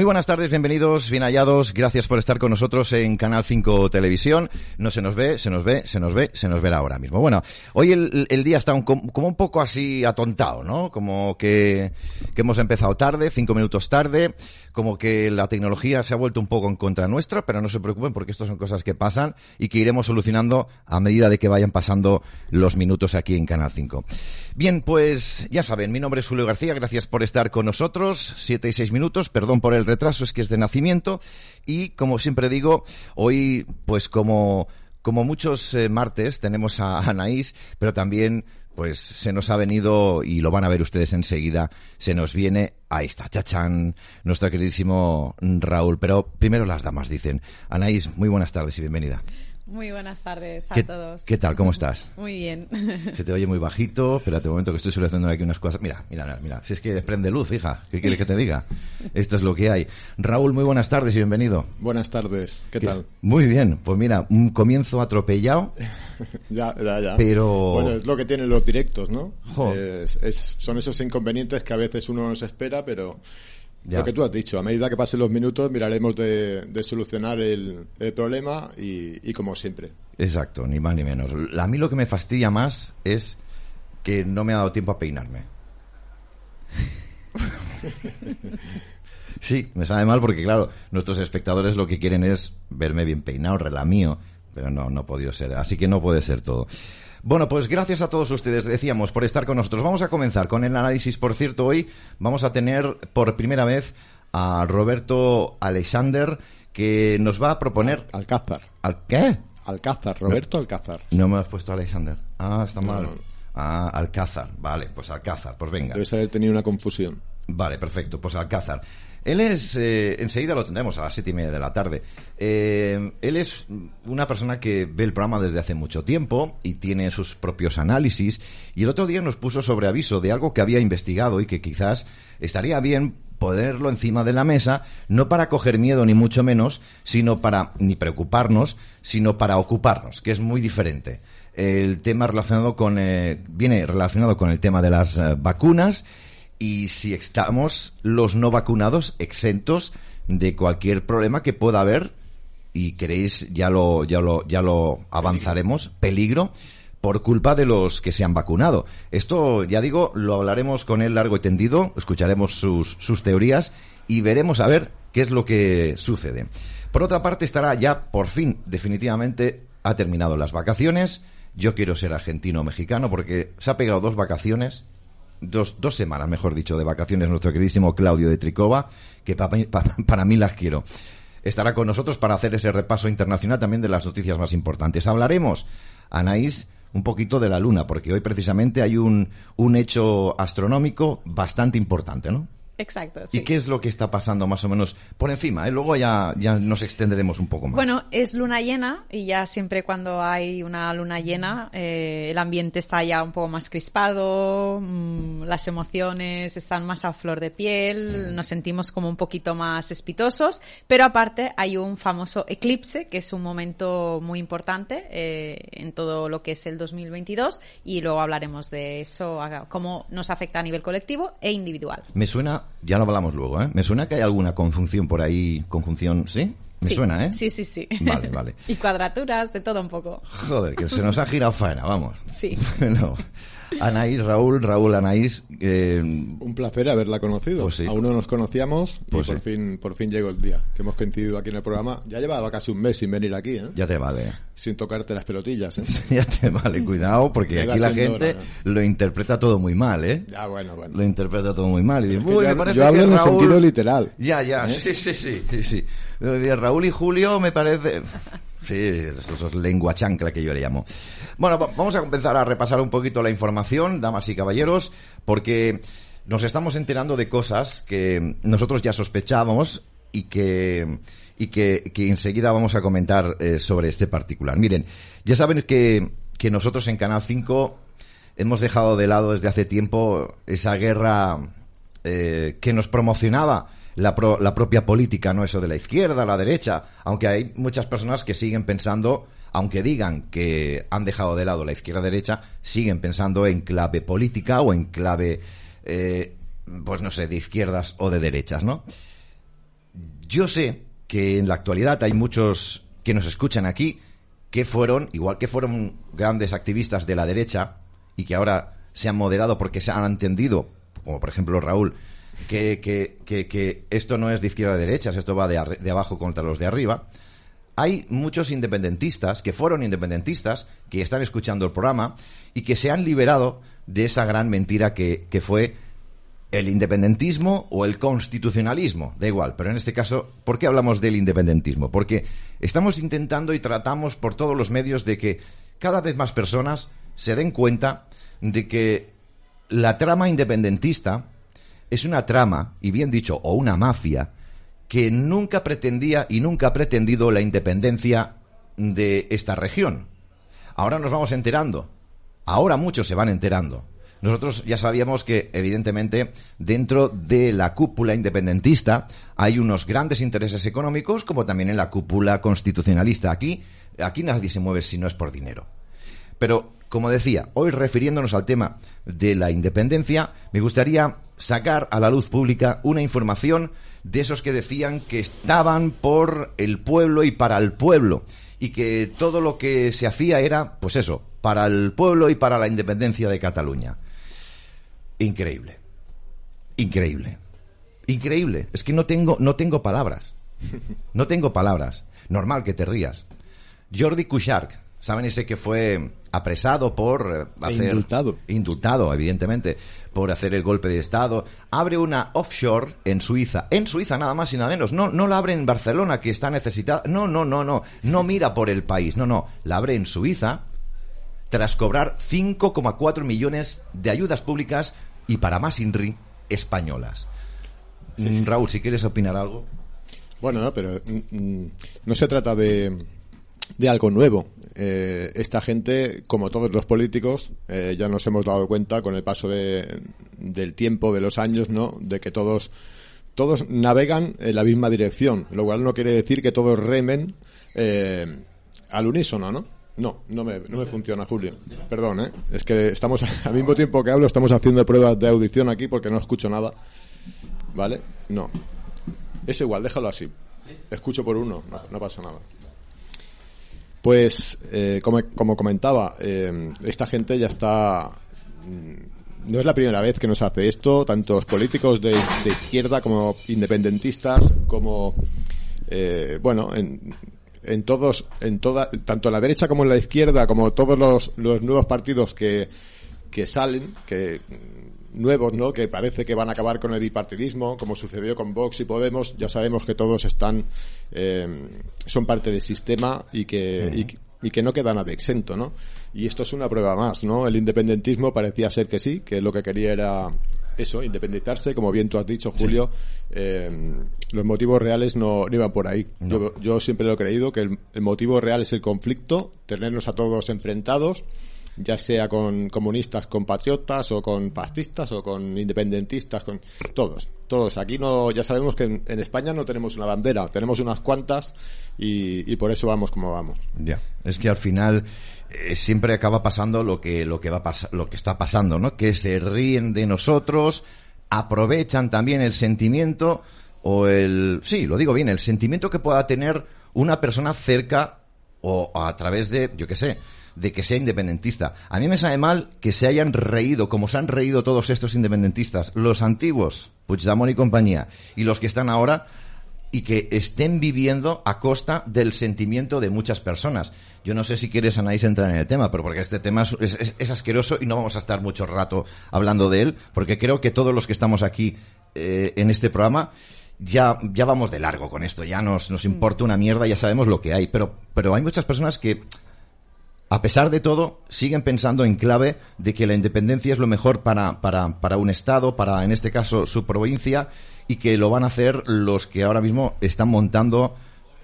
Muy buenas tardes, bienvenidos, bien hallados. Gracias por estar con nosotros en Canal 5 Televisión. No se nos ve, se nos ve, se nos ve, se nos verá ahora mismo. Bueno, hoy el, día está como un poco así atontado, ¿no? Como que, hemos empezado tarde, cinco minutos tarde, como que la tecnología se ha vuelto un poco en contra nuestra, pero no se preocupen porque esto son cosas que pasan y que iremos solucionando a medida de que vayan pasando los minutos aquí en Canal 5. Bien, pues ya saben, mi nombre es Julio García, gracias por estar con nosotros. Siete y seis minutos, perdón por el retraso es que es de nacimiento y como siempre digo, hoy pues como como muchos eh, martes tenemos a Anaís, pero también pues se nos ha venido, y lo van a ver ustedes enseguida, se nos viene, ahí está, chachán, nuestro queridísimo Raúl. Pero primero las damas dicen, Anaís, muy buenas tardes y bienvenida. Muy buenas tardes a todos. ¿Qué tal? ¿Cómo estás? Muy bien. Se te oye muy bajito. Espérate un momento que estoy solucionando aquí unas cosas. Mira, mira, mira. Si es que desprende luz, hija. ¿Qué quieres que te diga? Esto es lo que hay. Raúl, muy buenas tardes y bienvenido. Buenas tardes. ¿Qué, tal? Muy bien. Pues mira, un comienzo atropellado. ya, ya, ya. Pero... Bueno, es lo que tienen los directos, ¿no? Es, son esos inconvenientes que a veces uno no se espera, pero lo que tú has dicho, a medida que pasen los minutos miraremos de, solucionar el, problema y, como siempre. Exacto, ni más ni menos. A mí lo que me fastidia más es que no me ha dado tiempo a peinarme. sí, me sabe mal porque, claro, nuestros espectadores lo que quieren es verme bien peinado, relamío, pero no, no ha podido ser. Así que no puede ser todo. Bueno, pues gracias a todos ustedes, decíamos, por estar con nosotros. Vamos a comenzar con el análisis. Por cierto, hoy vamos a tener por primera vez a Roberto Alexander, que nos va a proponer... Alcázar. ¿Al qué? Alcázar, Roberto Alcázar. No me has puesto Alexander. Ah, está mal. Ah, Alcázar. Vale, pues Alcázar, pues venga. Debes haber tenido una confusión. Vale, perfecto. Pues Alcázar. Él es, eh, enseguida lo tendremos a las siete y media de la tarde. Eh, él es una persona que ve el programa desde hace mucho tiempo y tiene sus propios análisis. Y el otro día nos puso sobre aviso de algo que había investigado y que quizás estaría bien ponerlo encima de la mesa, no para coger miedo ni mucho menos, sino para ni preocuparnos, sino para ocuparnos, que es muy diferente. El tema relacionado con eh, viene relacionado con el tema de las vacunas y si estamos los no vacunados exentos de cualquier problema que pueda haber y queréis ya lo ya lo ya lo avanzaremos peligro por culpa de los que se han vacunado. Esto, ya digo, lo hablaremos con él largo y tendido, escucharemos sus, sus teorías y veremos a ver qué es lo que sucede. Por otra parte, estará ya, por fin, definitivamente, ha terminado las vacaciones. Yo quiero ser argentino mexicano porque se ha pegado dos vacaciones dos, dos semanas, mejor dicho, de vacaciones nuestro queridísimo Claudio de Tricova, que para mí las quiero. Estará con nosotros para hacer ese repaso internacional también de las noticias más importantes. Hablaremos, Anaís, un poquito de la Luna, porque hoy precisamente hay un, un hecho astronómico bastante importante, ¿no? Exacto. ¿Y qué es lo que está pasando más o menos por encima? Eh? Luego ya, ya nos extenderemos un poco más. Bueno, es luna llena y ya siempre cuando hay una luna llena eh, el ambiente está ya un poco más crispado, mm, las emociones están más a flor de piel, mm. nos sentimos como un poquito más espitosos, pero aparte hay un famoso eclipse que es un momento muy importante eh, en todo lo que es el 2022 y luego hablaremos de eso, cómo nos afecta a nivel colectivo e individual. Me suena ya lo hablamos luego, ¿eh? Me suena que hay alguna conjunción por ahí, conjunción, ¿sí? Me suena, ¿eh? Sí, sí, sí. Vale, vale. y cuadraturas, de todo un poco. Joder, que se nos ha girado faena, vamos. Sí. no. Anaís, Raúl, Raúl, Anaís. Eh, un placer haberla conocido. Pues Aún no nos conocíamos y pues por, fin, por fin llegó el día que hemos coincidido aquí en el programa. Ya llevaba casi un mes sin venir aquí, ¿eh? Ya te vale. Sin tocarte las pelotillas, ¿eh? ya te vale, cuidado, porque aquí la gente lo interpreta todo muy mal, ¿eh? Ya, bueno, bueno. Lo interpreta todo muy mal. Y yo, hablo en el sentido literal. Ya, ya, ¿eh? sí, sí, sí, sí, sí. Raúl y Julio me parece... Sí, eso es lengua chancla que yo le llamo. Bueno, vamos a empezar a repasar un poquito la información, damas y caballeros, porque nos estamos enterando de cosas que nosotros ya sospechábamos y que y que, enseguida vamos a comentar eh, sobre este particular. Miren, ya saben que, que nosotros en Canal 5 hemos dejado de lado desde hace tiempo esa guerra eh, que nos promocionaba la, la propia política, no eso de la izquierda, la derecha, aunque hay muchas personas que siguen pensando, aunque digan que han dejado de lado la izquierda-derecha, siguen pensando en clave política o en clave, eh, pues no sé, de izquierdas o de derechas, ¿no? Yo sé que en la actualidad hay muchos que nos escuchan aquí que fueron, igual que fueron grandes activistas de la derecha y que ahora se han moderado porque se han entendido, como por ejemplo Raúl, que, que, que, esto no es de izquierda a derechas, esto va de, de abajo contra los de arriba. Hay muchos independentistas que fueron independentistas, que están escuchando el programa y que se han liberado de esa gran mentira que, que fue el independentismo o el constitucionalismo, da igual, pero en este caso, ¿por qué hablamos del independentismo? Porque estamos intentando y tratamos por todos los medios de que cada vez más personas se den cuenta de que la trama independentista es una trama, y bien dicho, o una mafia, que nunca pretendía y nunca ha pretendido la independencia de esta región. Ahora nos vamos enterando. Ahora muchos se van enterando. Nosotros ya sabíamos que, evidentemente, dentro de la cúpula independentista hay unos grandes intereses económicos, como también en la cúpula constitucionalista. Aquí, aquí nadie se mueve si no es por dinero. Pero, como decía, hoy refiriéndonos al tema de la independencia, me gustaría sacar a la luz pública una información de esos que decían que estaban por el pueblo y para el pueblo y que todo lo que se hacía era, pues eso, para el pueblo y para la independencia de Cataluña. Increíble. Increíble. Increíble. Es que no tengo, no tengo palabras. No tengo palabras. Normal que te rías. Jordi Cuixart, ¿saben ese que fue apresado por eh, e hacer... indultado. Indultado, evidentemente, por hacer el golpe de Estado. Abre una offshore en Suiza. En Suiza, nada más y nada menos. No, no la abre en Barcelona, que está necesitada. No, no, no, no. No mira por el país. No, no. La abre en Suiza tras cobrar 5,4 millones de ayudas públicas y para más INRI españolas. Raúl, si quieres opinar algo. Bueno, no, pero mm, mm, no se trata de, de algo nuevo. Eh, esta gente, como todos los políticos, eh, ya nos hemos dado cuenta con el paso de, del tiempo, de los años, ¿no? De que todos, todos navegan en la misma dirección, lo cual no quiere decir que todos remen eh, al unísono, ¿no? No, no me, no me funciona, Julio. Perdón, ¿eh? Es que estamos, al mismo tiempo que hablo, estamos haciendo pruebas de audición aquí porque no escucho nada. ¿Vale? No. Es igual, déjalo así. Escucho por uno, no, pasa nada. Pues, eh, como, como, comentaba, eh, esta gente ya está... Mm, no es la primera vez que nos hace esto, tantos políticos de, izquierda como independentistas, como, eh, bueno, en, en todos, en toda, tanto en la derecha como en la izquierda, como todos los, los nuevos partidos que, que salen, que nuevos, ¿no? Que parece que van a acabar con el bipartidismo, como sucedió con Vox y Podemos. Ya sabemos que todos están, eh, son parte del sistema y que, y, y, que no queda nada exento, ¿no? Y esto es una prueba más, ¿no? El independentismo parecía ser que sí, que lo que quería era eso, independizarse, como bien tú has dicho, Julio, eh, los motivos reales no, iban por ahí. Yo, siempre lo he creído, que el, motivo real es el conflicto, tenernos a todos enfrentados, ya sea con comunistas, con patriotas, o con fascistas, o con independentistas, con todos. Todos. Aquí no, ya sabemos que en, España no tenemos una bandera, tenemos unas cuantas y, y por eso vamos como vamos. Ya, es que al final eh, siempre acaba pasando lo que lo que va lo que está pasando, ¿no? Que se ríen de nosotros, aprovechan también el sentimiento o el sí, lo digo bien, el sentimiento que pueda tener una persona cerca o a través de, yo qué sé, de que sea independentista. A mí me sabe mal que se hayan reído, como se han reído todos estos independentistas, los antiguos, Puigdemont y compañía, y los que están ahora, y que estén viviendo a costa del sentimiento de muchas personas. Yo no sé si quieres, Anaís, entrar en el tema, pero porque este tema es, asqueroso y no vamos a estar mucho rato hablando de él, porque creo que todos los que estamos aquí eh, en este programa ya, ya vamos de largo con esto, ya nos, nos importa una mierda, ya sabemos lo que hay, pero, pero hay muchas personas que a pesar de todo, siguen pensando en clave de que la independencia es lo mejor para, para, para un Estado, para, en este caso, su provincia, y que lo van a hacer los que ahora mismo están montando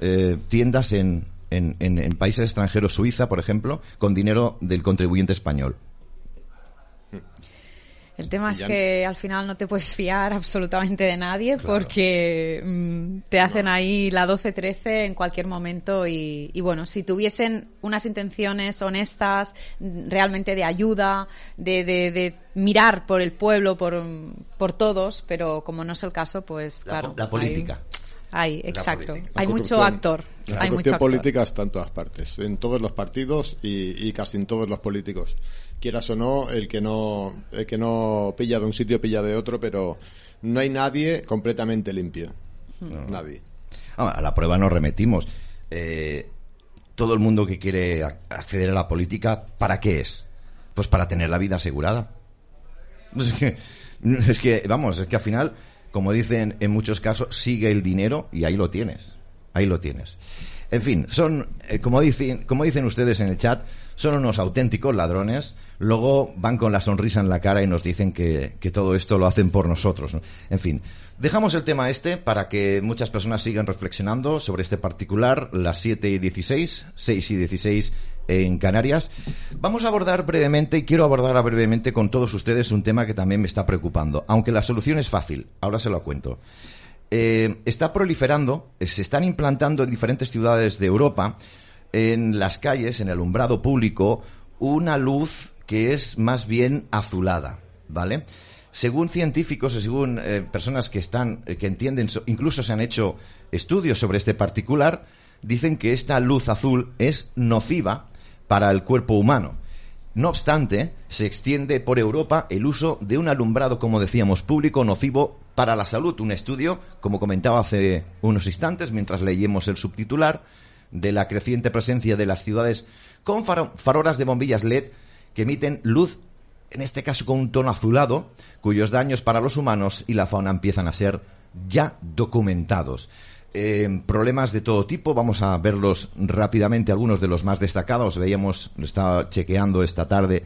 eh, tiendas en, en, en, países extranjeros, Suiza, por ejemplo, con dinero del contribuyente español. El tema es que al final no te puedes fiar absolutamente de nadie porque mm, te hacen ahí la 12-13 en cualquier momento y, bueno, si tuviesen unas intenciones honestas, mm, realmente de ayuda, de, de, mirar por el pueblo, por, por, todos, pero como no es el caso, pues claro. La, política. ahí, exacto. Hay mucho actor. La hay corrupción política está en todas partes, en todos los partidos y, casi en todos los políticos. Quieras o no, el que no, el que no pilla de un sitio pilla de otro, pero no hay nadie completamente limpio. Nadie. Ah, a la prueba nos remetimos. Eh, todo el mundo que quiere acceder a la política, ¿para qué es? Pues para tener la vida asegurada. Es que, es que, vamos, es que al final, como dicen en muchos casos, sigue el dinero y ahí lo tienes. Ahí lo tienes. En fin, son, eh, como, dicen, como dicen ustedes en el chat, son unos auténticos ladrones. Luego van con la sonrisa en la cara y nos dicen que, que todo esto lo hacen por nosotros. En fin, Dejamos el tema este para que muchas personas sigan reflexionando sobre este particular, las 7 y 16, 6 y 16 en Canarias. Vamos a abordar brevemente, y quiero abordar brevemente con todos ustedes un tema que también me está preocupando, aunque la solución es fácil, ahora se lo cuento. Eh, está proliferando, se están implantando en diferentes ciudades de Europa, en las calles, en el alumbrado público, una luz que es más bien azulada, ¿vale? según científicos según eh, personas que están, eh, que entienden, incluso se han hecho estudios sobre este particular, dicen que esta luz azul es nociva para el cuerpo humano. No obstante, se extiende por Europa el uso de un alumbrado, como decíamos, público nocivo para la salud. Un estudio, como comentaba hace unos instantes, mientras leíamos el subtitular, de la creciente presencia de las ciudades con farolas de bombillas LED que emiten luz en este caso con un tono azulado, cuyos daños para los humanos y la fauna empiezan a ser ya documentados. Eh, problemas de todo tipo, vamos a verlos rápidamente, algunos de los más destacados. Veíamos, estaba chequeando esta tarde,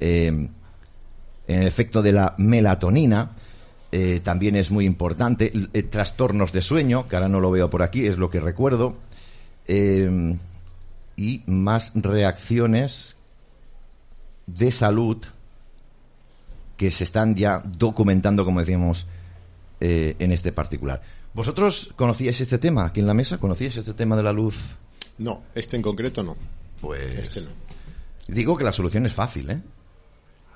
eh, en el efecto de la melatonina, eh, también es muy importante. trastornos de sueño, que ahora no lo veo por aquí, es lo que recuerdo. Y más reacciones de salud que se están ya documentando, como decíamos, eh, en este particular. ¿Vosotros conocíais este tema aquí en la mesa? ¿Conocíais este tema de la luz? No, este en concreto no. Pues. Este no. Digo que la solución es fácil, ¿eh?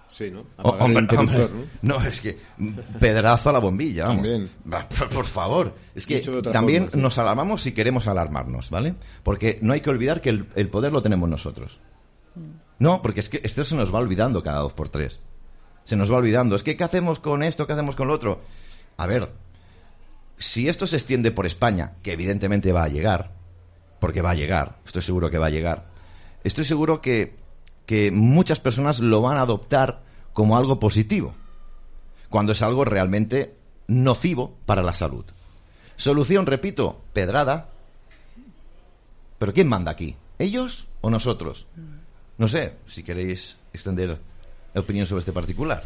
Sí, ¿no? ¿no? ¿no? es que pedrazo a la bombilla, vamos. También. Por favor. Es que también nos alarmamos si queremos alarmarnos, ¿vale? Porque no hay que olvidar que el, el, poder lo tenemos nosotros. No, porque es que esto se nos va olvidando cada dos por tres se nos va olvidando. Es que, ¿qué hacemos con esto? ¿Qué hacemos con lo otro? A ver, si esto se extiende por España, que evidentemente va a llegar, porque va a llegar, estoy seguro que va a llegar, estoy seguro que, que muchas personas lo van a adoptar como algo positivo, cuando es algo realmente nocivo para la salud. Solución, repito, pedrada. Pero ¿quién manda aquí? ¿Ellos o nosotros? No sé, si queréis extender opinión sobre este particular?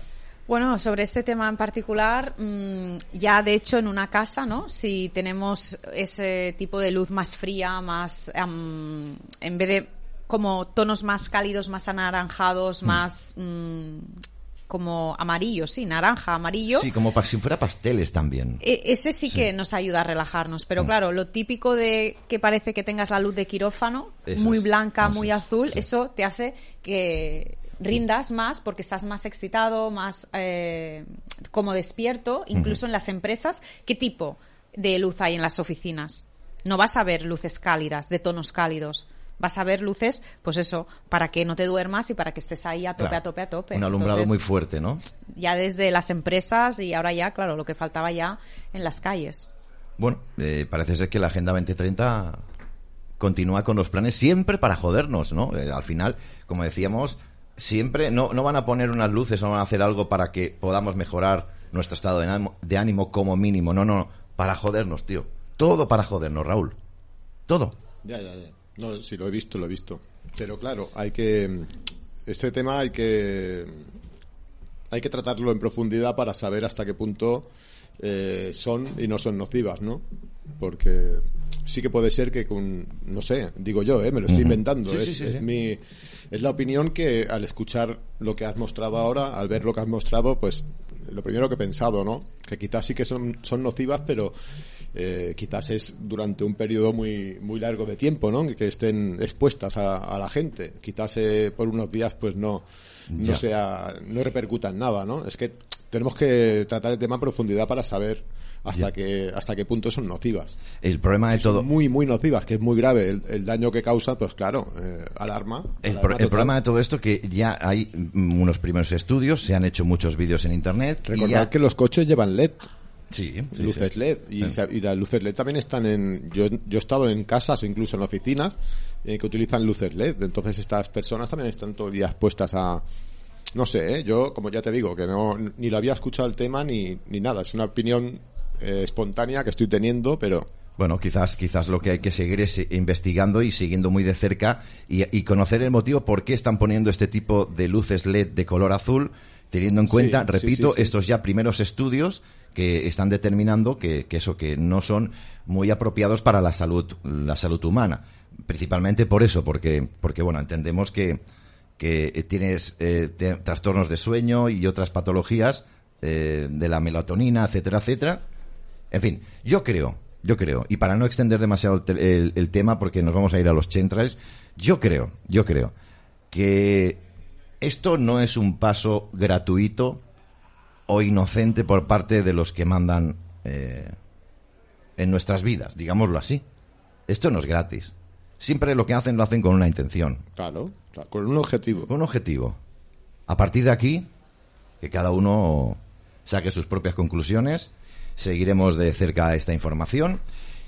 Bueno, sobre este tema en particular, mm, ya de hecho en una casa, ¿no? Si tenemos ese tipo de luz más fría, más en vez de como tonos más cálidos, más anaranjados, mm. más mm, como amarillo, sí, naranja, amarillo. Sí, como si fuera pasteles también. E, ese sí, que nos ayuda a relajarnos, pero claro, lo típico de que parece que tengas la luz de quirófano, muy blanca, muy azul, eso te hace que rindas más porque estás más excitado, más eh, como despierto, incluso en las empresas. ¿Qué tipo de luz hay en las oficinas? No vas a ver luces cálidas, de tonos cálidos. Vas a ver luces, pues eso, para que no te duermas y para que estés ahí a tope, a tope, a tope. Un alumbrado muy fuerte, ¿no? Ya desde las empresas y ahora ya, claro, lo que faltaba ya en las calles. Bueno, eh, parece ser que la Agenda 2030 continúa con los planes siempre para jodernos, ¿no? Eh, al final, como decíamos, siempre no, no van a poner unas luces, no van a hacer algo para que podamos mejorar nuestro estado de ánimo, como mínimo. No, no, para jodernos, tío. Todo para jodernos, Raúl. Todo. Ya, ya, ya. No, sí, lo he visto, lo he visto. Pero claro, hay que. Este tema hay que. Hay que tratarlo en profundidad para saber hasta qué punto eh, son y no son nocivas, ¿no? Porque sí que puede ser que con. No sé, digo yo, ¿eh? Me lo estoy inventando. es, es mi es la opinión que al escuchar lo que has mostrado ahora, al ver lo que has mostrado, pues lo primero que he pensado, ¿no? Que quizás sí que son, son nocivas, pero eh, quizás es durante un periodo muy muy largo de tiempo, ¿no? Que estén expuestas a, la gente. Quizás eh, por unos días, pues no no sea no repercuta en nada, ¿no? Es que tenemos que tratar el tema en profundidad para saber hasta que hasta qué punto son nocivas. El problema de todo muy muy nocivas, que es muy grave el, daño que causa, pues claro, eh, alarma. El, problema de todo esto que ya hay unos primeros estudios, se han hecho muchos vídeos en internet. Recordad que los coches llevan LED. Sí, luces LED. Y, las luces LED también están en. Yo, yo he estado en casas o incluso en oficinas eh, que utilizan luces LED. Entonces, estas personas también están todo el día expuestas a. No sé, ¿eh? yo, como ya te digo, que no ni lo había escuchado el tema ni, ni nada. Es una opinión eh, espontánea que estoy teniendo, pero. Bueno, quizás, quizás lo que hay que seguir es investigando y siguiendo muy de cerca y, y conocer el motivo por qué están poniendo este tipo de luces LED de color azul, teniendo en cuenta, repito, estos ya primeros estudios que están determinando que, eso, que no son muy apropiados para la salud, la salud humana. Principalmente por eso, porque, porque bueno, entendemos que, que tienes eh, trastornos de sueño y otras patologías eh, de la melatonina, etcétera, etcétera. En fin, yo creo, yo creo, y para no extender demasiado el, el tema, porque nos vamos a ir a los centrales, yo creo, yo creo que esto no es un paso gratuito o inocente por parte de los que mandan eh, en nuestras vidas, digámoslo así. Esto no es gratis. Siempre lo que hacen lo hacen con una intención. Claro, con un objetivo. Con un objetivo. A partir de aquí, que cada uno saque sus propias conclusiones, seguiremos de cerca esta información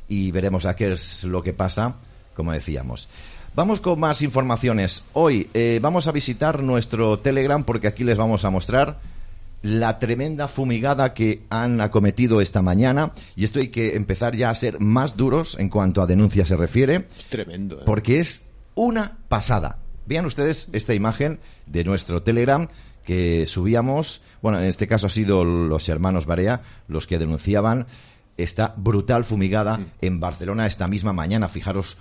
y veremos a qué es lo que pasa, como decíamos. Vamos con más informaciones. Hoy eh, vamos a visitar nuestro Telegram porque aquí les vamos a mostrar la tremenda fumigada que han acometido esta mañana y esto hay que empezar ya a ser más duros en cuanto a denuncia se refiere. Es tremendo. ¿eh? Porque es una pasada. Vean ustedes esta imagen de nuestro Telegram que subíamos, bueno, en este caso ha sido los hermanos Barea los que denunciaban esta brutal fumigada mm. en Barcelona esta misma mañana. Fijaros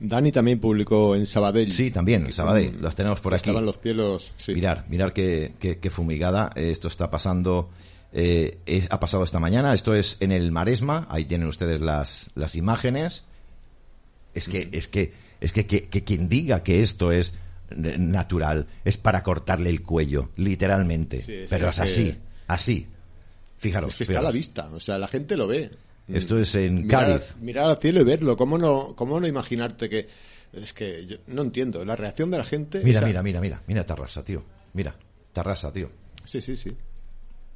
Dani también publicó en Sabadell. Sí, también, en Sabadell. Los tenemos por aquí. Estaban los cielos, sí. Mirar, mirar qué, qué, fumigada. Esto está pasando, eh, ha pasado esta mañana. Esto es en el Maresma. Ahí tienen ustedes las, las imágenes. Es que, es que, es que, que, quien diga que esto es natural es para cortarle el cuello, literalmente. Pero es, así, así. Fijaros. Es que está a la vista, o sea, la gente lo ve. Esto es en mirar, Cádiz. Mirar al cielo y verlo. ¿Cómo no, cómo no imaginarte que.? Es que yo no entiendo. La reacción de la gente. Mira, mira, mira, mira. Mira Tarrasa, tío. Mira, Tarrasa, tío. Sí, sí, sí.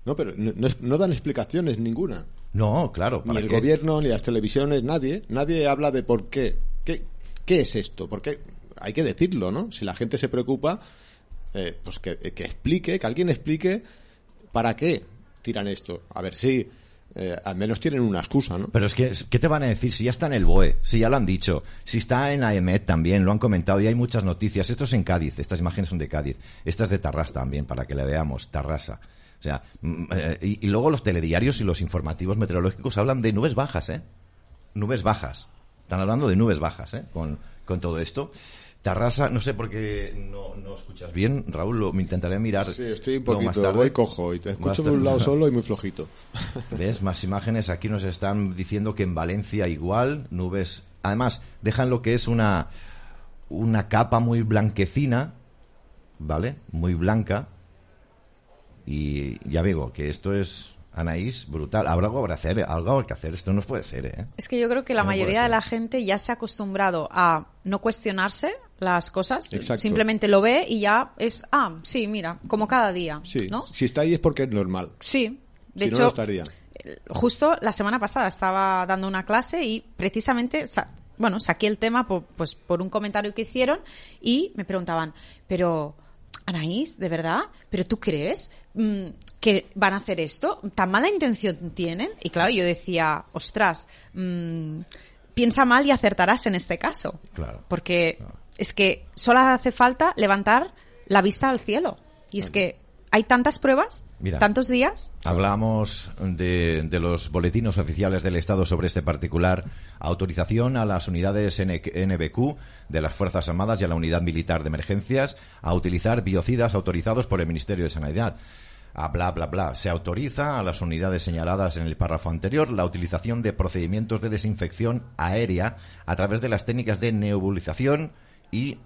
No, pero no, dan explicaciones ninguna. No, claro. Ni el gobierno, ni las televisiones, nadie. Nadie habla de por qué. ¿Qué, qué es esto? Porque hay que decirlo, ¿no? Si la gente se preocupa, eh, pues que, que explique, que alguien explique para qué tiran esto. A ver, si eh, al menos tienen una excusa, ¿no? Pero es que, ¿qué te van a decir? Si ya está en el BOE, si ya lo han dicho, si está en AEMET también, lo han comentado y hay muchas noticias. Esto es en Cádiz, estas imágenes son de Cádiz. Esta es de Tarrasa también, para que le veamos, Tarrasa. O sea, mm, eh, y, luego los telediarios y los informativos meteorológicos hablan de nubes bajas, ¿eh? Nubes bajas. Están hablando de nubes bajas, ¿eh? Con, con todo esto. Tarrasa, no sé por qué no, no escuchas bien, Raúl, lo, me intentaré mirar. Sí, estoy un poquito, voy cojo y te escucho de un lado solo y muy flojito. ¿Ves? Más imágenes, aquí nos están diciendo que en Valencia igual, nubes. Además, dejan lo que es una, una capa muy blanquecina, ¿vale? Muy blanca. Y ya digo que esto es Anaís, brutal. Habrá algo que hacer, algo que hacer. Esto no puede ser, ¿eh? Es que yo creo que la mayoría de la gente ya se ha acostumbrado a no cuestionarse las cosas. Simplemente lo ve y ya es, ah, sí, mira, como cada día. Sí. ¿no? Si está ahí es porque es normal. Sí. De hecho, no, no estaría. justo la semana pasada estaba dando una clase y precisamente bueno, saqué el tema por, pues, por un comentario que hicieron y me preguntaban, pero Anaís, ¿de verdad? ¿Pero tú crees mm, que van a hacer esto? ¿Tan mala intención tienen? Y claro, yo decía, ostras, mm, piensa mal y acertarás en este caso. Claro. Porque es que solo hace falta levantar la vista al cielo. Y es que hay tantas pruebas, tantos días. Hablamos de, de, los boletinos oficiales del Estado sobre este particular. Autorización a las unidades NBQ de las Fuerzas Armadas y a la Unidad Militar de Emergencias a utilizar biocidas autorizados por el Ministerio de Sanidad. A bla, bla, bla. Se autoriza a las unidades señaladas en el párrafo anterior la utilización de procedimientos de desinfección aérea a través de las técnicas de nebulización y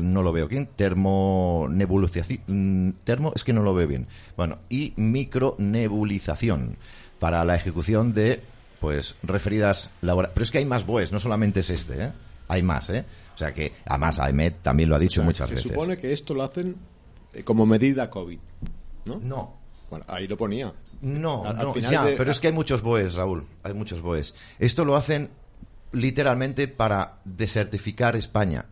no lo veo bien, termonebulización, mm, termo, es que no lo veo bien. Bueno, y micronebulización. para la ejecución de pues referidas laborales. Pero es que hay más BOEs, no solamente es este, ¿eh? Hay más, ¿eh? O sea que, además, AEMET también lo ha dicho muchas veces. Se supone que esto lo hacen eh, como medida COVID, ¿no? No. Bueno, ahí lo ponía. No, no ya, pero es que hay muchos BOEs, Raúl. Hay muchos BOEs. Esto lo hacen literalmente para desertificar España.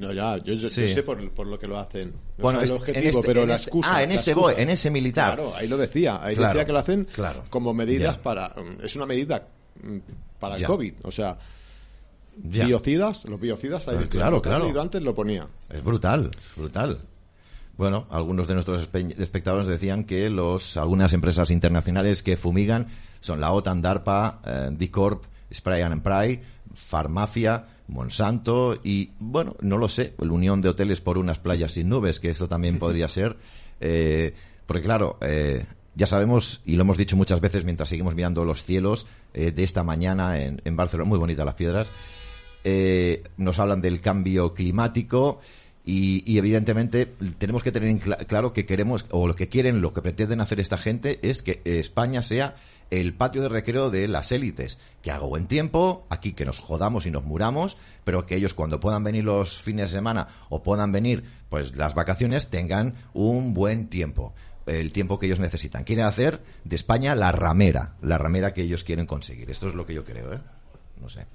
No, ya, yo, sé por, lo que lo hacen. bueno, el objetivo, este, pero la este, excusa. Ah, en ese BOE, en ese militar. Claro, ahí lo decía. Ahí decía que lo hacen como medidas para. Mm, es una medida mm, para el COVID. O sea, biocidas, los biocidas, ahí, claro, claro. antes lo ponía. Es brutal, brutal. Bueno, algunos de nuestros espectadores decían que los algunas empresas internacionales que fumigan son la OTAN, DARPA, eh, D-Corp, Spray and Pray, Farmafia, Monsanto y, bueno, no lo sé, la Unión de Hoteles por unas playas sin nubes, que esto también podría ser. Eh, porque, claro, eh, ya sabemos, y lo hemos dicho muchas veces mientras seguimos mirando los cielos de esta mañana en, en Barcelona, muy bonitas las piedras, nos hablan del cambio climático y, evidentemente tenemos que tener claro que queremos, o lo que quieren, lo que pretenden hacer esta gente es que España sea el patio de recreo de las élites. Que haga buen tiempo, aquí que nos jodamos y nos muramos, pero que ellos cuando puedan venir los fines de semana o puedan venir pues las vacaciones tengan un buen tiempo. El tiempo que ellos necesitan. Quieren hacer de España la ramera, la ramera que ellos quieren conseguir. Esto es lo que yo creo, ¿eh? No sé.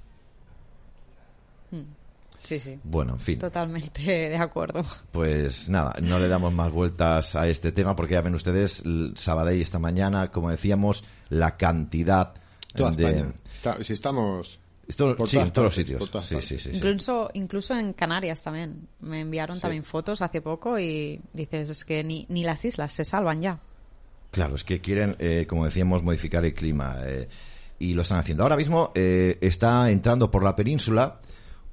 Sí, sí. Bueno, en fin. Totalmente de acuerdo. Pues nada, no le damos más vueltas a este tema porque ya ven ustedes, Sabadell esta mañana, como decíamos, la cantidad de... si estamos... sí, en todos los sitios. Sí, sí, sí, incluso, incluso en Canarias también. Me enviaron también fotos hace poco y dices, es que ni, ni las islas se salvan ya. Claro, es que quieren, eh, como decíamos, modificar el clima. Eh, y lo están haciendo. Ahora mismo eh, está entrando por la península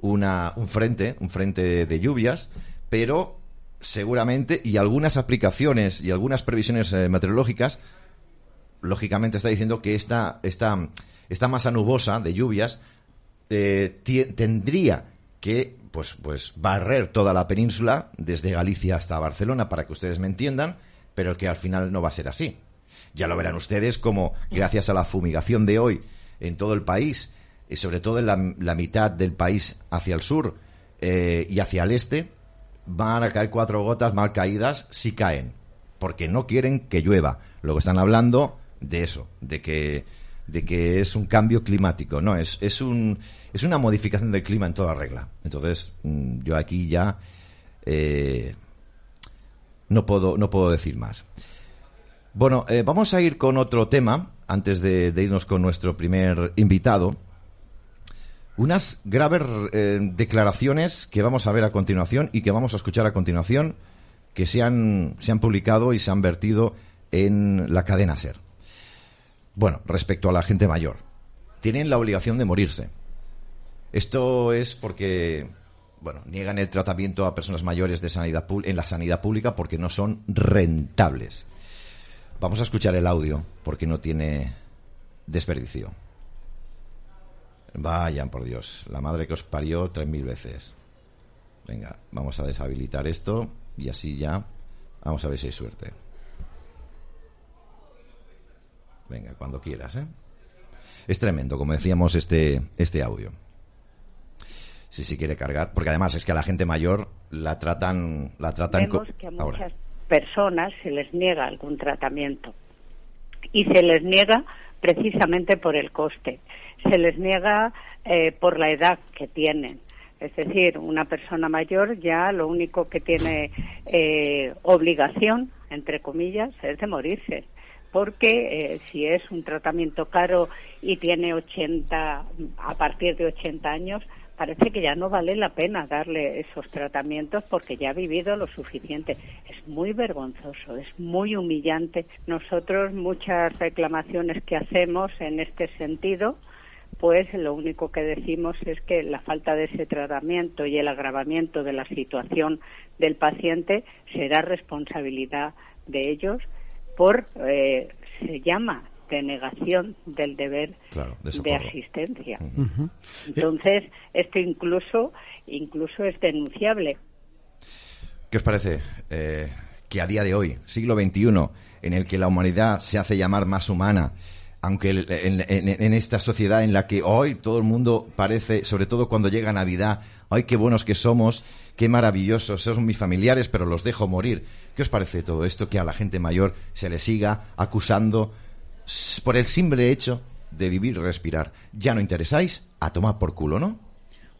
una, un frente, un frente de lluvias, pero seguramente, y algunas aplicaciones y algunas previsiones eh, meteorológicas, lógicamente está diciendo que esta, esta, esta masa nubosa de lluvias eh, tendría que pues, pues barrer toda la península desde Galicia hasta Barcelona para que ustedes me entiendan, pero que al final no va a ser así. Ya lo verán ustedes como gracias a la fumigación de hoy en todo el país y sobre todo en la, mitad del país hacia el sur eh, y hacia el este, van a caer cuatro gotas mal caídas si caen, porque no quieren que llueva. Luego están hablando de eso, de que, de que es un cambio climático. No, es, es, un, es una modificación del clima en toda regla. Entonces, mm, yo aquí ya eh, no, puedo, no puedo decir más. Bueno, eh, vamos a ir con otro tema antes de irnos con nuestro primer invitado unas graves eh, declaraciones que vamos a ver a continuación y que vamos a escuchar a continuación que se han, se han publicado y se han vertido en la cadena SER. Bueno, respecto a la gente mayor, tienen la obligación de morirse. Esto es porque, bueno, niegan el tratamiento a personas mayores de sanidad en la sanidad pública porque no son rentables. Vamos a escuchar el audio porque no tiene desperdicio. Vayan, por Dios. La madre que os parió tres mil veces. Venga, vamos a deshabilitar esto y así ya vamos a ver si hay suerte. Venga, cuando quieras, ¿eh? Es tremendo, como decíamos, este, este audio. Si se quiere cargar, porque además es que a la gente mayor la tratan, la tratan Vemos que a muchas personas se les niega algún tratamiento y se les niega precisamente por el coste se les niega eh, por la edad que tienen. Es decir, una persona mayor ya lo único que tiene eh, obligación, entre comillas, es de morirse. Porque eh, si es un tratamiento caro y tiene 80, a partir de 80 años, parece que ya no vale la pena darle esos tratamientos porque ya ha vivido lo suficiente. Es muy vergonzoso, es muy humillante. Nosotros muchas reclamaciones que hacemos en este sentido, pues lo único que decimos es que la falta de ese tratamiento y el agravamiento de la situación del paciente será responsabilidad de ellos por, eh, se llama denegación del deber de, asistencia. Entonces, esto incluso, incluso es denunciable. ¿Qué os parece eh, que a día de hoy, siglo XXI, en el que la humanidad se hace llamar más humana, aunque en, esta sociedad en la que hoy todo el mundo parece, sobre todo cuando llega Navidad, ay, qué buenos que somos, qué maravillosos, son mis familiares, pero los dejo morir. ¿Qué os parece todo esto que a la gente mayor se le siga acusando por el simple hecho de vivir y respirar? Ya no interesáis, a tomar por culo, ¿no?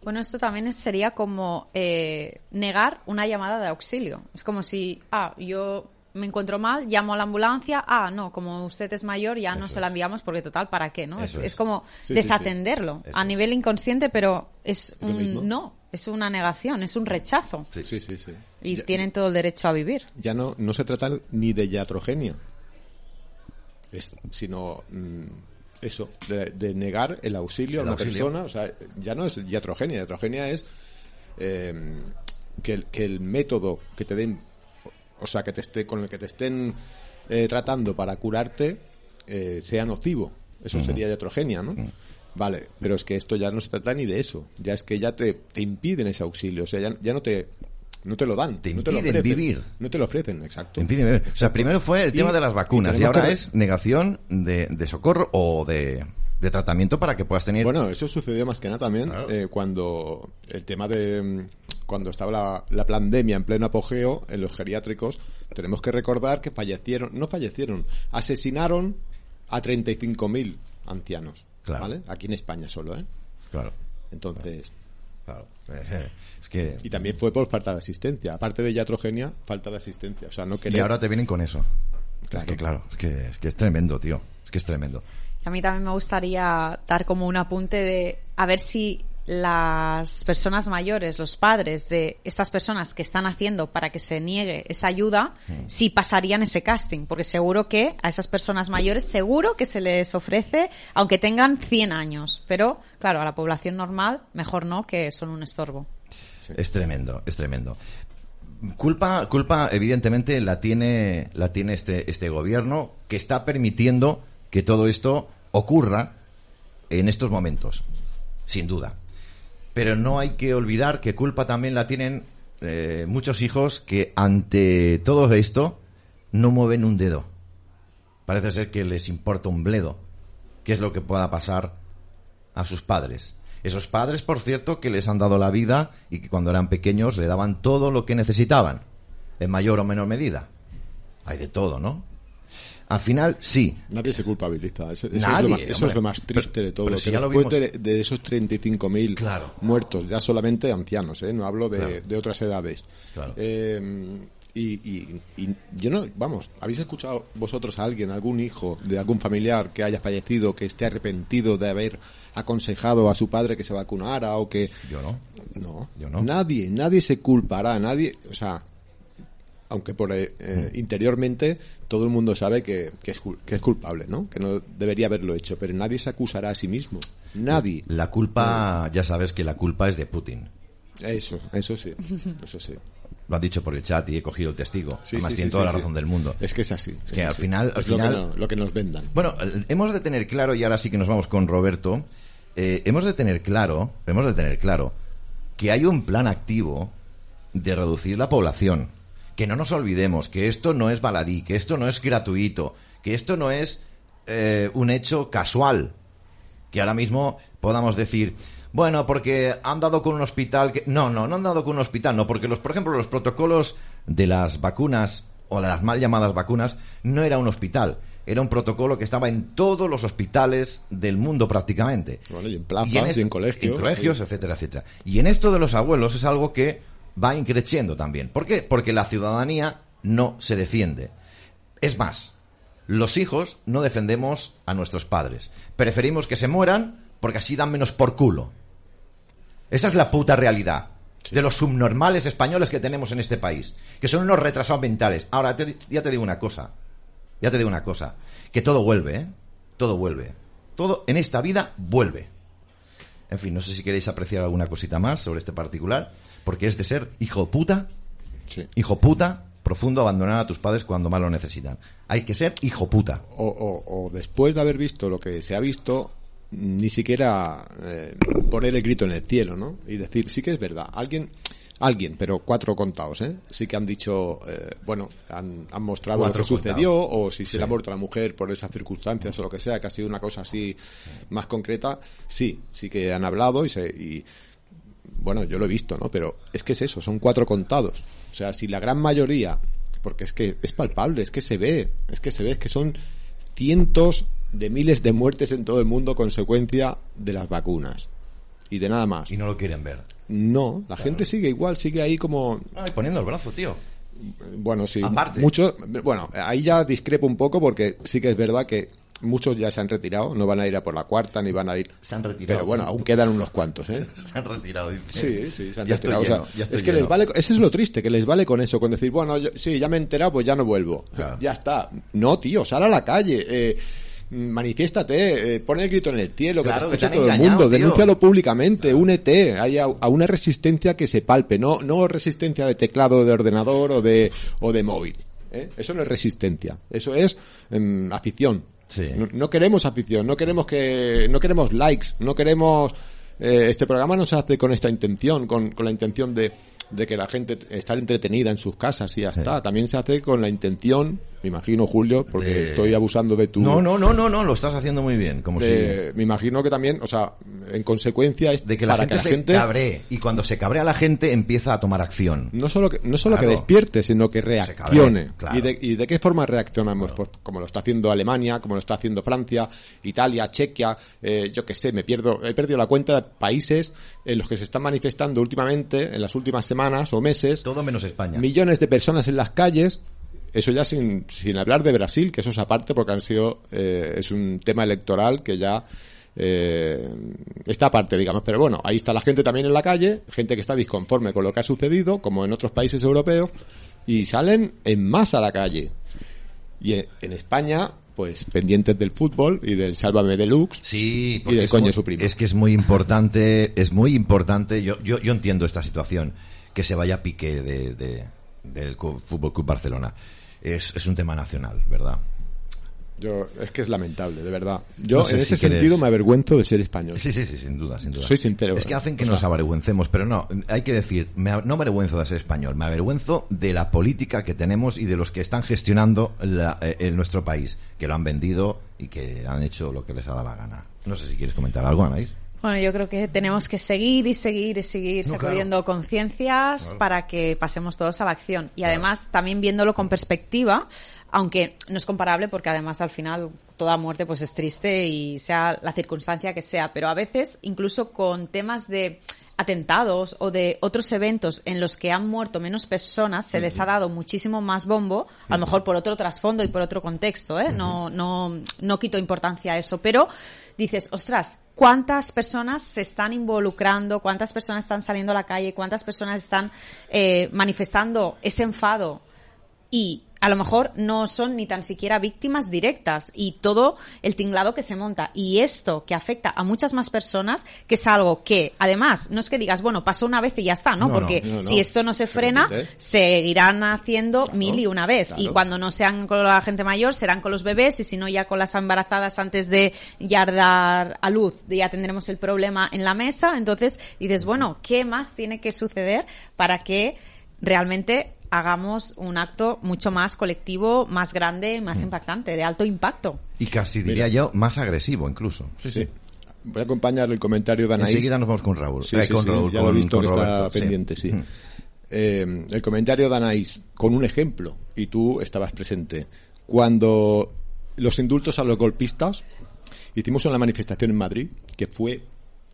Bueno, esto también sería como eh, negar una llamada de auxilio. Es como si, ah, yo me encuentro mal, llamo a la ambulancia, ah, no, como usted es mayor, ya no se la enviamos porque total, ¿para qué? ¿no? Es, como desatenderlo a nivel inconsciente, pero es un no, es una negación, es un rechazo. Sí, sí, sí. Y tienen todo el derecho a vivir. Ya no, no se trata ni de iatrogenia, sino mm, eso, de, negar el auxilio a una persona. O sea, ya no es iatrogenia, iatrogenia es eh, que, que el método que te den o sea, que te esté, con el que te estén eh, tratando para curarte eh, sea nocivo. Eso sería de heterogénea, ¿no? Vale, pero es que esto ya no se trata ni de eso. Ya es que ya te, te impiden ese auxilio. O sea, ya, no te no te lo dan. Te no te impiden vivir. No te lo ofrecen, exacto. vivir. O sea, primero fue el tema de las vacunas y, ahora es negación de, de socorro o de, de, tratamiento para que puedas tener... Bueno, eso sucedió más que nada también eh, cuando el tema de cuando estaba la, pandemia en pleno apogeo en los geriátricos, tenemos que recordar que fallecieron, no fallecieron, asesinaron a 35.000 ancianos. ¿Vale? Aquí en España solo, ¿eh? Claro. Entonces. Claro. Es que... Y también fue por falta de asistencia. Aparte de iatrogenia, falta de asistencia. O sea, no quería... Y ahora te vienen con eso. Claro. Es que, claro, es que, es que es tremendo, tío. Es que es tremendo. A mí también me gustaría dar como un apunte de a ver si las personas mayores, los padres de estas personas que están haciendo para que se niegue esa ayuda, si pasarían ese casting, porque seguro que a esas personas mayores seguro que se les ofrece, aunque tengan 100 años, pero claro, a la población normal mejor no, que son un estorbo. Es tremendo, es tremendo. Culpa, culpa evidentemente la tiene, la tiene este, este gobierno que está permitiendo que todo esto ocurra en estos momentos, sin duda pero no hay que olvidar que culpa también la tienen eh, muchos hijos que ante todo esto no mueven un dedo. Parece ser que les importa un bledo qué es lo que pueda pasar a sus padres. Esos padres, por cierto, que les han dado la vida y que cuando eran pequeños le daban todo lo que necesitaban, en mayor o menor medida. Hay de todo, ¿no? Al final, sí. Nadie se culpabiliza. Eso, Nadie, es, lo más, triste de todo. después de, esos 35.000 claro. muertos, ya solamente ancianos, ¿eh? no hablo de, otras edades. Eh, y, yo no, vamos, ¿habéis escuchado vosotros a alguien, algún hijo de algún familiar que haya fallecido, que esté arrepentido de haber aconsejado a su padre que se vacunara o que... Yo no. No. Yo no. Nadie, nadie se culpará, nadie, o sea, aunque por eh, mm. interiormente todo el mundo sabe que, es, que es culpable, ¿no? Que no debería haberlo hecho, pero nadie se acusará a sí mismo. Nadie. La culpa, ya sabes que la culpa es de Putin. Eso, eso sí, eso sí. Lo han dicho por el chat y he cogido el testigo. Sí, Además, tiene toda la razón del mundo. Es que es así. que al final, al final lo, que nos vendan. Bueno, hemos de tener claro, y ahora sí que nos vamos con Roberto, eh, hemos de tener claro, hemos de tener claro, que hay un plan activo de reducir la población que no nos olvidemos que esto no es baladí, que esto no es gratuito, que esto no es eh, un hecho casual, que ahora mismo podamos decir, bueno, porque han dado con un hospital que... No, no, no han dado con un hospital, no, porque los, por ejemplo, los protocolos de las vacunas o las mal llamadas vacunas no era un hospital, era un protocolo que estaba en todos los hospitales del mundo prácticamente. y en plazas, y en, colegios. En colegios, etcétera, etcétera. Y en esto de los abuelos es algo que va increciendo también. ¿Por qué? Porque la ciudadanía no se defiende. Es más, los hijos no defendemos a nuestros padres. Preferimos que se mueran porque así dan menos por culo. Esa es la puta realidad de los subnormales españoles que tenemos en este país, que son unos retrasados mentales. Ahora, ya te digo una cosa, ya te digo una cosa, que todo vuelve, ¿eh? Todo vuelve. Todo en esta vida vuelve. En fin, no sé si queréis apreciar alguna cosita más sobre este particular porque es de ser hijo puta, hijo puta, profundo abandonar a tus padres cuando más lo necesitan. Hay que ser hijo puta. O, después de haber visto lo que se ha visto, ni siquiera eh, poner el grito en el cielo, ¿no? Y decir, sí que es verdad. Alguien, alguien, pero cuatro contados, ¿eh? Sí que han dicho, eh, bueno, han, mostrado lo que sucedió o si se le ha muerto la mujer por esas circunstancias o lo que sea, que ha sido una cosa así más concreta. Sí, sí que han hablado y se, y, bueno, yo lo he visto, ¿no? Pero es que es eso, son cuatro contados. O sea, si la gran mayoría, porque es que es palpable, es que se ve, es que se ve, es que son cientos de miles de muertes en todo el mundo consecuencia de las vacunas y de nada más. Y no lo quieren ver. No, la gente sigue igual, sigue ahí como... poniendo el brazo, tío. Bueno, sí. Mucho, bueno, ahí ya discrepo un poco porque sí que es verdad que muchos ya se han retirado, no van a ir a por la cuarta ni van a ir. Se han retirado. Pero bueno, aún quedan unos cuantos, ¿eh? Se han retirado. Sí, sí, se han retirado. es que les vale, ese es lo triste, que les vale con eso, con decir, bueno, sí, ya me he enterado, pues ya no vuelvo. Ya está. No, tío, sal a la calle. Eh, manifiéstate, eh, pon el grito en el cielo, que te todo el mundo, denúncialo públicamente, únete hay a, una resistencia que se palpe, no, no resistencia de teclado de ordenador o de, o de móvil. ¿eh? Eso no es resistencia, eso es em, afición. No, queremos afición, no queremos que, no queremos likes, no queremos, eh, este programa no se hace con esta intención, con, con la intención de, de que la gente estar entretenida en sus casas y ya está. También se hace con la intención, me imagino, Julio, porque estoy abusando de tu... No, no, no, no, no, lo estás haciendo muy bien. Como si... Me imagino que también, o sea, en consecuencia es de que la gente se cabree y cuando se cabrea la gente empieza a tomar acción. No solo que, no solo que despierte, sino que reaccione. ¿Y, de, ¿Y de qué forma reaccionamos? Pues como lo está haciendo Alemania, como lo está haciendo Francia, Italia, Chequia, eh, yo qué sé, me pierdo, he perdido la cuenta de países en los que se están manifestando últimamente, en las últimas semanas o meses. Todo menos España. Millones de personas en las calles. Eso ya sin, sin hablar de Brasil, que eso es aparte porque han sido, eh, es un tema electoral que ya eh, está aparte, digamos. Pero bueno, ahí está la gente también en la calle, gente que está disconforme con lo que ha sucedido, como en otros países europeos, y salen en masa a la calle. Y en España pues pendientes del fútbol y del Sálvame Deluxe sí, y del coño su Es que es muy importante, es muy importante, yo, yo, yo entiendo esta situación, que se vaya a pique de, del Fútbol Club Barcelona. Es, es un tema nacional, ¿verdad? Yo, es que es lamentable, de verdad. Yo, en ese sentido, me avergüenzo de ser español. Sí, sí, sí, sin duda, sin duda. Soy sincero. Es que hacen que nos avergüencemos, pero no, hay que decir, no me avergüenzo de ser español, me avergüenzo de la política que tenemos y de los que están gestionando eh, en nuestro país, que lo han vendido y que han hecho lo que les ha dado la gana. No sé si quieres comentar algo, Anaís. Bueno, yo creo que tenemos que seguir y seguir y seguir sacudiendo conciencias para que pasemos todos a la acción. Y además, también viéndolo con perspectiva, aunque no es comparable porque además al final toda muerte pues es triste y sea la circunstancia que sea, pero a veces incluso con temas de atentados o de otros eventos en los que han muerto menos personas se les ha dado muchísimo más bombo, a lo mejor por otro trasfondo y por otro contexto, ¿eh? No, no, no quito importancia a eso, pero dices, ostras, ¿cuántas personas se están involucrando? ¿Cuántas personas están saliendo a la calle? ¿Cuántas personas están eh, manifestando ese enfado? Y a lo mejor no son ni tan siquiera víctimas directas y todo el tinglado que se monta. Y esto que afecta a muchas más personas, que es algo que, además, no es que digas, bueno, pasó una vez y ya está, ¿no? Porque si esto no se frena, seguirán haciendo mil y una vez. Y cuando no sean con la gente mayor, serán con los bebés y si no ya con las embarazadas antes de ya dar a luz, ya tendremos el problema en la mesa. Entonces dices, bueno, ¿qué más tiene que suceder para que realmente hagamos un acto mucho más colectivo, más grande, más mm. impactante, de alto impacto. Y casi diría yo más agresivo incluso. Sí, sí. Voy a acompañar el comentario de Anaís. Enseguida nos vamos con Raúl. Sí, eh, con Raúl ya lo he visto que está pendiente, sí. Mm. Eh, el comentario de Anaís, con un ejemplo, y tú estabas presente. Cuando los indultos a los golpistas, hicimos una manifestación en Madrid, que fue,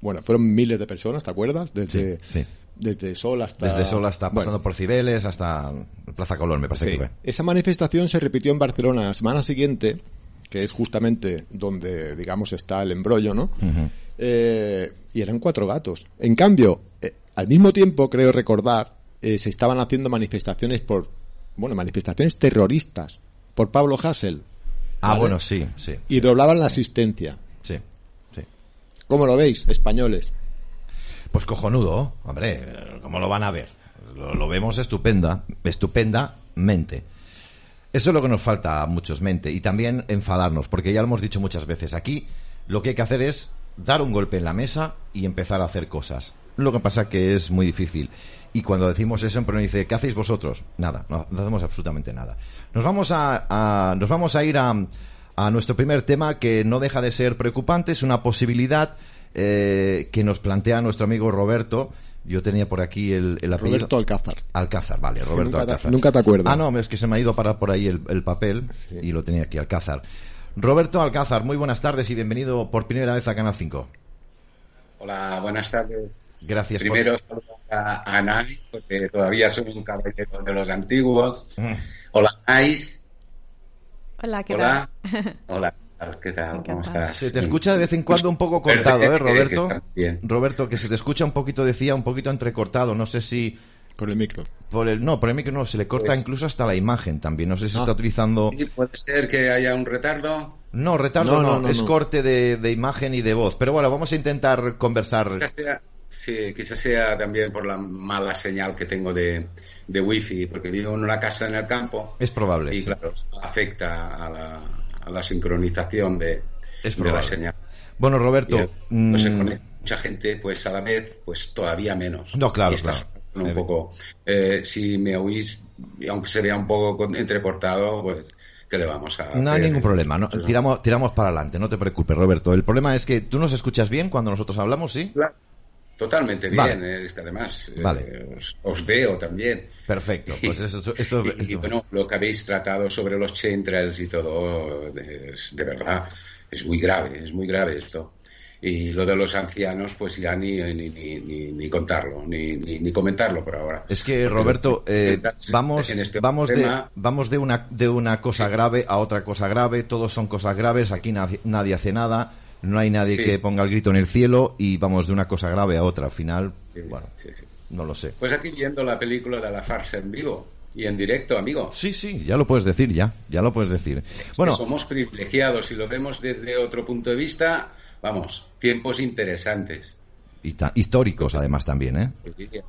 bueno, fueron miles de personas, ¿te acuerdas? Desde, sí, desde Sol hasta... Desde Sol hasta pasando por Cibeles hasta Plaza Colón, me parece que fue. Esa manifestación se repitió en Barcelona la semana siguiente, que es justamente donde, digamos, está el embrollo, ¿no? Eh, y eran cuatro gatos. En cambio, eh, al mismo tiempo, creo recordar, eh, se estaban haciendo manifestaciones por, bueno, manifestaciones terroristas por Pablo Hassel. Ah, bueno, sí, sí. Y doblaban la asistencia. Sí, sí. ¿Cómo lo veis, españoles? Pues cojonudo, hombre, ¿cómo lo van a ver? Lo, vemos estupenda, estupendamente. Eso es lo que nos falta a muchos, mente. Y también enfadarnos, porque ya lo hemos dicho muchas veces. Aquí lo que hay que hacer es dar un golpe en la mesa y empezar a hacer cosas. Lo que pasa que es muy difícil. Y cuando decimos eso, nos dice, ¿qué hacéis vosotros? Nada, no, hacemos absolutamente nada. Nos vamos a, nos vamos a ir a, a, nuestro primer tema que no deja de ser preocupante, es una posibilidad eh, que nos plantea nuestro amigo Roberto. Yo tenía por aquí el, el apellido. Roberto Alcázar. Alcázar, vale, Roberto nunca Alcázar. Te, nunca te acuerdas. Ah, no, es que se me ha ido a parar por ahí el, el papel sí. y lo tenía aquí, Alcázar. Roberto Alcázar, muy buenas tardes y bienvenido por primera vez a Canal 5. Hola, buenas tardes. Gracias. Primero por... a, a Nais, porque todavía soy un caballero de los antiguos. Mm. Hola, Nais. Hola, ¿qué Hola. tal? Hola. ¿Qué tal? ¿Cómo estás? Se te escucha de vez en cuando un poco cortado, ¿eh, Roberto? Roberto, que se te escucha un poquito, decía, un poquito entrecortado. No sé si... Por el micro. Por el, no, por el micro no, se le corta pues... incluso hasta la imagen también. No sé si ah. está utilizando... Sí, puede ser que haya un retardo. No, retardo no, no, no es corte de, de, imagen y de voz. Pero bueno, vamos a intentar conversar. Quizás sea, sí, quizás sea también por la mala señal que tengo de, de wifi, porque vivo en una casa en el campo. Es probable. Y sí. claro, afecta a la, la sincronización de, es de la señal. Bueno, Roberto. Y, no se conecta mucha gente, pues a la vez, pues todavía menos. No, claro, y claro. Un poco, eh, si me oís, aunque se vea un poco entrecortado, pues ¿qué le vamos a No hay ningún problema, no, tiramos, tiramos para adelante, no te preocupes, Roberto. El problema es que tú nos escuchas bien cuando nosotros hablamos, ¿sí? Claro. Totalmente bien, Vale. es que además Vale. eh, os, os veo también. Perfecto, pues esto, esto, Y, y, esto- bueno, lo que habéis tratado sobre los chemtrails y todo, es, de verdad, es muy grave, es muy grave esto. Y lo de los ancianos, pues ya ni, ni, ni, ni, ni contarlo, ni, ni, ni comentarlo por ahora. Es que Porque Roberto, eh, vamos, en este vamos de, tema- vamos de una de una cosa grave a otra cosa grave. Todos son cosas graves. Aquí nadie, nadie hace nada. No hay nadie Sí. que ponga el grito en el cielo y vamos de una cosa grave a otra. Al final, Sí, bueno, sí, no lo sé. Pues aquí viendo la película de la farsa en vivo y en directo, amigo. Sí, sí, ya lo puedes decir, ya, ya lo puedes decir. Bueno, somos privilegiados y lo vemos desde otro punto de vista, vamos, tiempos interesantes. Y ta- históricos además también, ¿eh?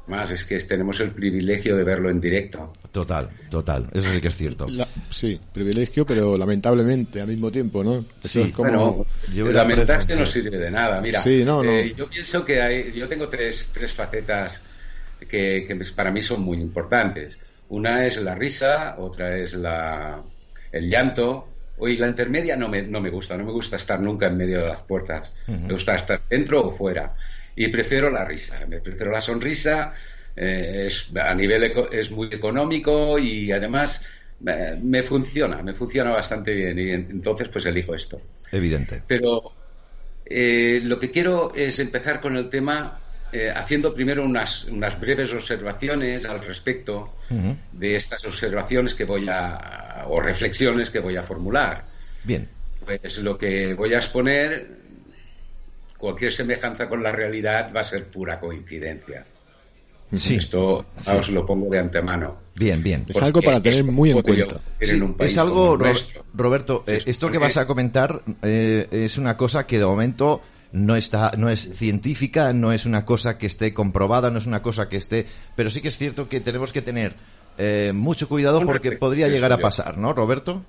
Más es que tenemos el privilegio de verlo en directo. Total, total. Eso sí que es cierto. La- sí, privilegio, pero lamentablemente al mismo tiempo, ¿no? Eso Sí, es como... Bueno, lamentarse no sirve de nada. Mira, Sí, no, no. eh, yo pienso que hay, yo tengo tres, tres facetas que, que para mí son muy importantes. Una es la risa, otra es la, el llanto. Oye, la intermedia no me, no me gusta, no me gusta estar nunca en medio de las puertas. Me gusta estar dentro o fuera. Y prefiero la risa, me prefiero la sonrisa. eh, es, a nivel eco- es muy económico y además eh, me funciona, me funciona bastante bien. Y en- entonces pues elijo esto. Evidente. Pero eh, lo que quiero es empezar con el tema eh, haciendo primero unas, unas breves observaciones al respecto de estas observaciones que voy a, o reflexiones que voy a formular. Bien. Pues lo que voy a exponer, cualquier semejanza con la realidad va a ser pura coincidencia. Sí. Esto Sí. os lo pongo de antemano. Bien, bien. Es algo para tener muy en cuenta. Sí, es algo, Ro- nuestro. Roberto, eh, Es esto que vas a comentar eh, es una cosa que de momento no está, no es científica, no es una cosa que esté comprobada, no es una cosa que esté, pero sí que es cierto que tenemos que tener eh, mucho cuidado porque podría llegar a pasar, ¿no, Roberto?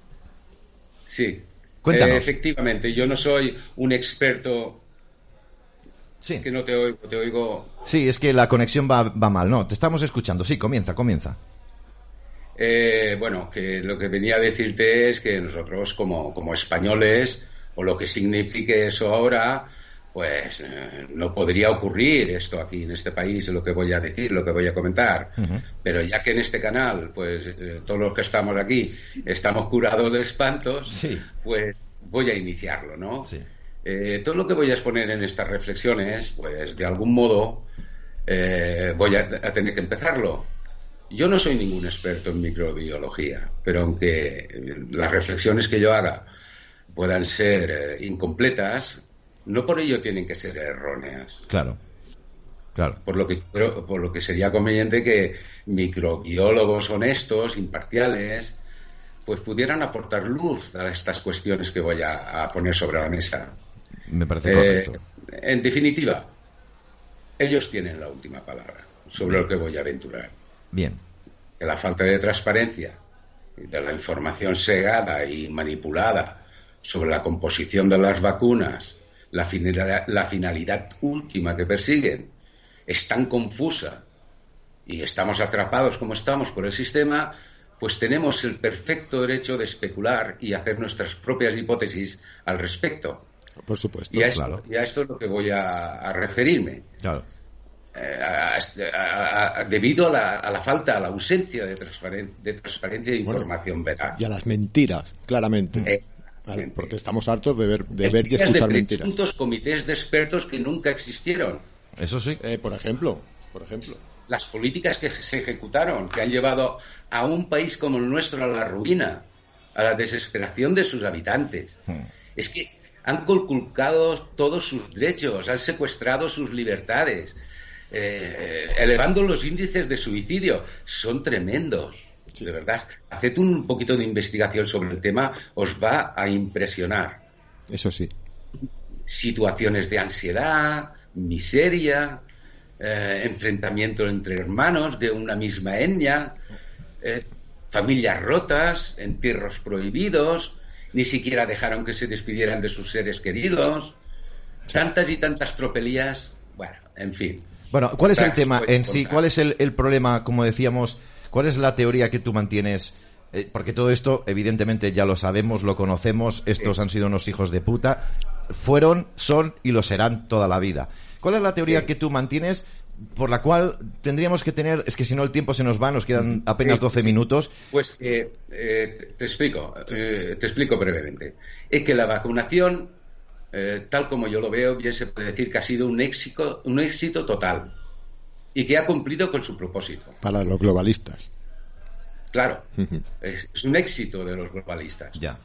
Sí. Cuéntanos. Eh, efectivamente, yo no soy un experto Sí. que no te oigo, te oigo. Sí, es que la conexión va, va mal. No, te estamos escuchando. Sí, comienza, comienza. Eh, bueno, que lo que venía a decirte es que nosotros como, como españoles, o lo que signifique eso ahora, pues eh, no podría ocurrir esto aquí en este país, lo que voy a decir, lo que voy a comentar. Pero ya que en este canal, pues eh, todos los que estamos aquí estamos curados de espantos, Sí. pues voy a iniciarlo, ¿no? Sí. Eh, todo lo que voy a exponer en estas reflexiones, pues de algún modo eh, voy a, a tener que empezarlo. Yo no soy ningún experto en microbiología, pero aunque las reflexiones que yo haga puedan ser eh, incompletas, no por ello tienen que ser erróneas. Claro. Claro. Por lo que por lo que sería conveniente que microbiólogos honestos, imparciales, pues pudieran aportar luz a estas cuestiones que voy a, a poner sobre la mesa. Me parece Eh, correcto. en definitiva, ellos tienen la última palabra sobre lo que voy a aventurar. Bien. Que la falta de transparencia de la información segada y manipulada sobre la composición de las vacunas, la finalidad, la finalidad última que persiguen, es tan confusa y estamos atrapados como estamos por el sistema, pues tenemos el perfecto derecho de especular y hacer nuestras propias hipótesis al respecto. Por supuesto. Y a esto, esto es lo que voy a, referirme. Claro. Eh, debido a la, falta, a la ausencia de, de transparencia de información veraz. Y a las mentiras, claramente. Porque estamos hartos de ver, de ver y escuchar de mentiras. comités de expertos que nunca existieron. Eso sí. Eh, por ejemplo, por ejemplo. Las políticas que se ejecutaron, que han llevado a un país como el nuestro a la ruina, a la desesperación de sus habitantes. Hmm. Es que han conculcado todos sus derechos, han secuestrado sus libertades, eh, elevando los índices de suicidio. Son tremendos. De verdad, haced un poquito de investigación sobre el tema, os va a impresionar. Eso sí. Situaciones de ansiedad, miseria, eh, enfrentamiento entre hermanos de una misma etnia, eh, familias rotas, entierros prohibidos, ni siquiera dejaron que se despidieran de sus seres queridos, tantas y tantas tropelías, bueno, en fin. Bueno, ¿cuál es el tema en sí? ¿Cuál es el, problema, como decíamos, cuál es la teoría que tú mantienes? Eh, porque todo esto, evidentemente, ya lo sabemos, lo conocemos, estos han sido unos hijos de puta, fueron, son y lo serán toda la vida. ¿Cuál es la teoría que tú mantienes por la cual tendríamos que tener, es que si no el tiempo se nos va, nos quedan apenas 12 minutos. Pues eh, eh, te explico, te explico brevemente. Es que la vacunación eh, tal como yo lo veo, bien se puede decir que ha sido un éxito, un éxito total y que ha cumplido con su propósito. Para los globalistas. Claro, es, un éxito de los globalistas. Ya,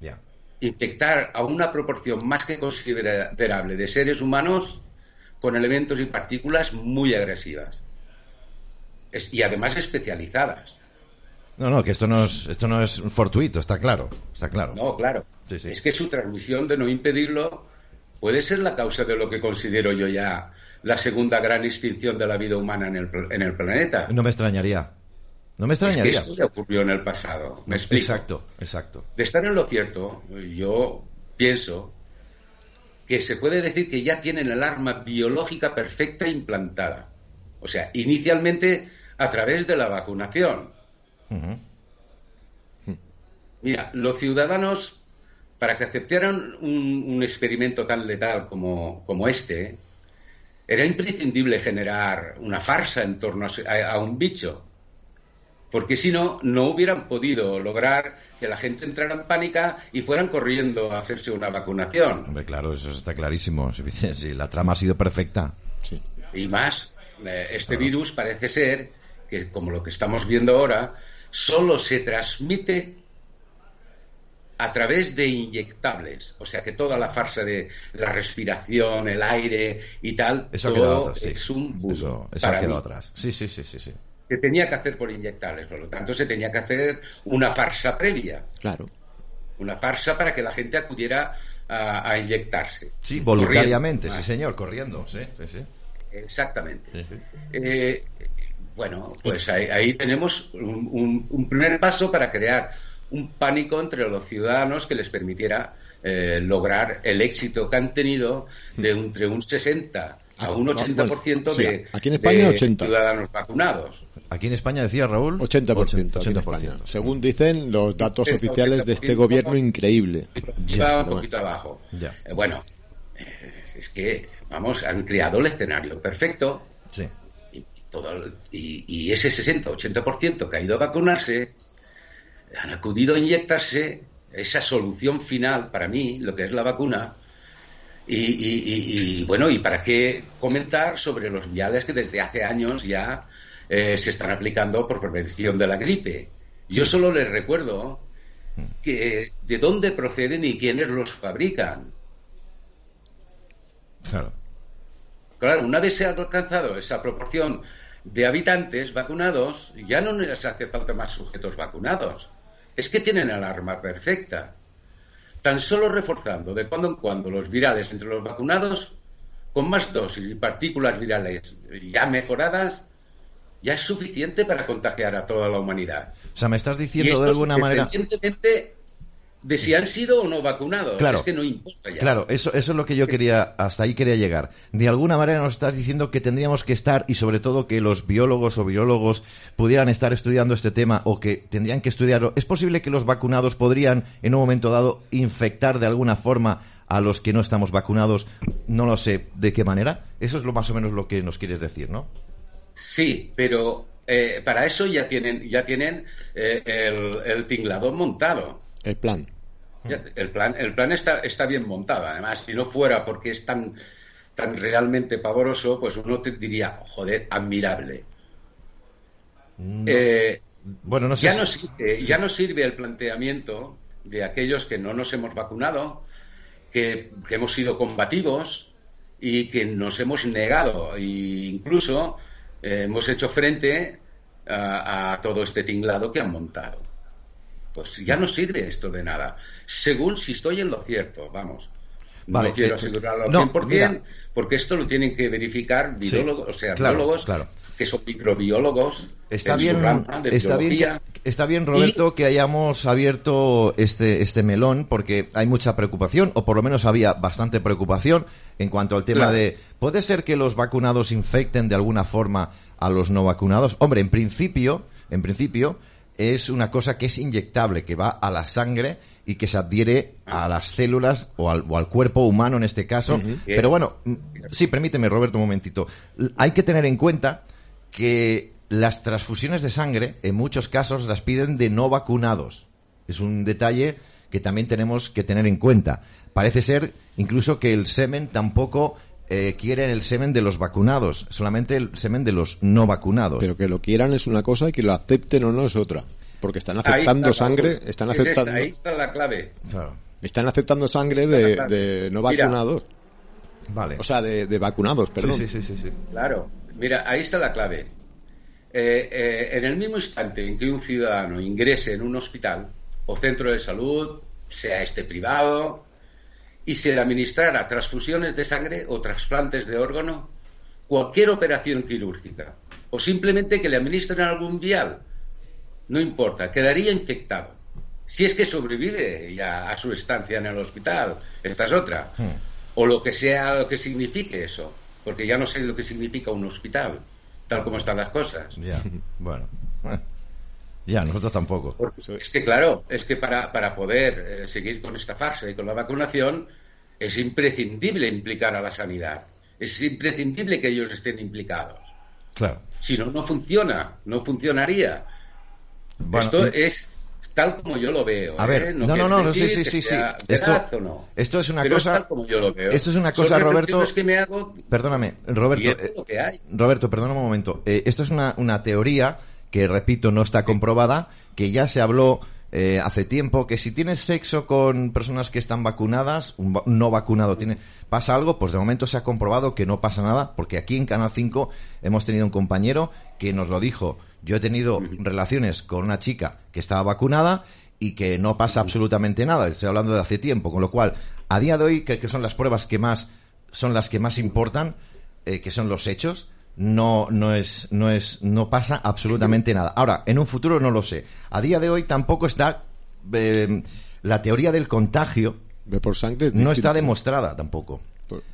ya. Infectar a una proporción más que considerable de seres humanos con elementos y partículas muy agresivas. y además especializadas. No, no, que esto no es, esto no es fortuito, está claro, está claro. No, claro. Es que su transmisión, de no impedirlo, puede ser la causa de lo que considero yo ya la segunda gran extinción de la vida humana en el, en el planeta. No me extrañaría. No me extrañaría. Es que esto ya ocurrió en el pasado. ¿Me explico? Exacto, exacto. De estar en lo cierto, yo pienso que se puede decir que ya tienen el arma biológica perfecta implantada. O sea, inicialmente a través de la vacunación. Mira, los ciudadanos para que aceptaran un, experimento tan letal como, este, era imprescindible generar una farsa en torno a, un bicho, porque si no, no hubieran podido lograr que la gente entrara en pánica y fueran corriendo a hacerse una vacunación. Hombre, claro, eso está clarísimo. la trama ha sido perfecta. Y más, eh, este virus parece ser que, como lo que estamos viendo ahora, solo se transmite a través de inyectables. O sea que toda la farsa de la respiración, el aire y tal, eso todo es un Eso, eso ha quedado atrás. Sí, sí, sí, sí, sí. Se tenía que hacer por inyectables, por lo tanto se tenía que hacer una farsa previa. Claro. Una farsa para que la gente acudiera a, inyectarse. Sí, voluntariamente, sí, señor, corriendo. Sí, sí, sí. Exactamente. Eh, bueno, pues ahí, tenemos un primer paso para crear un pánico entre los ciudadanos que les permitiera eh, lograr el éxito que han tenido de entre un 60 a un 80% ah, de, aquí en España, 80. ciudadanos vacunados. Aquí en España decía Raúl 80%, 80%, según dicen los datos oficiales de este gobierno increíble. Ya, un poquito abajo. Eh, bueno, eh, es que vamos, han creado el escenario perfecto. Sí. Y, todo, y, y ese 60-80% que ha ido a vacunarse han acudido a inyectarse esa solución final para mí, lo que es la vacuna. Y, bueno, ¿y para qué comentar sobre los viales que desde hace años ya eh, se están aplicando por prevención de la gripe? Yo solo les recuerdo que de dónde proceden y quiénes los fabrican. Claro. Claro, una vez se ha alcanzado esa proporción de habitantes vacunados, ya no les hace falta más sujetos vacunados es que tienen el arma perfecta. Tan solo reforzando de cuando en cuando los virales entre los vacunados, con más dosis y partículas virales ya mejoradas, ya es suficiente para contagiar a toda la humanidad. O sea, me estás diciendo de alguna manera. de si han sido o no vacunados. Claro, es que no importa ya. Claro, eso, eso es lo que yo quería, hasta ahí quería llegar. De alguna manera nos estás diciendo que tendríamos que estar, y sobre todo que los biólogos o biólogos pudieran estar estudiando este tema o que tendrían que estudiarlo. ¿Es posible que los vacunados podrían, en un momento dado, infectar de alguna forma a los que no estamos vacunados? No lo sé de qué manera. Eso es lo más o menos lo que nos quieres decir, ¿no? Sí, pero eh, para eso ya tienen, ya tienen eh, el, el tinglador montado. El plan el plan, el plan está, está bien montado. Además, si no fuera porque es tan, tan realmente pavoroso, pues uno te diría, joder, admirable. Eh, bueno, no sé ya, no sirve, ya no sirve el planteamiento de aquellos que no nos hemos vacunado, que, hemos sido combativos y que nos hemos negado e incluso eh, hemos hecho frente a todo este tinglado que han montado pues ya no sirve esto de nada. Según si estoy en lo cierto, vamos. No quiero eh, asegurarlo al 100%, porque esto lo tienen que verificar biólogos, o sea, biólogos que son microbiólogos. Está bien, está, bien está bien, Roberto, que hayamos abierto este, este melón, porque hay mucha preocupación, o por lo menos había bastante preocupación en cuanto al tema de, ¿puede ser que los vacunados infecten de alguna forma a los no vacunados? Hombre, en principio, en principio, es una cosa que es inyectable, que va a la sangre y que se adhiere a las células o al, cuerpo humano en este caso. Pero bueno, mm, sí, permíteme, Roberto, un momentito. Hay que tener en cuenta que las transfusiones de sangre, en muchos casos, las piden de no vacunados. Es un detalle que también tenemos que tener en cuenta. Parece ser incluso que el semen tampoco eh, quieren el semen de los vacunados, solamente el semen de los no vacunados. Pero que lo quieran es una cosa y que lo acepten o no es otra. Porque están aceptando sangre, están aceptando... ahí está la clave. Están aceptando sangre de, no vacunados. Vale. O sea, de, vacunados, perdón. Sí, sí, sí, sí, Claro. Mira, ahí está la clave. Eh, eh, en el mismo instante en que un ciudadano ingrese en un hospital o centro de salud, sea este privado, y se le administrara transfusiones de sangre o trasplantes de órgano, cualquier operación quirúrgica, o simplemente que le administren algún vial, no importa, quedaría infectado. Si es que sobrevive ya a su estancia en el hospital, esta es otra. Hmm. O lo que sea lo que signifique eso, porque ya no sé lo que significa un hospital, tal como están las cosas. Ya, bueno. Ya, nosotros tampoco. es que, claro, es que para, para poder eh, seguir con esta fase y con la vacunación es imprescindible implicar a la sanidad. Es imprescindible que ellos estén implicados. Claro. Si no, no funciona, no funcionaría. Esto es tal como yo lo veo. A ver, ¿eh? no, no, no, sí, sí, sí, sí. Esto, no. esto es una cosa. como yo lo veo. Esto es una cosa, Roberto. que me hago... Perdóname, Roberto. Eh, Roberto, perdóname un momento. Eh, esto es una, una teoría que, repito, no está comprobada, que ya se habló eh, hace tiempo que si tienes sexo con personas que están vacunadas, un no vacunado tiene, pasa algo, pues de momento se ha comprobado que no pasa nada, porque aquí en Canal 5 hemos tenido un compañero que nos lo dijo. Yo he tenido relaciones con una chica que estaba vacunada y que no pasa absolutamente nada. Estoy hablando de hace tiempo, con lo cual, a día de hoy, que, son las pruebas que más son las que más importan, eh, que son los hechos, no, no es, no es, no pasa absolutamente nada. Ahora, en un futuro no lo sé. A día de hoy tampoco está eh, la teoría del contagio. De por sangre. No está demostrada tampoco.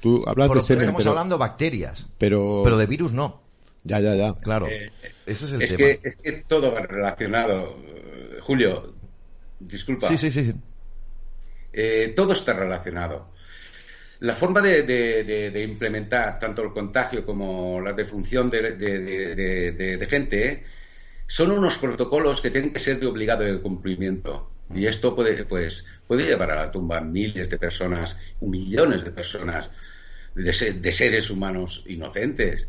Tú hablas de semen, Estamos hablando bacterias. Pero... pero de virus no. Ya, ya, ya. Claro. Eh, ese es el tema. Que, es que todo va relacionado. Julio, disculpa. Sí, sí, sí. Eh, todo está relacionado. La forma de, implementar tanto el contagio como la defunción de, gente son unos protocolos que tienen que ser de obligado cumplimiento. Y esto puede, pues, puede llevar a la tumba miles de personas, millones de personas, de, seres humanos inocentes.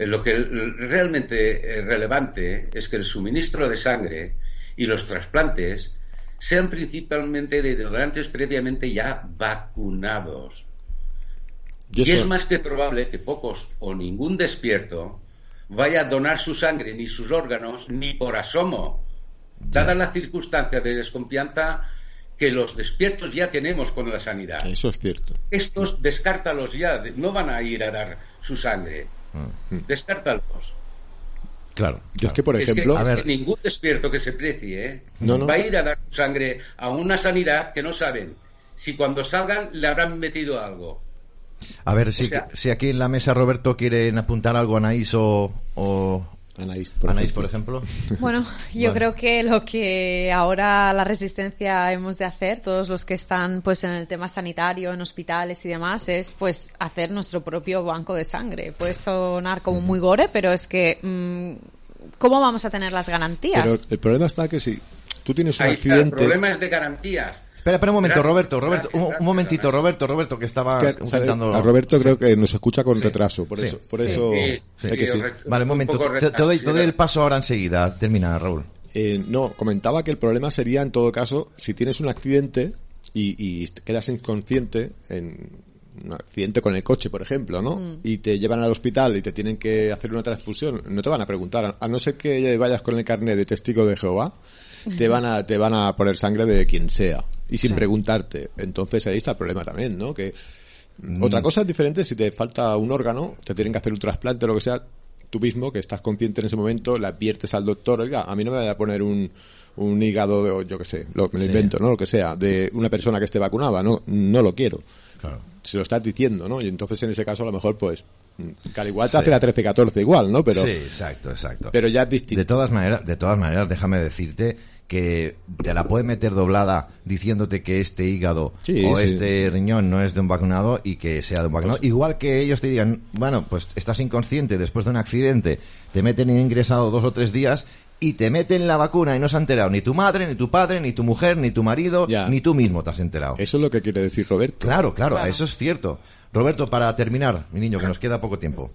Eh, lo que realmente es relevante es que el suministro de sangre y los trasplantes sean principalmente de donantes previamente ya vacunados. Y, es más que probable que pocos o ningún despierto vaya a donar su sangre ni sus órganos ni por asomo, dadas las circunstancias de desconfianza que los despiertos ya tenemos con la sanidad. Eso es cierto. Estos descártalos ya, no van a ir a dar su sangre. Mm. Descártalos. Claro. es que, por ejemplo. ningún despierto que se precie ¿eh? va a ir a dar su sangre a una sanidad que no saben si cuando salgan le habrán metido algo. A ver, si, si aquí en la mesa Roberto quieren apuntar algo a Anaís o, Anaís, por, ejemplo. Bueno, yo creo que lo que ahora la resistencia hemos de hacer, todos los que están pues en el tema sanitario, en hospitales y demás, es pues hacer nuestro propio banco de sangre. Puede sonar como muy gore, pero es que mm, ¿cómo vamos a tener las garantías? Pero el problema está que si tú tienes un accidente... el problema es de garantías. Espera, espera un momento, Roberto, Roberto, un, momentito, Roberto, Roberto, que estaba intentando... A Roberto creo que nos escucha con retraso, por eso, por eso... Vale, un momento, te, doy, el paso ahora enseguida, termina, Raúl. Eh, no, comentaba que el problema sería, en todo caso, si tienes un accidente y, y quedas inconsciente en un accidente con el coche, por ejemplo, ¿no? Mm. Y te llevan al hospital y te tienen que hacer una transfusión, no te van a preguntar, a no ser que vayas con el carnet de testigo de Jehová, te van a, te van a poner sangre de quien sea y sin preguntarte. Entonces ahí está el problema también, ¿no? Que mm. otra cosa es diferente si te falta un órgano, te tienen que hacer un trasplante o lo que sea, tú mismo, que estás consciente en ese momento, le adviertes al doctor, oiga, a mí no me vaya a poner un, un hígado, de, yo que sé, lo, me lo invento, ¿no? Lo que sea, de una persona que esté vacunada, no, no lo quiero. Claro. Se lo estás diciendo, ¿no? Y entonces en ese caso a lo mejor pues que al igual te hace la 13-14 igual, ¿no? Pero, sí, exacto, exacto. Pero ya es distinto. De todas maneras, de todas maneras, déjame decirte que te la puede meter doblada diciéndote que este hígado o este riñón no es de un vacunado y que sea de un vacunado. Pues- Igual que ellos te digan, bueno, pues estás inconsciente después de un accidente, te meten ingresado dos o tres días y te meten la vacuna y no se ha enterado ni tu madre, ni tu padre, ni tu mujer, ni tu marido, ni tú mismo te has enterado. Eso es lo que quiere decir Roberto. Claro, claro, eso es cierto. Roberto, para terminar, mi niño, que nos queda poco tiempo.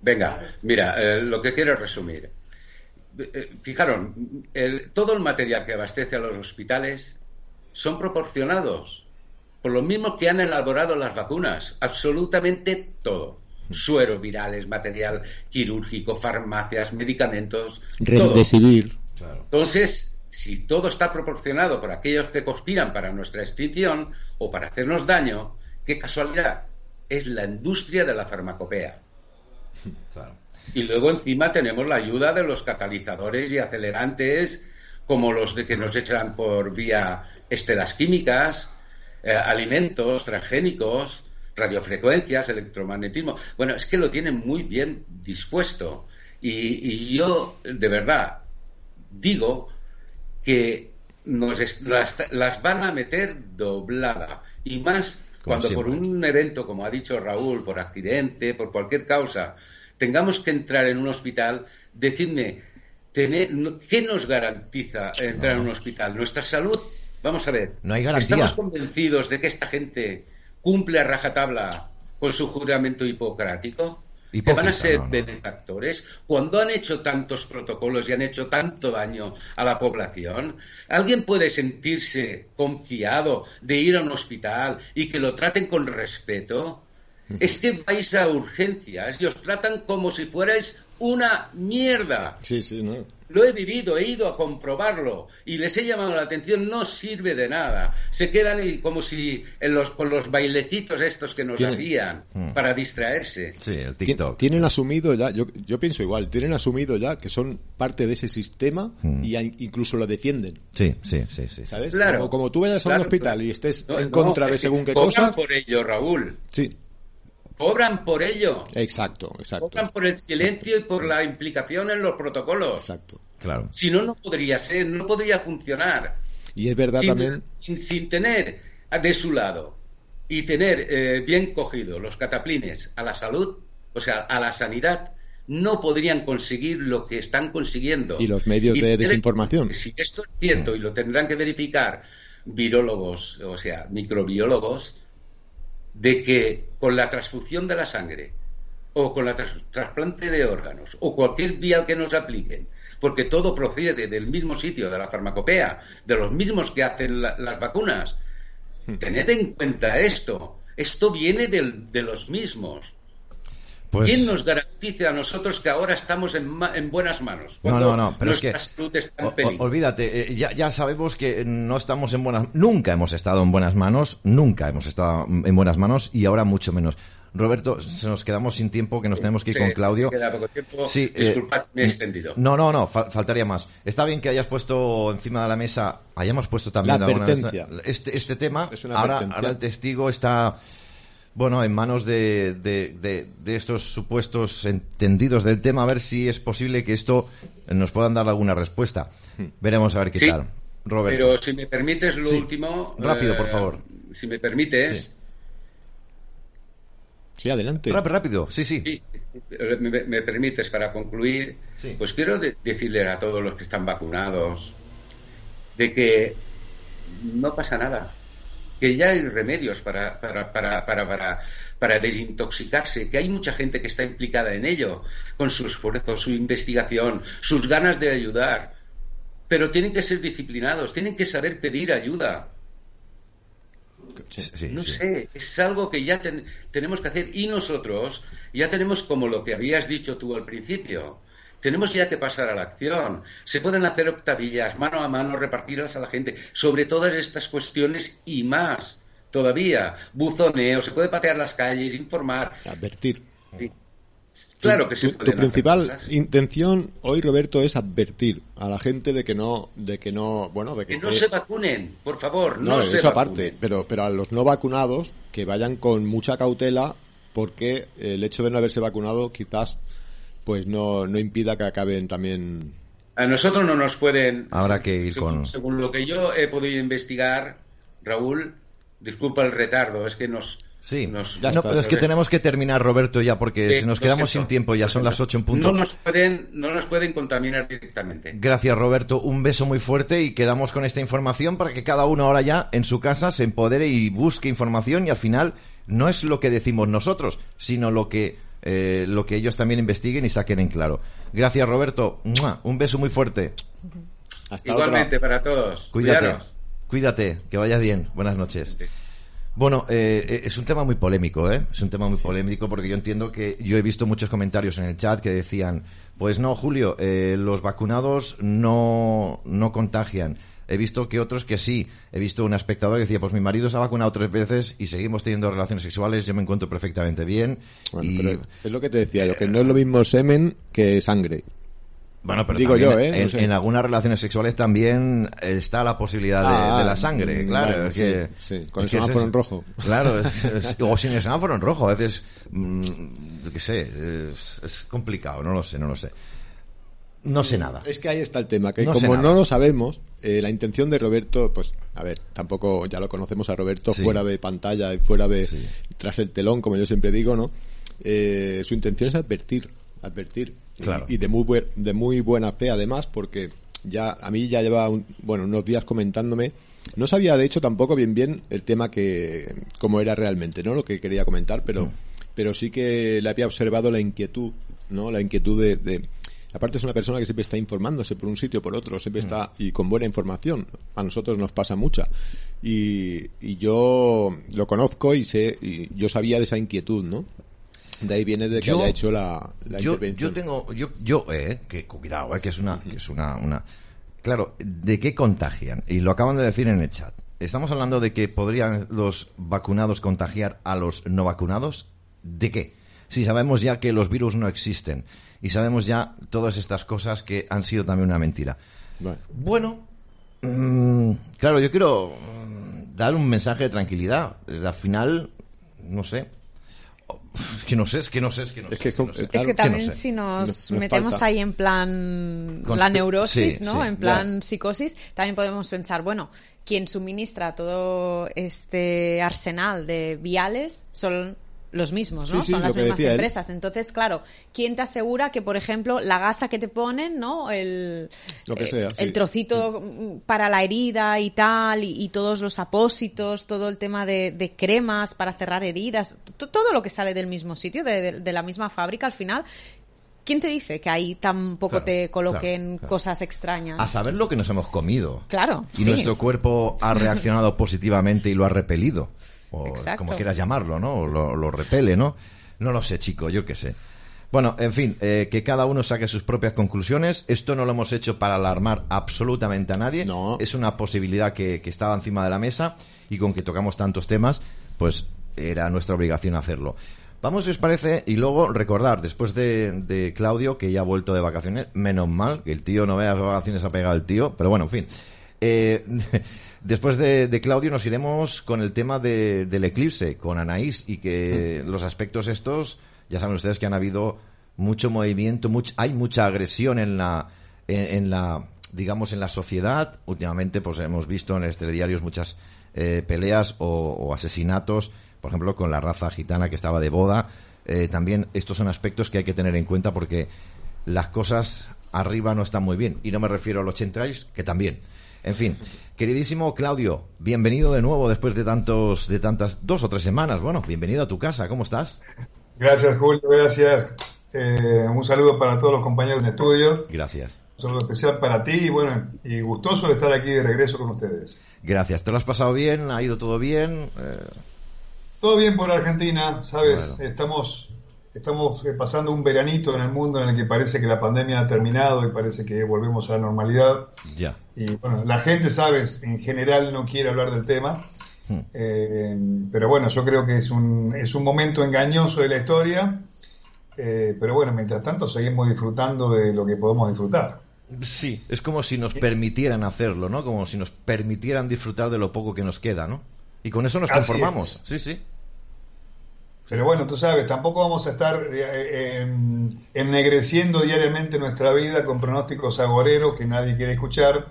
Venga, mira, eh, lo que quiero resumir. Eh, fijaron, todo el material que abastece a los hospitales son proporcionados por los mismos que han elaborado las vacunas, absolutamente todo. Suero, virales, material quirúrgico, farmacias, medicamentos. Remdesivir. Entonces, si todo está proporcionado por aquellos que conspiran para nuestra extinción o para hacernos daño, qué casualidad, es la industria de la farmacopea. Claro. Y luego encima tenemos la ayuda de los catalizadores y acelerantes, como los de que nos echan por vía estelas químicas, eh, alimentos transgénicos, radiofrecuencias, electromagnetismo. Bueno, es que lo tienen muy bien dispuesto. Y, yo, de verdad, digo que nos las, van a meter doblada. Y más cuando por un evento, como ha dicho Raúl, por accidente, por cualquier causa, tengamos que entrar en un hospital, decidme, ¿qué nos garantiza entrar en un hospital? ¿Nuestra salud? Vamos a ver. No hay garantía. ¿Estamos convencidos de que esta gente cumple a rajatabla con su juramento hipocrático? que van a ser benefactores cuando han hecho tantos protocolos y han hecho tanto daño a la población. ¿Alguien puede sentirse confiado de ir a un hospital y que lo traten con respeto? Es que vais a urgencias y os tratan como si fuerais una mierda. Sí, sí, no. Lo he vivido, he ido a comprobarlo y les he llamado la atención, no sirve de nada. Se quedan como si en los, con los bailecitos estos que nos hacían mm. para distraerse. Sí, el TikTok. Tienen asumido ya, yo, yo pienso igual, tienen asumido ya que son parte de ese sistema mm. y incluso lo defienden. Sí, sí, sí. sí. ¿Sabes? Claro, como, tú vayas a un hospital y estés en contra de según qué cosa. por ello, Raúl. Sí cobran por ello. Exacto, exacto. Cobran por el silencio y por la implicación en los protocolos. Exacto. Claro. Si no, no podría ser, no podría funcionar. Y es verdad también. Sin, tener de su lado y tener eh, bien cogido los cataplines a la salud, o sea, a la sanidad, no podrían conseguir lo que están consiguiendo. Y los medios de desinformación. Si esto es cierto y lo tendrán que verificar virólogos, o sea, microbiólogos, de que con la transfusión de la sangre o con la trasplante de órganos o cualquier vía que nos apliquen, porque todo procede del mismo sitio, de la farmacopea, de los mismos que hacen las vacunas. Hmm. Tened en cuenta esto. Esto viene de los mismos. Pues ¿Quién nos garantiza a nosotros que ahora estamos en, buenas manos? No, no, no, pero es que, olvídate, eh, ya, ya, sabemos que no estamos en buenas, nunca hemos estado en buenas manos, nunca hemos estado en buenas manos y ahora mucho menos. Roberto, se nos quedamos sin tiempo, que nos tenemos que ir con Claudio. Queda poco tiempo. Sí, eh, me he extendido. No, no, no, faltaría más. Está bien que hayas puesto encima de la mesa, hayamos puesto también este, este tema. ahora, ahora el testigo está bueno, en manos de, de, de, estos supuestos entendidos del tema, a ver si es posible que esto nos puedan dar alguna respuesta. Hmm. Veremos a ver qué tal. Roberto. Pero si me permites lo último. Rápido, por eh, favor. Si me permites. Sí, adelante. Rápido, rápido, sí, sí. me, permites para concluir. Pues quiero decirle a todos los que están vacunados de que no pasa nada que ya hay remedios para, para, para, para, para, desintoxicarse, que hay mucha gente que está implicada en ello, con su esfuerzo, su investigación, sus ganas de ayudar. Pero tienen que ser disciplinados, tienen que saber pedir ayuda. no sé, es algo que ya tenemos que hacer y nosotros ya tenemos como lo que habías dicho tú al principio tenemos ya que pasar a la acción. Se pueden hacer octavillas, mano a mano, repartirlas a la gente, sobre todas estas cuestiones y más. Todavía, buzoneo, se puede patear las calles, informar. Advertir. Claro que sí. Tu, principal intención hoy, Roberto, es advertir a la gente de que no, de que no, bueno, de que, no se vacunen, por favor. No, eso aparte, pero, pero a los no vacunados que vayan con mucha cautela porque el hecho de no haberse vacunado quizás pues no, no impida que acaben también. A nosotros no nos pueden. Habrá que ir según, con. Según lo que yo he podido investigar, Raúl, disculpa el retardo, es que nos. Sí, ya no, pero es que tenemos que terminar, Roberto, ya, porque si nos quedamos sin tiempo, ya son las ocho en punto. No nos, pueden, no nos pueden contaminar directamente. Gracias, Roberto. Un beso muy fuerte y quedamos con esta información para que cada uno ahora ya en su casa se empodere y busque información y al final no es lo que decimos nosotros, sino lo que eh, lo que ellos también investiguen y saquen en claro. Gracias, Roberto. Un beso muy fuerte. Igualmente para todos. Cuídate. Cuídate, que vaya bien. Buenas noches. Bueno, eh, eh, es un tema muy polémico, ¿eh? Es un tema muy polémico porque yo entiendo que yo he visto muchos comentarios en el chat que decían, pues no, Julio, los vacunados no, no contagian. He visto que otros que sí. He visto un espectador que decía, pues mi marido se ha vacunado tres veces y seguimos teniendo relaciones sexuales, yo me encuentro perfectamente bien. es lo que te decía, yo, que no es lo mismo semen que sangre. Bueno, pero digo yo, ¿eh? En, algunas relaciones sexuales también está la posibilidad de, la ah, sangre, mm, claro. que, con el semáforo en rojo. Claro, o sin el semáforo en rojo. A veces, mm, qué sé, es, complicado, no lo sé, no lo sé. No sé nada. Es que ahí está el tema, que como no lo sabemos, eh, la intención de Roberto, pues, a ver, tampoco ya lo conocemos a Roberto fuera de pantalla y fuera de, tras el telón, como yo siempre digo, ¿no? Eh, su intención es advertir, advertir. Y, de, muy de muy buena fe además, porque ya, a mí ya lleva, bueno, unos días comentándome, no sabía de hecho tampoco bien bien el tema que, cómo era realmente, ¿no? Lo que quería comentar, pero, mm. pero sí que le había observado la inquietud, ¿no? La inquietud de Aparte es una persona que siempre está informándose por un sitio o por otro, siempre está y con buena información. A nosotros nos pasa mucha. Y, y yo lo conozco y sé, y yo sabía de esa inquietud, ¿no? De ahí viene de que haya hecho la, la yo, intervención. Yo tengo, yo, yo, eh, que cuidado, eh, que es una, que es una, una, claro, ¿de qué contagian? Y lo acaban de decir en el chat. Estamos hablando de que podrían los vacunados contagiar a los no vacunados. ¿De qué? Si sabemos ya que los virus no existen y sabemos ya todas estas cosas que han sido también una mentira. Bueno, mm, claro, yo quiero mm, dar un mensaje de tranquilidad. Al final, no sé, es que no sé, es que no sé, es que no sé. Es que, también si nos, metemos ahí en plan la neurosis, ¿no? en plan psicosis, también podemos pensar, bueno, quien suministra todo este arsenal de viales son los mismos, ¿no? Son las mismas empresas. Entonces, claro, ¿quién te asegura que, por ejemplo, la gasa que te ponen, ¿no? El, eh, el trocito para la herida y tal, y, todos los apósitos, todo el tema de, cremas para cerrar heridas, todo lo que sale del mismo sitio, de, la misma fábrica, al final, ¿Quién te dice que ahí tampoco te coloquen cosas extrañas? A saber lo que nos hemos comido. Claro. Y nuestro cuerpo ha reaccionado positivamente y lo ha repelido o como quieras llamarlo, ¿no? lo, repele, ¿no? No lo sé, chico, yo qué sé. Bueno, en fin, eh, que cada uno saque sus propias conclusiones. Esto no lo hemos hecho para alarmar absolutamente a nadie. No. Es una posibilidad que, que estaba encima de la mesa y con que tocamos tantos temas, pues era nuestra obligación hacerlo. Vamos, si os parece, y luego recordar, después de, Claudio, que ya ha vuelto de vacaciones, menos mal, que el tío no vea las vacaciones ha pegado el tío, pero bueno, en fin. Eh, después de, Claudio nos iremos con el tema del eclipse, con Anaís, y que los aspectos estos, ya saben ustedes que han habido mucho movimiento, hay mucha agresión en la, en, la, digamos, en la sociedad. Últimamente, pues hemos visto en este diarios muchas eh, peleas o, asesinatos, por ejemplo, con la raza gitana que estaba de boda. Eh, también estos son aspectos que hay que tener en cuenta porque las cosas arriba no están muy bien. Y no me refiero a los chentrais, que también. En fin, queridísimo Claudio, bienvenido de nuevo después de tantos, de tantas, dos o tres semanas. Bueno, bienvenido a tu casa, ¿cómo estás? Gracias, Julio, gracias. Eh, un saludo para todos los compañeros de estudio. Gracias. Un saludo especial para ti y bueno, y gustoso de estar aquí de regreso con ustedes. Gracias. ¿Te lo has pasado bien? ¿Ha ido todo bien? Eh, todo bien por Argentina, ¿sabes? Estamos, estamos eh, pasando un veranito en el mundo en el que parece que la pandemia ha terminado y parece que volvemos a la normalidad. Ya. Y bueno, la gente, ¿sabes? En general no quiere hablar del tema. Hmm. pero bueno, yo creo que es un, es un momento engañoso de la historia eh, pero bueno, mientras tanto seguimos disfrutando de lo que podemos disfrutar. Sí, es como si nos permitieran hacerlo, ¿no? Como si nos permitieran disfrutar de lo poco que nos queda, ¿no? Y con eso nos conformamos. Sí, sí. Pero bueno, tú sabes, tampoco vamos a estar eh, eh, ennegreciendo diariamente nuestra vida con pronósticos agoreros que nadie quiere escuchar.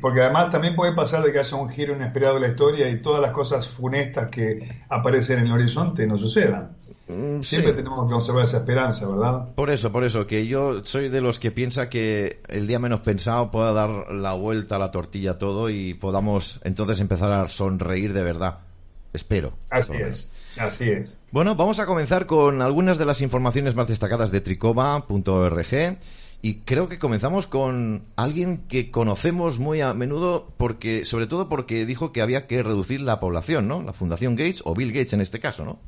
porque además también puede pasar de que haya un giro inesperado de la historia y todas las cosas funestas que aparecen en el horizonte no sucedan. Mm, Siempre tenemos que conservar esa esperanza, ¿verdad? Por eso, por eso, que yo soy de los que piensa que el día menos pensado pueda dar la vuelta a la tortilla todo y podamos entonces empezar a sonreír de verdad. Espero. Así es, así es. Bueno, vamos a comenzar con algunas de las informaciones más destacadas de tricova.org y creo que comenzamos con alguien que conocemos muy a menudo porque sobre todo porque dijo que había que reducir la población, ¿no? La Fundación Gates o Bill Gates en este caso, ¿no?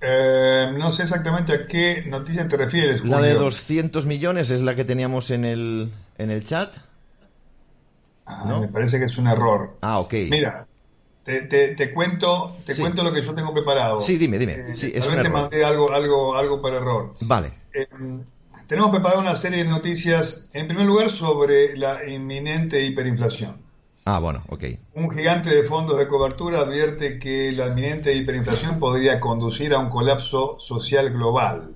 Eh, no sé exactamente a qué noticia te refieres. La de 200 millones es la que teníamos en el, en el chat. Ah, Me parece que es un error. Ah, ok. Mira, te, te, cuento, te cuento lo que yo tengo preparado. Sí, dime, dime. Eh, sí, mandé algo, algo, algo para error. Vale. Eh, tenemos preparado una serie de noticias, en primer lugar, sobre la inminente hiperinflación. Ah, bueno, ok. Un gigante de fondos de cobertura advierte que la inminente hiperinflación podría conducir a un colapso social global.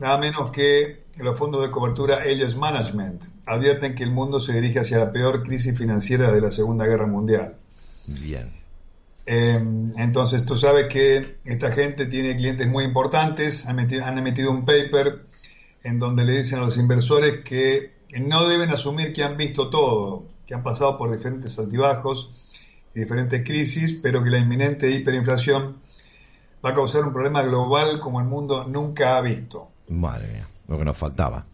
Nada menos que los fondos de cobertura Aegis Management advierten que el mundo se dirige hacia la peor crisis financiera de la Segunda Guerra Mundial. Bien. Em, entonces tú sabes que esta gente tiene clientes muy importantes, han, han emitido un paper en donde le dicen a los inversores que no deben asumir que han visto todo, que han pasado por diferentes altibajos y diferentes crisis, pero que la inminente hiperinflación va a causar un problema global como el mundo nunca ha visto. Madre mía, lo que nos faltaba.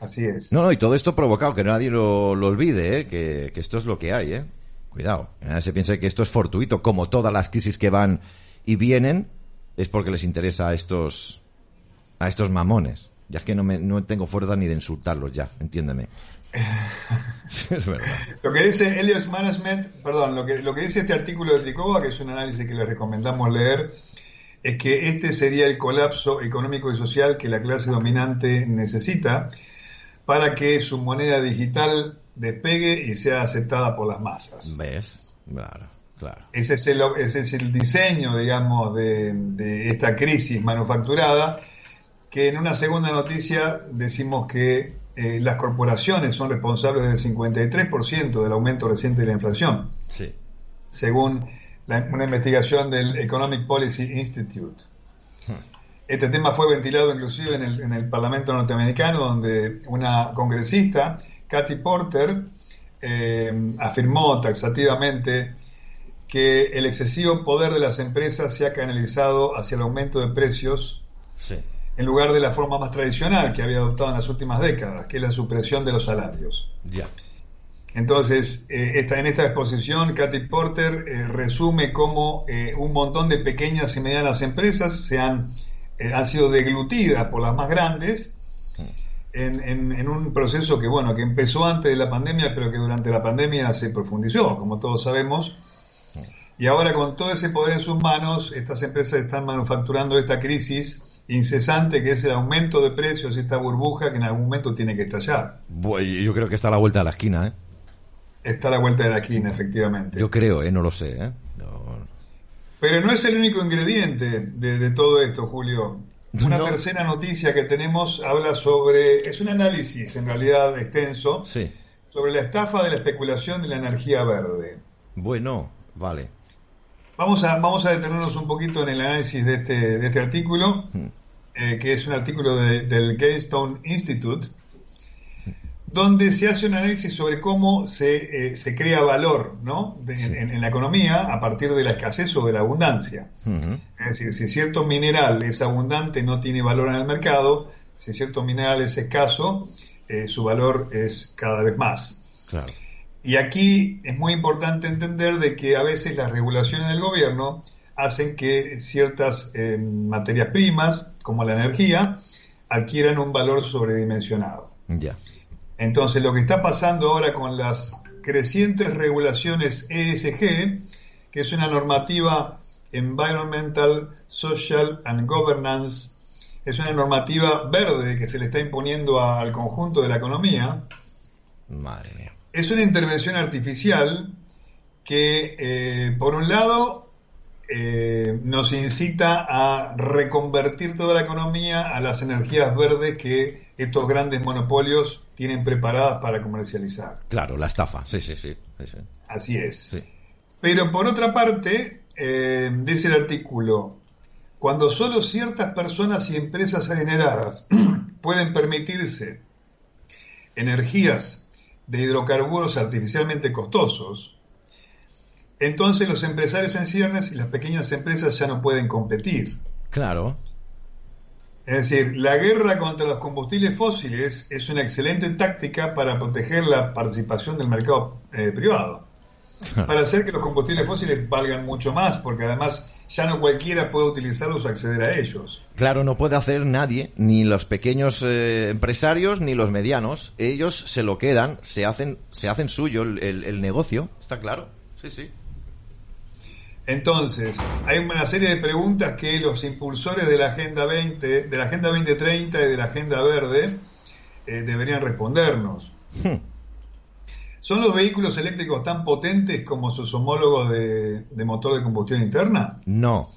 Así es. No, no, y todo esto provocado, que nadie lo, olvide, ¿eh? que, esto es lo que hay, ¿eh? Cuidado, nadie se piense que esto es fortuito, como todas las crisis que van y vienen, es porque les interesa a estos, a estos mamones. Ya es que no, me, no tengo fuerza ni de insultarlos ya, entiéndeme. Lo que dice Helios Management, perdón, lo que, lo que dice este artículo de Tricova, que es un análisis que le recomendamos leer, es que este sería el colapso económico y social que la clase dominante necesita para que su moneda digital despegue y sea aceptada por las masas. ¿Ves? Claro, claro. Ese es el, ese es el diseño, digamos, de, de esta crisis manufacturada, que en una segunda noticia decimos que eh, las corporaciones son responsables del 53% del aumento reciente de la inflación, sí. según una investigación del Economic Policy Institute. Hmm. Este tema fue ventilado inclusive en el, en el, Parlamento norteamericano, donde una congresista, Kathy Porter, eh, afirmó taxativamente que el excesivo poder de las empresas se ha canalizado hacia el aumento de precios sí en lugar de la forma más tradicional que había adoptado en las últimas décadas, que es la supresión de los salarios. Ya. Entonces, eh, en esta exposición, Katy Porter eh, resume cómo eh, un montón de pequeñas y medianas empresas se han, han sido deglutidas por las más grandes en, en, un proceso que, bueno, que empezó antes de la pandemia, pero que durante la pandemia se profundizó, como todos sabemos. y ahora con todo ese poder en sus manos, estas empresas están manufacturando esta crisis incesante que es el aumento de precios, esta burbuja que en algún momento tiene que estallar. Yo creo que está a la vuelta de la esquina, ¿eh? Está a la vuelta de la esquina, efectivamente. Yo creo, ¿eh? No lo sé, ¿eh? Pero no es el único ingrediente de, todo esto, Julio. Una tercera noticia que tenemos habla sobre, es un análisis en realidad extenso, sobre la estafa de la especulación de la energía verde. Bueno, vale. Vamos a, vamos a detenernos un poquito en el análisis de este, de este artículo, hmm. eh, que es un artículo del Gaystone Institute, donde se hace un análisis sobre cómo se, eh, se crea valor ¿no? en, la economía a partir de la escasez o de la abundancia. Es decir, si cierto mineral es abundante, no tiene valor en el mercado, si cierto mineral es escaso, eh, su valor es cada vez más. Y aquí es muy importante entender de que a veces las regulaciones del gobierno hacen que ciertas eh, materias primas, como la energía, adquieran un valor sobredimensionado. Ya. Entonces, lo que está pasando ahora con las crecientes regulaciones ESG, que es una normativa Environmental, Social and Governance, es una normativa verde que se le está imponiendo al conjunto de la economía. Es una intervención artificial que, eh, por un lado, eh, nos incita a reconvertir toda la economía a las energías verdes que estos grandes monopolios tienen preparadas para comercializar. Claro, la estafa, sí, sí, sí. Así es. Pero por otra parte, eh, dice el artículo, cuando solo ciertas personas y empresas adineradas pueden permitirse energías de hidrocarburos artificialmente costosos, entonces los empresarios en ciernes y las pequeñas empresas ya no pueden competir. Claro. Es decir, la guerra contra los combustibles fósiles es una excelente táctica para proteger la participación del mercado eh, privado. Para hacer que los combustibles fósiles valgan mucho más, porque además ya no cualquiera puede utilizarlos o acceder a ellos. Claro, no puede hacer nadie, ni los pequeños eh, empresarios ni los medianos. Ellos se lo quedan, se hacen, se hacen suyo el negocio, está claro. Sí, sí. Entonces, hay una serie de preguntas que los impulsores de la Agenda 20, de la Agenda 2030 y de la Agenda Verde eh, deberían respondernos. ¿Son los vehículos eléctricos tan potentes como sus homólogos de, de motor de combustión interna? No.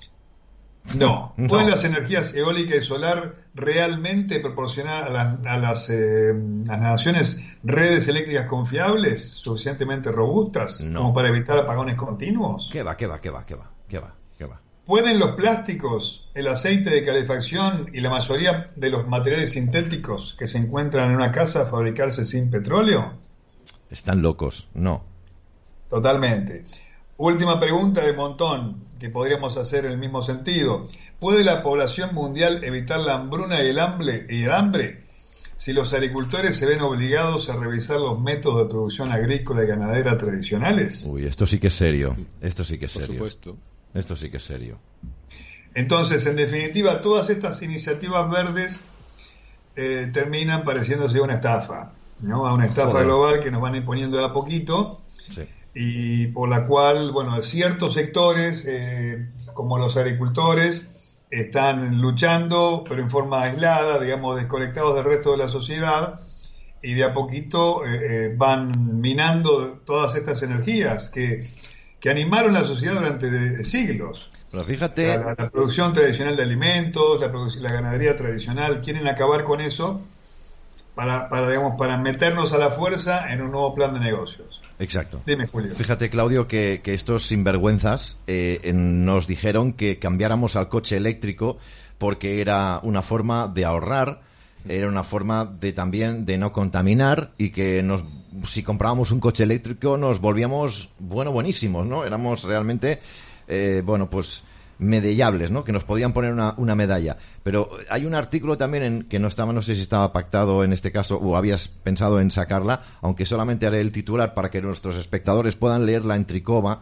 No. ¿Pueden las energías eólica y solar realmente proporcionar a, las, eh, naciones redes eléctricas confiables, suficientemente robustas, como para evitar apagones continuos? ¿Qué va, qué va, qué va, qué va, qué va, qué va? ¿Pueden los plásticos, el aceite de calefacción y la mayoría de los materiales sintéticos que se encuentran en una casa fabricarse sin petróleo? Están locos, no. Totalmente. Última pregunta de montón que podríamos hacer en el mismo sentido. ¿Puede la población mundial evitar la hambruna y el hambre, y el hambre si los agricultores se ven obligados a revisar los métodos de producción agrícola y ganadera tradicionales? Uy, esto sí que es serio. Esto sí que es Por serio. Supuesto. Esto sí que es serio. Entonces, en definitiva, todas estas iniciativas verdes eh, terminan pareciéndose a una estafa, ¿no? A una estafa global que nos van imponiendo de a poquito. Sí y por la cual, bueno, ciertos sectores, eh, como los agricultores, están luchando, pero en forma aislada, digamos, desconectados del resto de la sociedad, y de a poquito eh, eh, van minando todas estas energías que, que animaron la sociedad durante siglos. Pero fíjate. La, producción tradicional de alimentos, la, la ganadería tradicional, quieren acabar con eso para, para, digamos, para meternos a la fuerza en un nuevo plan de negocios. Exacto. Dime, Julio. Fíjate, Claudio, que, estos sinvergüenzas eh, nos dijeron que cambiáramos al coche eléctrico porque era una forma de ahorrar, era una forma de también de no contaminar y que nos, si comprábamos un coche eléctrico nos volvíamos, bueno, buenísimos, ¿no? Éramos realmente, eh, bueno, pues medellables, ¿no? Que nos podían poner una, medalla. Pero hay un artículo también en que no estaba, no sé si estaba pactado en este caso o habías pensado en sacarla, aunque solamente haré el titular para que nuestros espectadores puedan leerla en tricoma,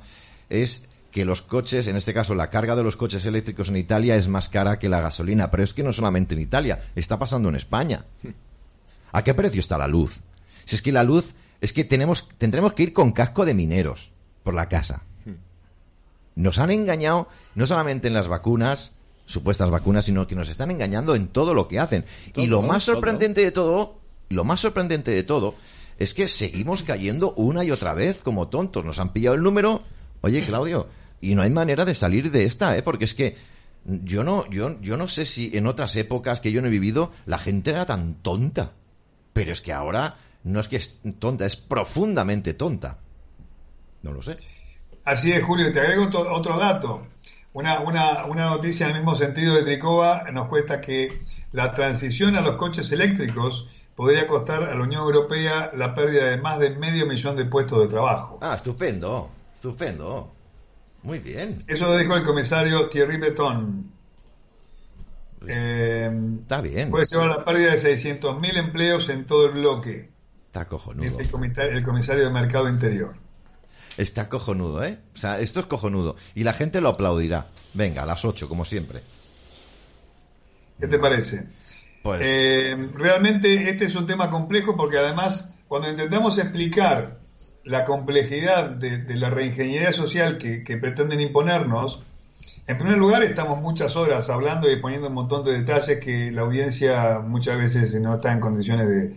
es que los coches, en este caso la carga de los coches eléctricos en Italia es más cara que la gasolina, pero es que no solamente en Italia, está pasando en España. ¿A qué precio está la luz? Si es que la luz es que tenemos tendremos que ir con casco de mineros por la casa. Nos han engañado no solamente en las vacunas, supuestas vacunas, sino que nos están engañando en todo lo que hacen. y lo más sorprendente de todo, lo más sorprendente de todo, es que seguimos cayendo una y otra vez como tontos. Nos han pillado el número. Oye, Claudio, y no hay manera de salir de esta, ¿eh? Porque es que yo no, yo, yo no sé si en otras épocas que yo no he vivido la gente era tan tonta. Pero es que ahora no es que es tonta, es profundamente tonta. No lo sé. Así es, Julio. Te agrego otro dato. Una, una, una noticia en el mismo sentido de Tricova nos cuesta que la transición a los coches eléctricos podría costar a la Unión Europea la pérdida de más de medio millón de puestos de trabajo. Ah, estupendo, estupendo. Muy bien. Eso lo dijo el comisario Thierry Breton. Eh, está bien. Puede llevar la pérdida de 600.000 empleos en todo el bloque. Está cojonudo. Es el comisario, de Mercado Interior. Está cojonudo, ¿eh? O sea, esto es cojonudo. Y la gente lo aplaudirá. Venga, a las 8, como siempre. ¿Qué te parece? Pues... Eh, realmente este es un tema complejo porque además cuando intentamos explicar la complejidad de, la reingeniería social que, pretenden imponernos, en primer lugar estamos muchas horas hablando y poniendo un montón de detalles que la audiencia muchas veces no está en condiciones de,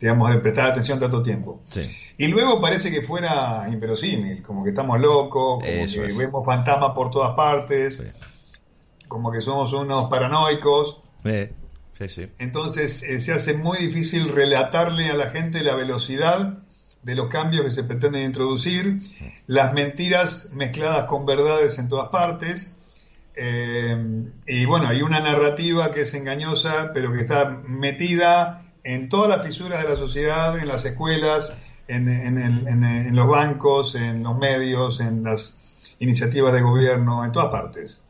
digamos, de prestar atención tanto tiempo. Y luego parece que fuera inverosímil, como que estamos locos, como que vemos fantasmas por todas partes, como que somos unos paranoicos. Entonces eh, se hace muy difícil relatarle a la gente la velocidad de los cambios que se pretenden introducir, las mentiras mezcladas con verdades en todas partes. Eh, y bueno, hay una narrativa que es engañosa, pero que está metida en todas las fisuras de la sociedad, en las escuelas, en, en los bancos, en los medios, en las iniciativas de gobierno, en todas partes.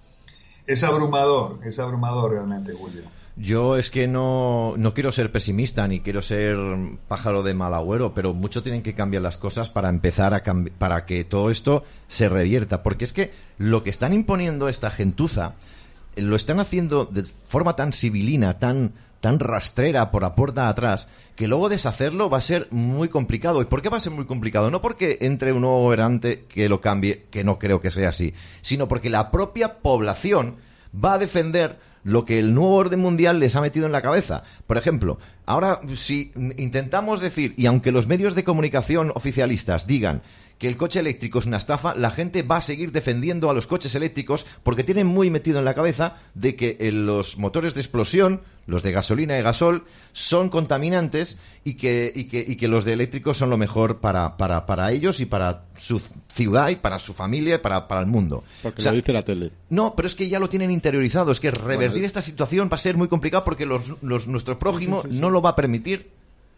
Es abrumador, es abrumador realmente, Julio. Yo es que no, no quiero ser pesimista ni quiero ser pájaro de mal agüero, pero mucho tienen que cambiar las cosas para empezar a para que todo esto se revierta. Porque es que lo que están imponiendo esta gentuza eh, lo están haciendo de forma tan civilina, tan, tan rastrera por la puerta atrás, que luego deshacerlo va a ser muy complicado. ¿Y por qué va a ser muy complicado? No porque entre un nuevo gobernante que lo cambie, que no creo que sea así, sino porque la propia población va a defender lo que el nuevo orden mundial les ha metido en la cabeza. Por ejemplo, ahora si intentamos decir, y aunque los medios de comunicación oficialistas digan que el coche eléctrico es una estafa, la gente va a seguir defendiendo a los coches eléctricos porque tienen muy metido en la cabeza de que eh, los motores de explosión, los de gasolina y gasol, son contaminantes y que, y que, y que los de eléctricos son lo mejor para, para, para ellos y para su ciudad y para su familia y para, para el mundo. Porque lo dice la tele. No, pero es que ya lo tienen interiorizado. Es que revertir esta situación va a ser muy complicado porque los, los, nuestro prójimo no lo va a permitir.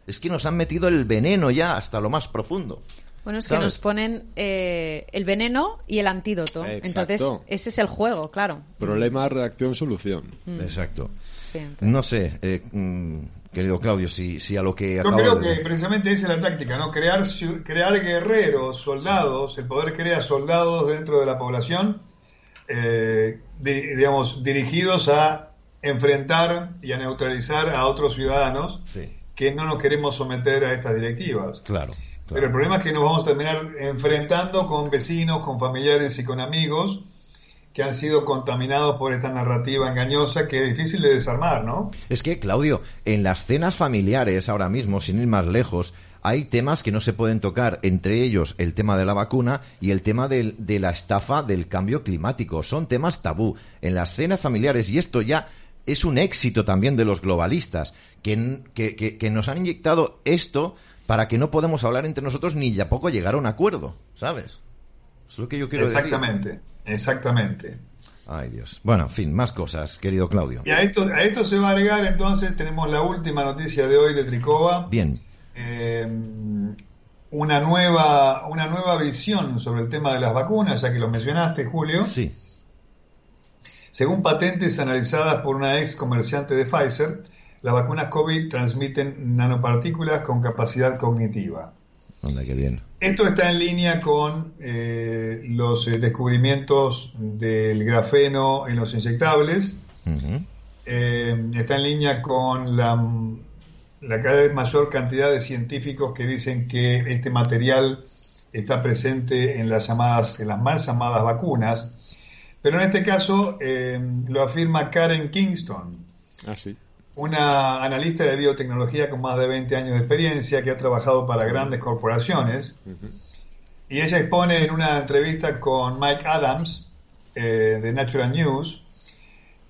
Es que nos han metido el veneno ya hasta lo más profundo. Bueno, es que nos ponen eh, el veneno y el antídoto. Entonces, ese es el juego, claro. Problema, reacción, solución. Mm. Exacto. No sé, eh, mm, querido Claudio, si, si a lo que Yo creo que precisamente esa es la táctica, ¿no? Crear, crear guerreros, soldados, el poder crea soldados dentro de la población, eh, digamos, dirigidos a enfrentar y a neutralizar a otros ciudadanos que no nos queremos someter a estas directivas. Claro. Pero el problema es que nos vamos a terminar enfrentando con vecinos, con familiares y con amigos que han sido contaminados por esta narrativa engañosa que es difícil de desarmar, ¿no? Es que, Claudio, en las cenas familiares ahora mismo, sin ir más lejos, hay temas que no se pueden tocar, entre ellos el tema de la vacuna y el tema de, la estafa del cambio climático. Son temas tabú en las cenas familiares y esto ya es un éxito también de los globalistas, que, que, que nos han inyectado esto para que no podamos hablar entre nosotros ni ya poco llegar a un acuerdo, ¿sabes? Es lo que yo quiero exactamente, decir. Exactamente, exactamente. Ay Dios. Bueno, en fin, más cosas, querido Claudio. Y a esto, a esto se va a agregar entonces, tenemos la última noticia de hoy de Tricova. Bien. Eh, una nueva, una nueva visión sobre el tema de las vacunas, ya que lo mencionaste, Julio. Sí. Según patentes analizadas por una ex comerciante de Pfizer, las vacunas COVID transmiten nanopartículas con capacidad cognitiva. qué bien. Esto está en línea con eh, los eh, descubrimientos del grafeno en los inyectables. Eh, está en línea con la, la, cada vez mayor cantidad de científicos que dicen que este material está presente en las llamadas, en las mal llamadas vacunas, pero en este caso eh, lo afirma Karen Kingston, ah, una analista de biotecnología con más de 20 años de experiencia que ha trabajado para grandes corporaciones. Y ella expone en una entrevista con Mike Adams eh, de Natural News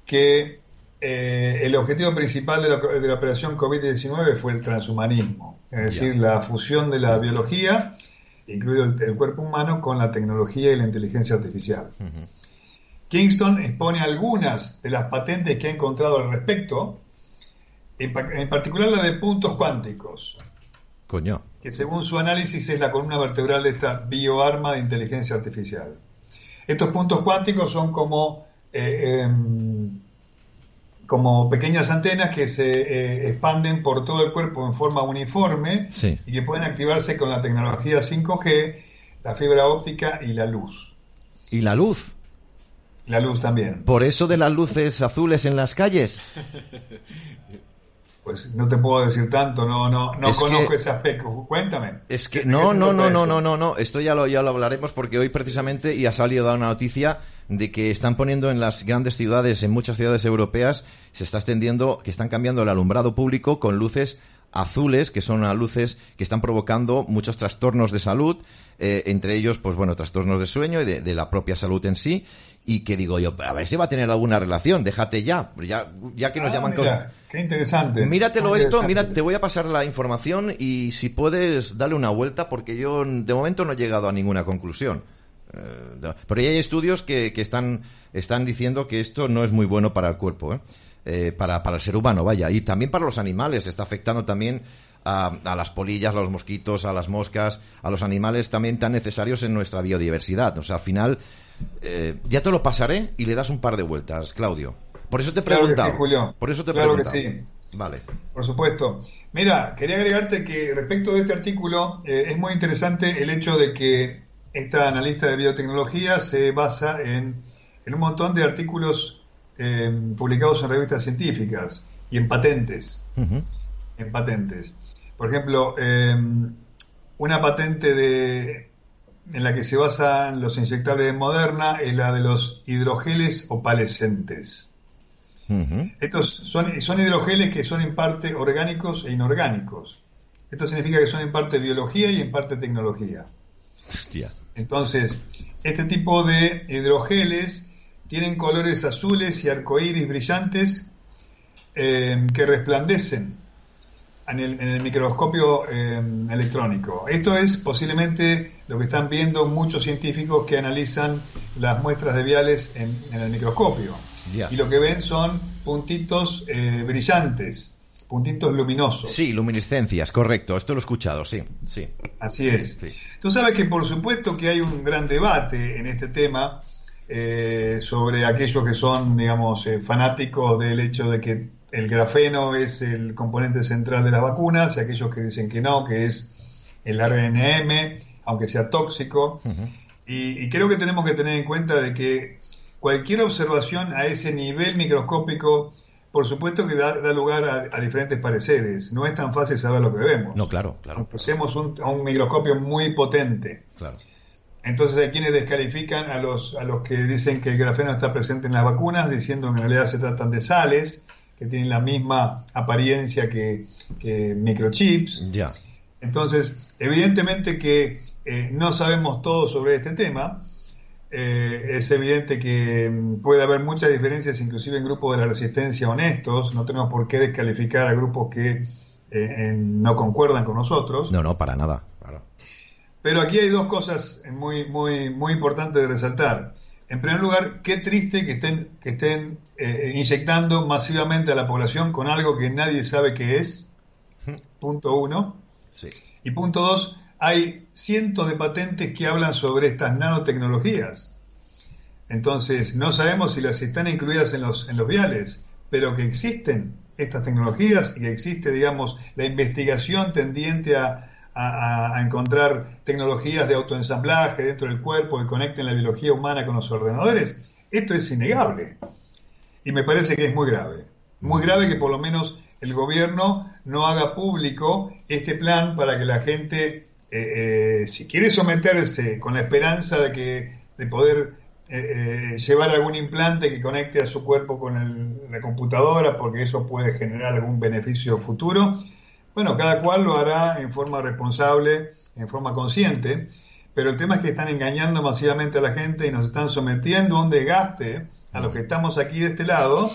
que eh, el objetivo principal de la, operación COVID-19 fue el transhumanismo, es decir, la fusión de la biología, incluido el, cuerpo humano, con la tecnología y la inteligencia artificial. Kingston expone algunas de las patentes que ha encontrado al respecto, en, particular la de puntos cuánticos. Coño. Que según su análisis es la columna vertebral de esta bioarma de inteligencia artificial. Estos puntos cuánticos son como, eh, em, como pequeñas antenas que se eh, expanden por todo el cuerpo en forma uniforme y que pueden activarse con la tecnología 5G, la fibra óptica y la luz. ¿Y la luz? La luz también. ¿Por eso de las luces azules en las calles? Pues no te puedo decir tanto, no, no, no conozco ese aspecto. Cuéntame. Es que no, no, no, no, no, no, no. Esto ya lo, ya lo hablaremos porque hoy precisamente y ha salido una noticia de que están poniendo en las grandes ciudades, en muchas ciudades europeas, se está extendiendo, que están cambiando el alumbrado público con luces azules, que son luces que están provocando muchos trastornos de salud, eh, entre ellos, pues bueno, trastornos de sueño y de, la propia salud en sí, y que digo yo, a ver si va a tener alguna relación, déjate ya, ya, ya que nos ah, llaman mira, Qué interesante. Míratelo esto, mira, te voy a pasar la información y si puedes, dale una vuelta, porque yo de momento no he llegado a ninguna conclusión. Eh, pero ya hay estudios que, que están, están diciendo que esto no es muy bueno para el cuerpo, ¿eh? Eh, para, para el ser humano, vaya, y también para los animales, está afectando también a, a, las polillas, a los mosquitos, a las moscas, a los animales también tan necesarios en nuestra biodiversidad. O sea, al final, eh, ya te lo pasaré y le das un par de vueltas, Claudio. Por eso te he preguntado. Por eso te he claro que sí. Vale. Por supuesto. Mira, quería agregarte que respecto de este artículo, eh, es muy interesante el hecho de que esta analista de biotecnología se basa en, en un montón de artículos Em, publicados en revistas científicas y en patentes. En patentes. Por ejemplo, em, una patente de, en la que se basan los inyectables de Moderna es la de los hidrogeles opalescentes. Estos son, son hidrogeles que son en parte orgánicos e inorgánicos. Esto significa que son en parte biología y en parte tecnología. Entonces, este tipo de hidrogeles tienen colores azules y arcoíris brillantes eh, que resplandecen en el, microscopio eh, electrónico. Esto es posiblemente lo que están viendo muchos científicos que analizan las muestras de viales en, el microscopio. Y lo que ven son puntitos eh, brillantes, puntitos luminosos. Sí, luminiscencias, correcto. Esto lo he escuchado, sí, sí. Así es. Tú sabes que por supuesto que hay un gran debate en este tema eh, sobre aquellos que son, digamos, eh, fanáticos del hecho de que el grafeno es el componente central de las vacunas y aquellos que dicen que no, que es el RNM, aunque sea tóxico. y, creo que tenemos que tener en cuenta de que cualquier observación a ese nivel microscópico, por supuesto que da, lugar a, diferentes pareceres. No es tan fácil saber lo que vemos. No, claro, claro. Posemos un, un microscopio muy potente. Claro. Entonces hay quienes descalifican a los, a los que dicen que el grafeno está presente en las vacunas, diciendo que en realidad se tratan de sales, que tienen la misma apariencia que, microchips. Ya. Entonces, evidentemente que eh, no sabemos todo sobre este tema. Eh, es evidente que mm, puede haber muchas diferencias, inclusive en grupos de la resistencia honestos. No tenemos por qué descalificar a grupos que eh, no concuerdan con nosotros. No, no, para nada. Pero aquí hay dos cosas muy, muy, muy importantes de resaltar. En primer lugar, qué triste que estén, que estén eh, inyectando masivamente a la población con algo que nadie sabe qué es. Punto uno. Y punto dos, hay cientos de patentes que hablan sobre estas nanotecnologías. Entonces, no sabemos si las están incluidas en los, en los viales, pero que existen estas tecnologías y que existe, digamos, la investigación tendiente a, a, encontrar tecnologías de autoensamblaje dentro del cuerpo que conecten la biología humana con los ordenadores, esto es innegable. Y me parece que es muy grave. Muy grave que por lo menos el gobierno no haga público este plan para que la gente eh, si quiere someterse con la esperanza de que de poder llevar algún implante que conecte a su cuerpo con la computadora, porque eso puede generar algún beneficio futuro, bueno, cada cual lo hará en forma responsable, en forma consciente, pero el tema es que están engañando masivamente a la gente y nos están sometiendo a un desgaste a los que estamos aquí de este lado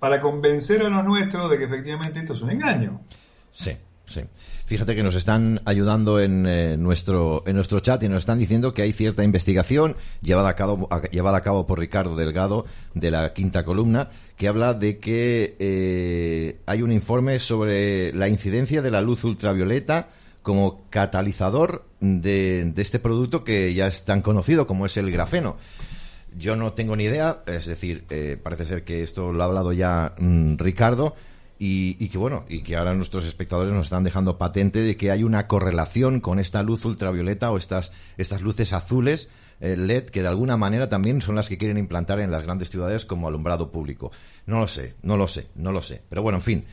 para convencer a los nuestros de que efectivamente esto es un engaño. Sí, sí. Fíjate que nos están ayudando en, eh, nuestro, en nuestro chat y nos están diciendo que hay cierta investigación llevada a cabo, llevada a cabo por Ricardo Delgado de la quinta columna que habla de que eh, hay un informe sobre la incidencia de la luz ultravioleta como catalizador de, este producto que ya es tan conocido como es el grafeno. Yo no tengo ni idea, es decir, eh, parece ser que esto lo ha hablado ya mm, Ricardo, y, que bueno, y que ahora nuestros espectadores nos están dejando patente de que hay una correlación con esta luz ultravioleta o estas, estas luces azules eh, LED que de alguna manera también son las que quieren implantar en las grandes ciudades como alumbrado público. No lo sé, no lo sé, no lo sé. Pero bueno, en fin,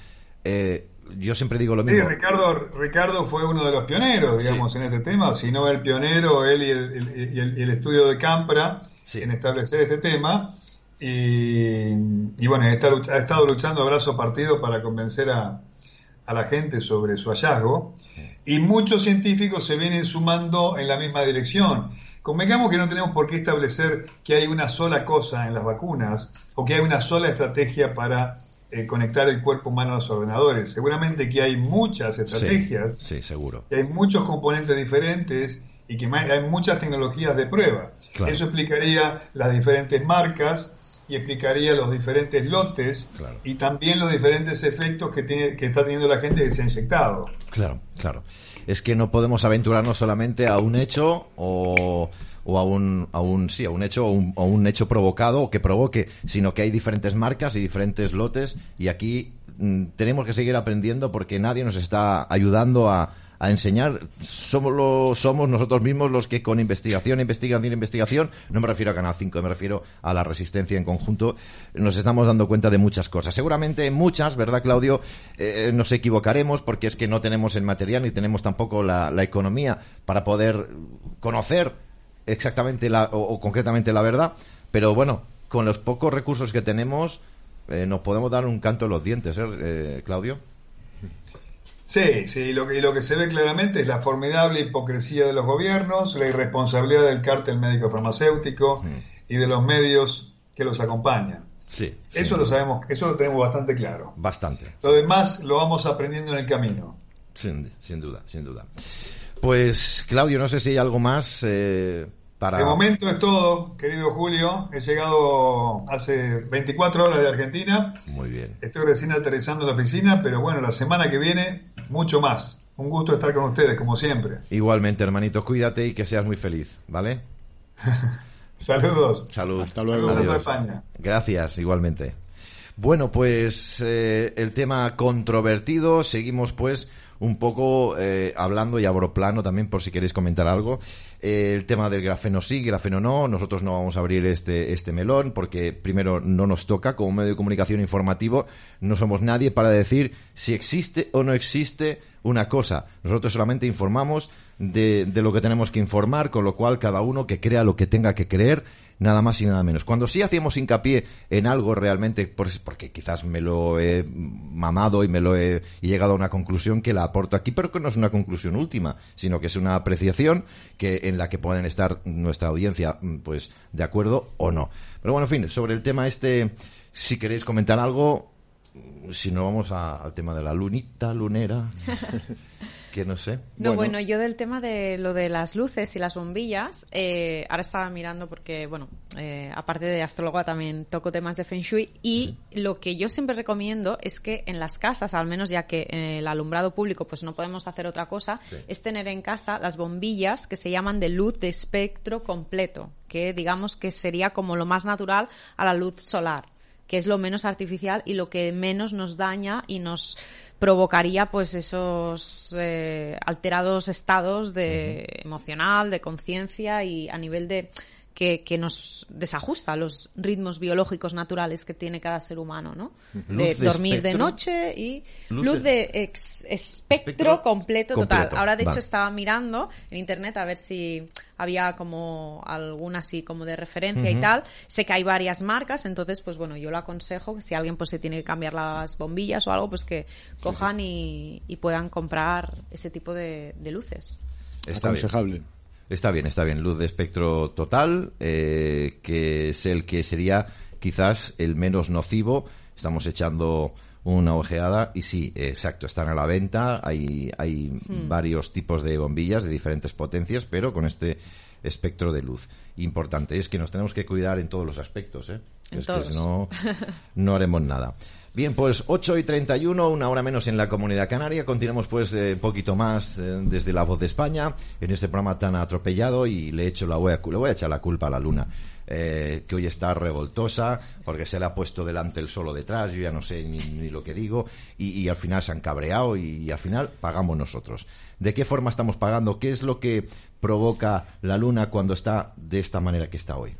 eh, yo siempre digo lo mismo. Sí, Ricardo, Ricardo fue uno de los pioneros, digamos, en este tema, si no el pionero, él y el, el, estudio de Campra en establecer este tema. Y, bueno, ha estado luchando a brazo partido para convencer a, la gente sobre su hallazgo. Y muchos científicos se vienen sumando en la misma dirección. Convengamos que no tenemos por qué establecer que hay una sola cosa en las vacunas o que hay una sola estrategia para eh, conectar el cuerpo humano a los ordenadores. Seguramente que hay muchas estrategias, sí, seguro. Que hay muchos componentes diferentes y que hay muchas tecnologías de prueba. Eso explicaría las diferentes marcas, y explicaría los diferentes lotes y también los diferentes efectos que, tiene, que está teniendo la gente que se ha inyectado. Claro, claro. Es que no podemos aventurarnos solamente a un hecho o, o a un, a un sí a un hecho o un, un hecho provocado o que provoque sino que hay diferentes marcas y diferentes lotes y aquí mm, tenemos que seguir aprendiendo porque nadie nos está ayudando a, a enseñar. Somos, somos nosotros mismos los que con investigación, investigación, investigación, no me refiero a Canal 5, me refiero a la resistencia en conjunto, nos estamos dando cuenta de muchas cosas. Seguramente muchas, ¿verdad, Claudio? Eh, nos equivocaremos porque es que no tenemos el material ni tenemos tampoco la, economía para poder conocer exactamente la, o, concretamente la verdad. Pero bueno, con los pocos recursos que tenemos, eh, nos podemos dar un canto en los dientes, ¿eh, eh Claudio? Sí, sí, lo que, lo que se ve claramente es la formidable hipocresía de los gobiernos, la irresponsabilidad del cártel médico farmacéutico y de los medios que los acompañan. Sí, eso lo sabemos, eso lo tenemos bastante claro. Bastante. Lo demás lo vamos aprendiendo en el camino. Sin, sin duda, sin duda. Pues Claudio, no sé si hay algo más eh, de momento es todo, querido Julio. He llegado hace 24 horas de Argentina. Muy bien. Estoy recién aterrizando en la oficina, pero bueno, la semana que viene, mucho más. Un gusto estar con ustedes, como siempre. Igualmente, hermanito, cuídate y que seas muy feliz, ¿vale? Saludos. Saludos. Hasta luego. España. Gracias, igualmente. Bueno, pues eh, el tema controvertido. Seguimos, pues, un poco eh, hablando y abro plano también por si queréis comentar algo. El tema del grafeno sí, grafeno no. Nosotros no vamos a abrir este, este melón porque primero no nos toca como medio de comunicación informativo. No somos nadie para decir si existe o no existe una cosa. Nosotros solamente informamos de, de lo que tenemos que informar, con lo cual cada uno que crea lo que tenga que creer nada más y nada menos. Cuando sí hacíamos hincapié en algo realmente, porque quizás me lo he mamado y me lo he llegado a una conclusión que la aporto aquí, pero que no es una conclusión última, sino que es una apreciación que en la que pueden estar nuestra audiencia, mm, pues, de acuerdo o no. Pero bueno, en fin, sobre el tema este, si queréis comentar algo, si no vamos al tema de la lunita lunera. no sé. No, bueno. yo del tema de lo de las luces y las bombillas, eh, ahora estaba mirando porque, bueno, eh, aparte de astróloga también toco temas de Feng Shui y lo que yo siempre recomiendo es que en las casas, al menos ya que en el alumbrado público pues no podemos hacer otra cosa, es tener en casa las bombillas que se llaman de luz de espectro completo, que digamos que sería como lo más natural a la luz solar que es lo menos artificial y lo que menos nos daña y nos provocaría pues esos eh, alterados estados de emocional, de conciencia y a nivel de que, que, nos desajusta los ritmos biológicos naturales que tiene cada ser humano, ¿no? de, dormir de noche y luz, de, espectro, completo, total. Ahora, de hecho, estaba mirando en internet a ver si había como alguna así como de referencia y tal. Sé que hay varias marcas, entonces, pues bueno, yo lo aconsejo que si alguien pues se tiene que cambiar las bombillas o algo, pues que cojan Y, puedan comprar ese tipo de, luces. Está aconsejable. Está bien, está bien. Luz de espectro total, eh, que es el que sería quizás el menos nocivo. Estamos echando una ojeada y sí, exacto, están a la venta. Hay, hay varios tipos de bombillas de diferentes potencias, pero con este espectro de luz. Importante es que nos tenemos que cuidar en todos los aspectos, ¿eh? es que si no, no haremos nada. Bien, pues 8 y 31, una hora menos en la comunidad canaria. Continuamos pues un eh, poquito más eh, desde La Voz de España en este programa tan atropellado y le, echo la voy a, le voy a echar la culpa a la luna. Eh, que hoy está revoltosa porque se le ha puesto delante el solo detrás, yo ya no sé ni, lo que digo, y, al final se han cabreado y, al final pagamos nosotros. ¿De qué forma estamos pagando? ¿Qué es lo que provoca la luna cuando está de esta manera que está hoy?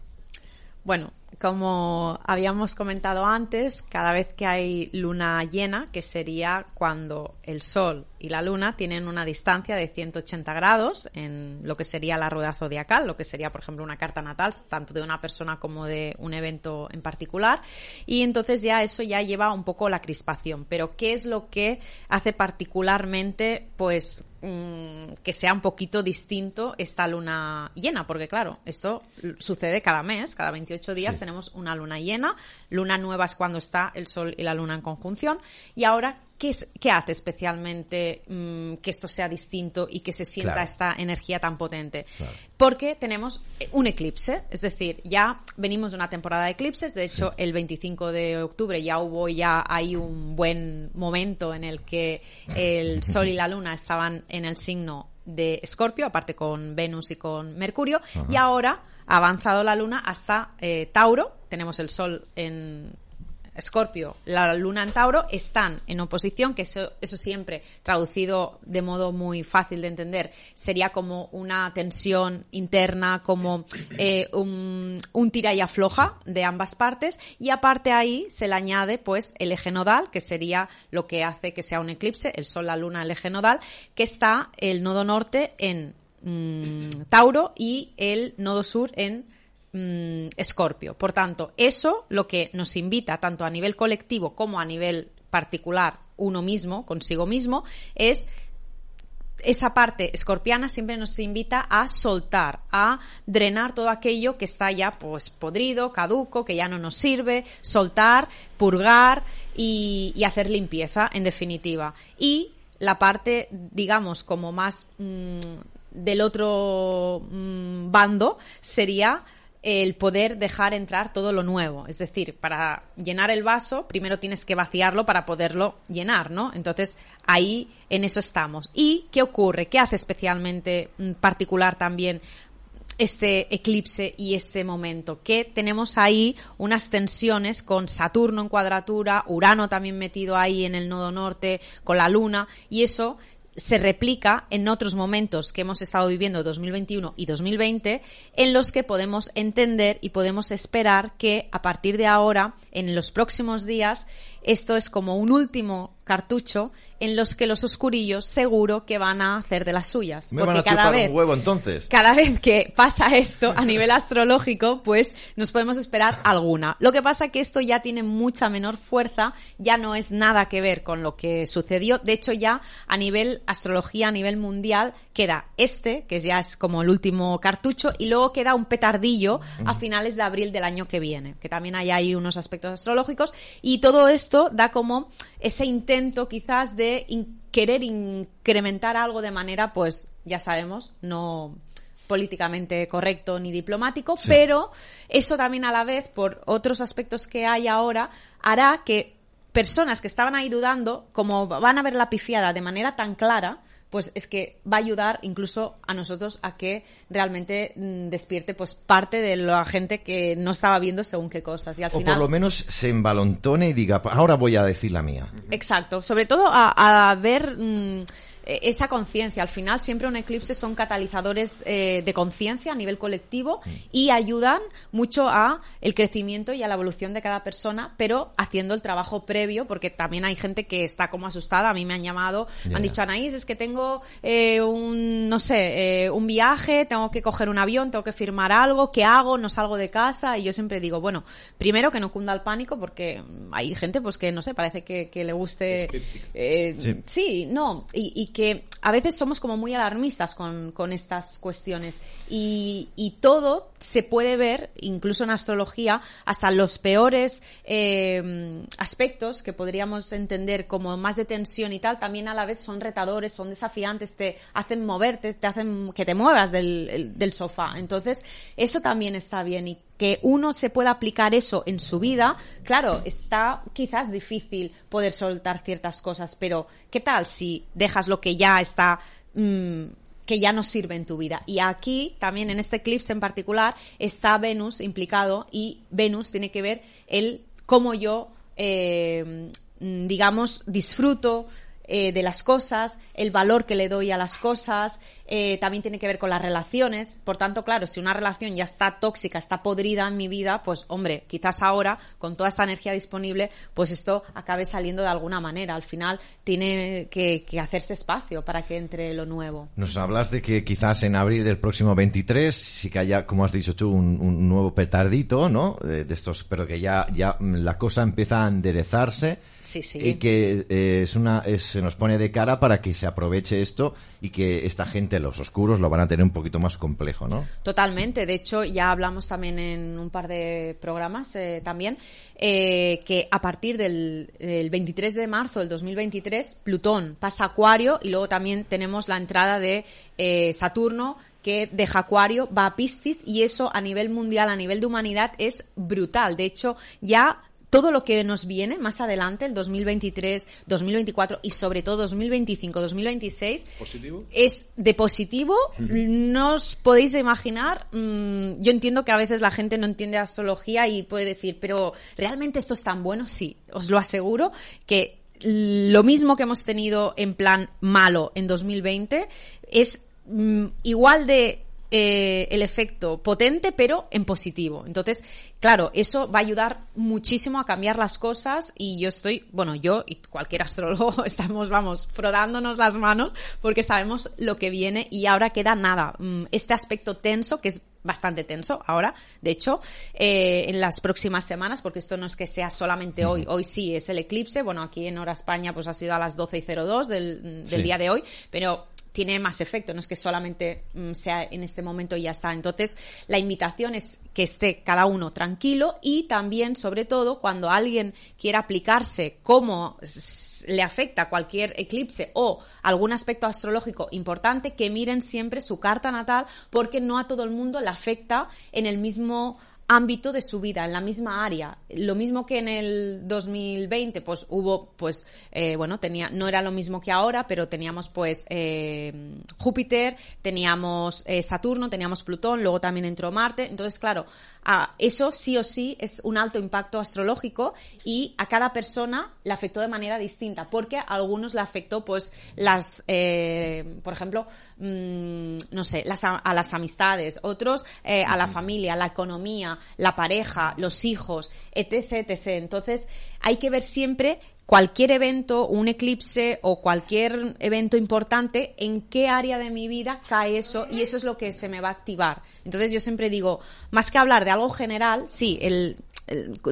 Bueno, como habíamos comentado antes, cada vez que hay luna llena, que sería cuando el Sol y la Luna tienen una distancia de 180 grados en lo que sería la rueda zodiacal, lo que sería, por ejemplo, una carta natal, tanto de una persona como de un evento en particular. Y entonces ya eso ya lleva un poco la crispación. Pero ¿qué es lo que hace particularmente, pues, mm, que sea un poquito distinto esta luna llena? Porque claro, esto sucede cada mes, cada 28 días tenemos una luna llena. Luna nueva es cuando está el Sol y la Luna en conjunción. Y ahora, ¿qué, qué hace especialmente mm, que esto sea distinto y que se sienta esta energía tan potente? Porque tenemos eh, un eclipse, es decir, ya venimos de una temporada de eclipses. De hecho, el 25 de octubre ya hubo ya hay un buen momento en el que el Sol y la Luna estaban en el signo de Escorpio, aparte con Venus y con Mercurio, y ahora ha avanzado la Luna hasta eh, Tauro, tenemos el Sol en Escorpio, la Luna en Tauro, están en oposición, que eso, eso siempre, traducido de modo muy fácil de entender, sería como una tensión interna, como eh, un, un, tira y afloja de ambas partes, y aparte ahí se le añade pues el eje nodal, que sería lo que hace que sea un eclipse, el Sol, la Luna, el eje nodal, que está el nodo norte en mm, Tauro y el nodo sur en Escorpio. Por tanto, eso lo que nos invita, tanto a nivel colectivo como a nivel particular, uno mismo, consigo mismo, es esa parte escorpiana siempre nos invita a soltar, a drenar todo aquello que está ya pues podrido, caduco, que ya no nos sirve, soltar, purgar y, hacer limpieza, en definitiva. Y la parte, digamos, como más mm, del otro mm, bando sería el poder dejar entrar todo lo nuevo. Es decir, para llenar el vaso, primero tienes que vaciarlo para poderlo llenar, ¿no? Entonces, ahí en eso estamos. ¿Y qué ocurre? ¿Qué hace especialmente mm, particular también este eclipse y este momento, que tenemos ahí unas tensiones con Saturno en cuadratura, Urano también metido ahí en el nodo norte, con la Luna, y eso se replica en otros momentos que hemos estado viviendo 2021 y 2020 en los que podemos entender y podemos esperar que a partir de ahora, en los próximos días, esto es como un último cartucho en los que los oscurillos seguro que van a hacer de las suyas. Me porque cada vez, un huevo entonces. Cada vez que pasa esto a nivel astrológico, pues nos podemos esperar alguna. Lo que pasa que esto ya tiene mucha menor fuerza, ya no es nada que ver con lo que sucedió. De hecho, ya a nivel astrología, a nivel mundial, queda este, que ya es como el último cartucho, y luego queda un petardillo a finales de abril del año que viene, que también hay ahí unos aspectos astrológicos, y todo esto da como ese intento quizás de querer incrementar algo de manera, pues ya sabemos, no políticamente correcto ni diplomático, pero eso también a la vez, por otros aspectos que hay ahora, hará que personas que estaban ahí dudando, como van a ver la pifiada de manera tan clara, pues es que va a ayudar incluso a nosotros a que realmente mm, despierte pues parte de la gente que no estaba viendo según qué cosas. Y al o por lo menos se envalontone y diga ahora voy a decir la mía exacto. Sobre todo a, ver mm, esa conciencia. Al final, siempre un eclipse son catalizadores eh, de conciencia a nivel colectivo mm. y ayudan mucho a el crecimiento y a la evolución de cada persona, pero haciendo el trabajo previo, porque también hay gente que está como asustada. A mí me han llamado, han dicho, Anaís, es que tengo eh, un, no sé, un viaje, tengo que coger un avión, tengo que firmar algo, ¿qué hago? No salgo de casa. Y yo siempre digo, bueno, primero que no cunda el pánico, porque hay gente pues que, no sé, parece que, le guste... sí. no, y, y que a veces somos como muy alarmistas con, con estas cuestiones y, y, todo se puede ver, incluso en astrología, hasta los peores eh, aspectos que podríamos entender como más de tensión y tal, también a la vez son retadores, son desafiantes, te hacen moverte, te hacen que te muevas del, del sofá. Entonces, eso también está bien y que uno se pueda aplicar eso en su vida, claro, está quizás difícil poder soltar ciertas cosas, pero ¿qué tal si dejas lo que ya está mm, que ya no sirve en tu vida. Y aquí, también en este eclipse en particular, está Venus implicado y Venus tiene que ver el cómo yo, eh, digamos, disfruto eh, de las cosas, el valor que le doy a las cosas, eh, también tiene que ver con las relaciones. Por tanto, claro, si una relación ya está tóxica, está podrida en mi vida, pues hombre, quizás ahora, con toda esta energía disponible, pues esto acabe saliendo de alguna manera. Al final tiene que, hacerse espacio para que entre lo nuevo. Nos hablas de que quizás en abril del próximo 23 sí que haya, como has dicho tú, un, nuevo petardito, ¿no? De, estos, pero que ya, ya la cosa empieza a enderezarse. Sí, sí. Y que eh, es una, se nos pone de cara para que se aproveche esto y que esta gente, los oscuros, lo van a tener un poquito más complejo, ¿no? Totalmente. De hecho, ya hablamos también en un par de programas eh, también eh, que a partir del 23 de marzo del 2023, Plutón pasa a Acuario y luego también tenemos la entrada de eh, Saturno que deja Acuario, va a Piscis y eso a nivel mundial, a nivel de humanidad es brutal. De hecho, ya todo lo que nos viene más adelante, el 2023, 2024 y sobre todo 2025, 2026, es de positivo. No os podéis imaginar. Mm, yo entiendo que a veces la gente no entiende astrología y puede decir, pero ¿realmente esto es tan bueno? Sí, os lo aseguro que lo mismo que hemos tenido en plan malo en 2020 es mm, igual de eh, el efecto potente, pero en positivo. Entonces, claro, eso va a ayudar muchísimo a cambiar las cosas y yo estoy, bueno, yo y cualquier astrólogo estamos, vamos, frotándonos las manos porque sabemos lo que viene y ahora queda nada. Mm, este aspecto tenso, que es bastante tenso ahora, de hecho, eh, en las próximas semanas, porque esto no es que sea solamente hoy, hoy sí es el eclipse, bueno, aquí en hora España pues ha sido a las 12 y 02 del, del día de hoy, pero tiene más efecto, no es que solamente mm, sea en este momento y ya está. Entonces, la invitación es que esté cada uno tranquilo y también, sobre todo, cuando alguien quiera aplicarse cómo le afecta cualquier eclipse o algún aspecto astrológico importante, que miren siempre su carta natal porque no a todo el mundo le afecta en el mismo ámbito de su vida, en la misma área. Lo mismo que en el 2020, pues hubo, pues, eh, bueno, tenía, no era lo mismo que ahora, pero teníamos, pues, eh, Júpiter, teníamos eh, Saturno, teníamos Plutón, luego también entró Marte. Entonces, claro, eso sí o sí es un alto impacto astrológico y a cada persona le afectó de manera distinta, porque a algunos le afectó, pues, las, eh, por ejemplo, mm, no sé, las, a las amistades, otros eh, a la familia, la economía, la pareja, los hijos, etc, etc. Entonces, hay que ver siempre cualquier evento, un eclipse o cualquier evento importante, en qué área de mi vida cae eso y eso es lo que se me va a activar. Entonces yo siempre digo, más que hablar de algo general, sí, el,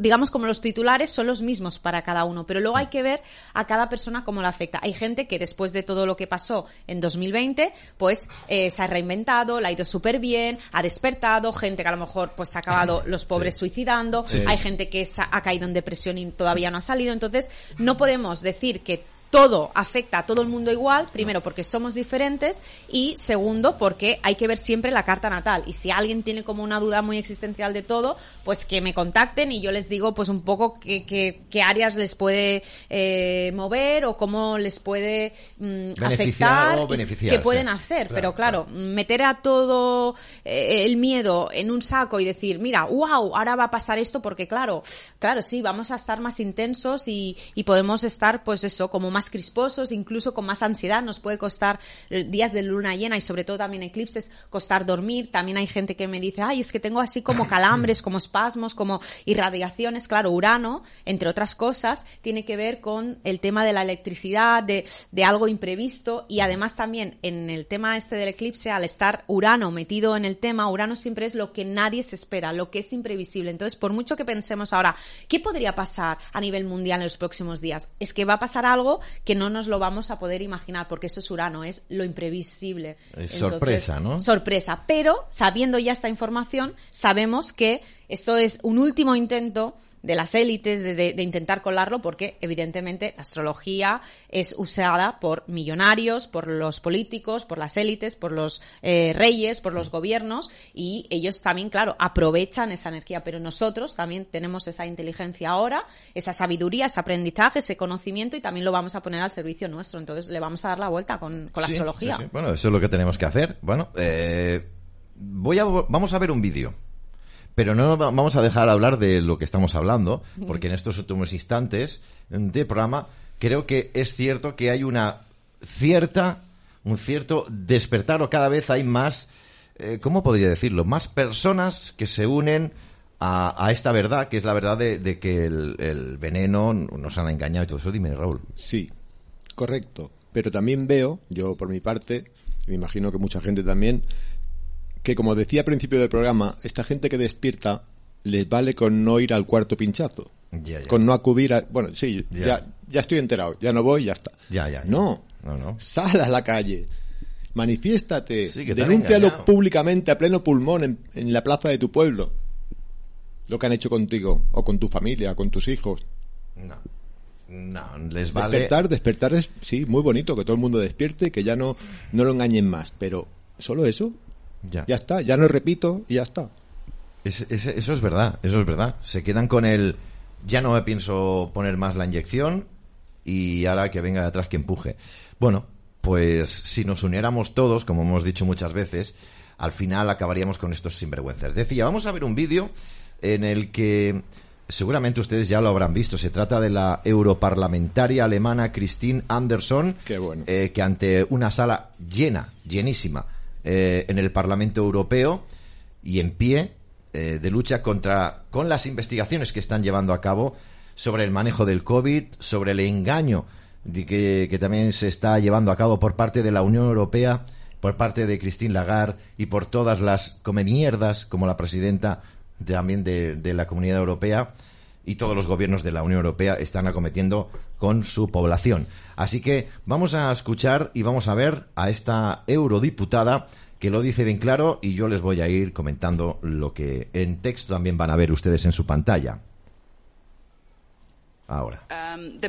digamos como los titulares son los mismos para cada uno, pero luego hay que ver a cada persona cómo le afecta. Hay gente que después de todo lo que pasó en 2020, pues eh, se ha reinventado, le ha ido súper bien, ha despertado, gente que a lo mejor pues ha acabado los pobres suicidando, hay gente que ha caído en depresión y todavía no ha salido, entonces no podemos decir que todo afecta a todo el mundo igual, primero porque somos diferentes y segundo porque hay que ver siempre la carta natal. Y si alguien tiene como una duda muy existencial de todo, pues que me contacten y yo les digo pues un poco qué, qué, áreas les puede eh, mover o cómo les puede mm, afectar, o qué pueden hacer. Pero claro, meter a todo eh, el miedo en un saco y decir, mira, wow, ahora va a pasar esto porque claro, claro, sí, vamos a estar más intensos y, y podemos estar pues eso, como más más crisposos, incluso con más ansiedad. Nos puede costar eh, días de luna llena y sobre todo también eclipses, costar dormir. También hay gente que me dice, ay, es que tengo así como calambres, como espasmos, como irradiaciones. Claro, Urano, entre otras cosas, tiene que ver con el tema de la electricidad, de, de algo imprevisto y además también en el tema este del eclipse, al estar Urano metido en el tema, Urano siempre es lo que nadie se espera, lo que es imprevisible. Entonces, por mucho que pensemos ahora, ¿qué podría pasar a nivel mundial en los próximos días? Es que va a pasar algo que no nos lo vamos a poder imaginar, porque eso es Urano, es lo imprevisible. Es sorpresa, ¿no? Sorpresa. Pero, sabiendo ya esta información, sabemos que esto es un último intento de las élites de, intentar colarlo porque evidentemente la astrología es usada por millonarios, por los políticos, por las élites, por los eh, reyes, por los gobiernos y ellos también, claro, aprovechan esa energía, pero nosotros también tenemos esa inteligencia ahora, esa sabiduría, ese aprendizaje, ese conocimiento y también lo vamos a poner al servicio nuestro. Entonces le vamos a dar la vuelta con, la astrología. Bueno, eso es lo que tenemos que hacer. Bueno, eh, voy a, vamos a ver un vídeo. Pero no vamos a dejar hablar de lo que estamos hablando, porque en estos últimos instantes de programa creo que es cierto que hay una cierta, un cierto despertar o cada vez hay más, eh, ¿cómo podría decirlo? Más personas que se unen a, esta verdad, que es la verdad de, que el, el, veneno nos han engañado y todo eso. Dime, Raúl. Sí, correcto. Pero también veo, yo por mi parte, me imagino que mucha gente también, que como decía al principio del programa, esta gente que despierta les vale con no ir al cuarto pinchazo. Con no acudir a... Bueno, sí, ya. ya, estoy enterado, ya no voy, ya está. Ya, ya. No, no, no. Sal a la calle, manifiéstate, denúncialo públicamente a pleno pulmón en, la plaza de tu pueblo. Lo que han hecho contigo, o con tu familia, con tus hijos. No. No, les vale. Despertar, despertar es, sí, muy bonito, que todo el mundo despierte, que ya no, no lo engañen más, pero solo eso, ya. está, ya no repito y ya está. eso es verdad, eso es verdad. Se quedan con el ya no me pienso poner más la inyección y ahora que venga de atrás que empuje. Bueno, pues si nos uniéramos todos, como hemos dicho muchas veces, al final acabaríamos con estos sinvergüenzas. Decía, vamos a ver un vídeo en el que seguramente ustedes ya lo habrán visto. Se trata de la europarlamentaria alemana Christine Anderson, eh, que ante una sala llena, llenísima, eh, en el Parlamento Europeo y en pie eh, de lucha contra con las investigaciones que están llevando a cabo sobre el manejo del COVID, sobre el engaño de que, que, también se está llevando a cabo por parte de la Unión Europea, por parte de Christine Lagarde y por todas las come mierdas como la presidenta también de, de la Comunidad Europea y todos los gobiernos de la Unión Europea están acometiendo con su población. Así que vamos a escuchar y vamos a ver a esta eurodiputada que lo dice bien claro y yo les voy a ir comentando lo que en texto también van a ver ustedes en su pantalla. Ahora. Um,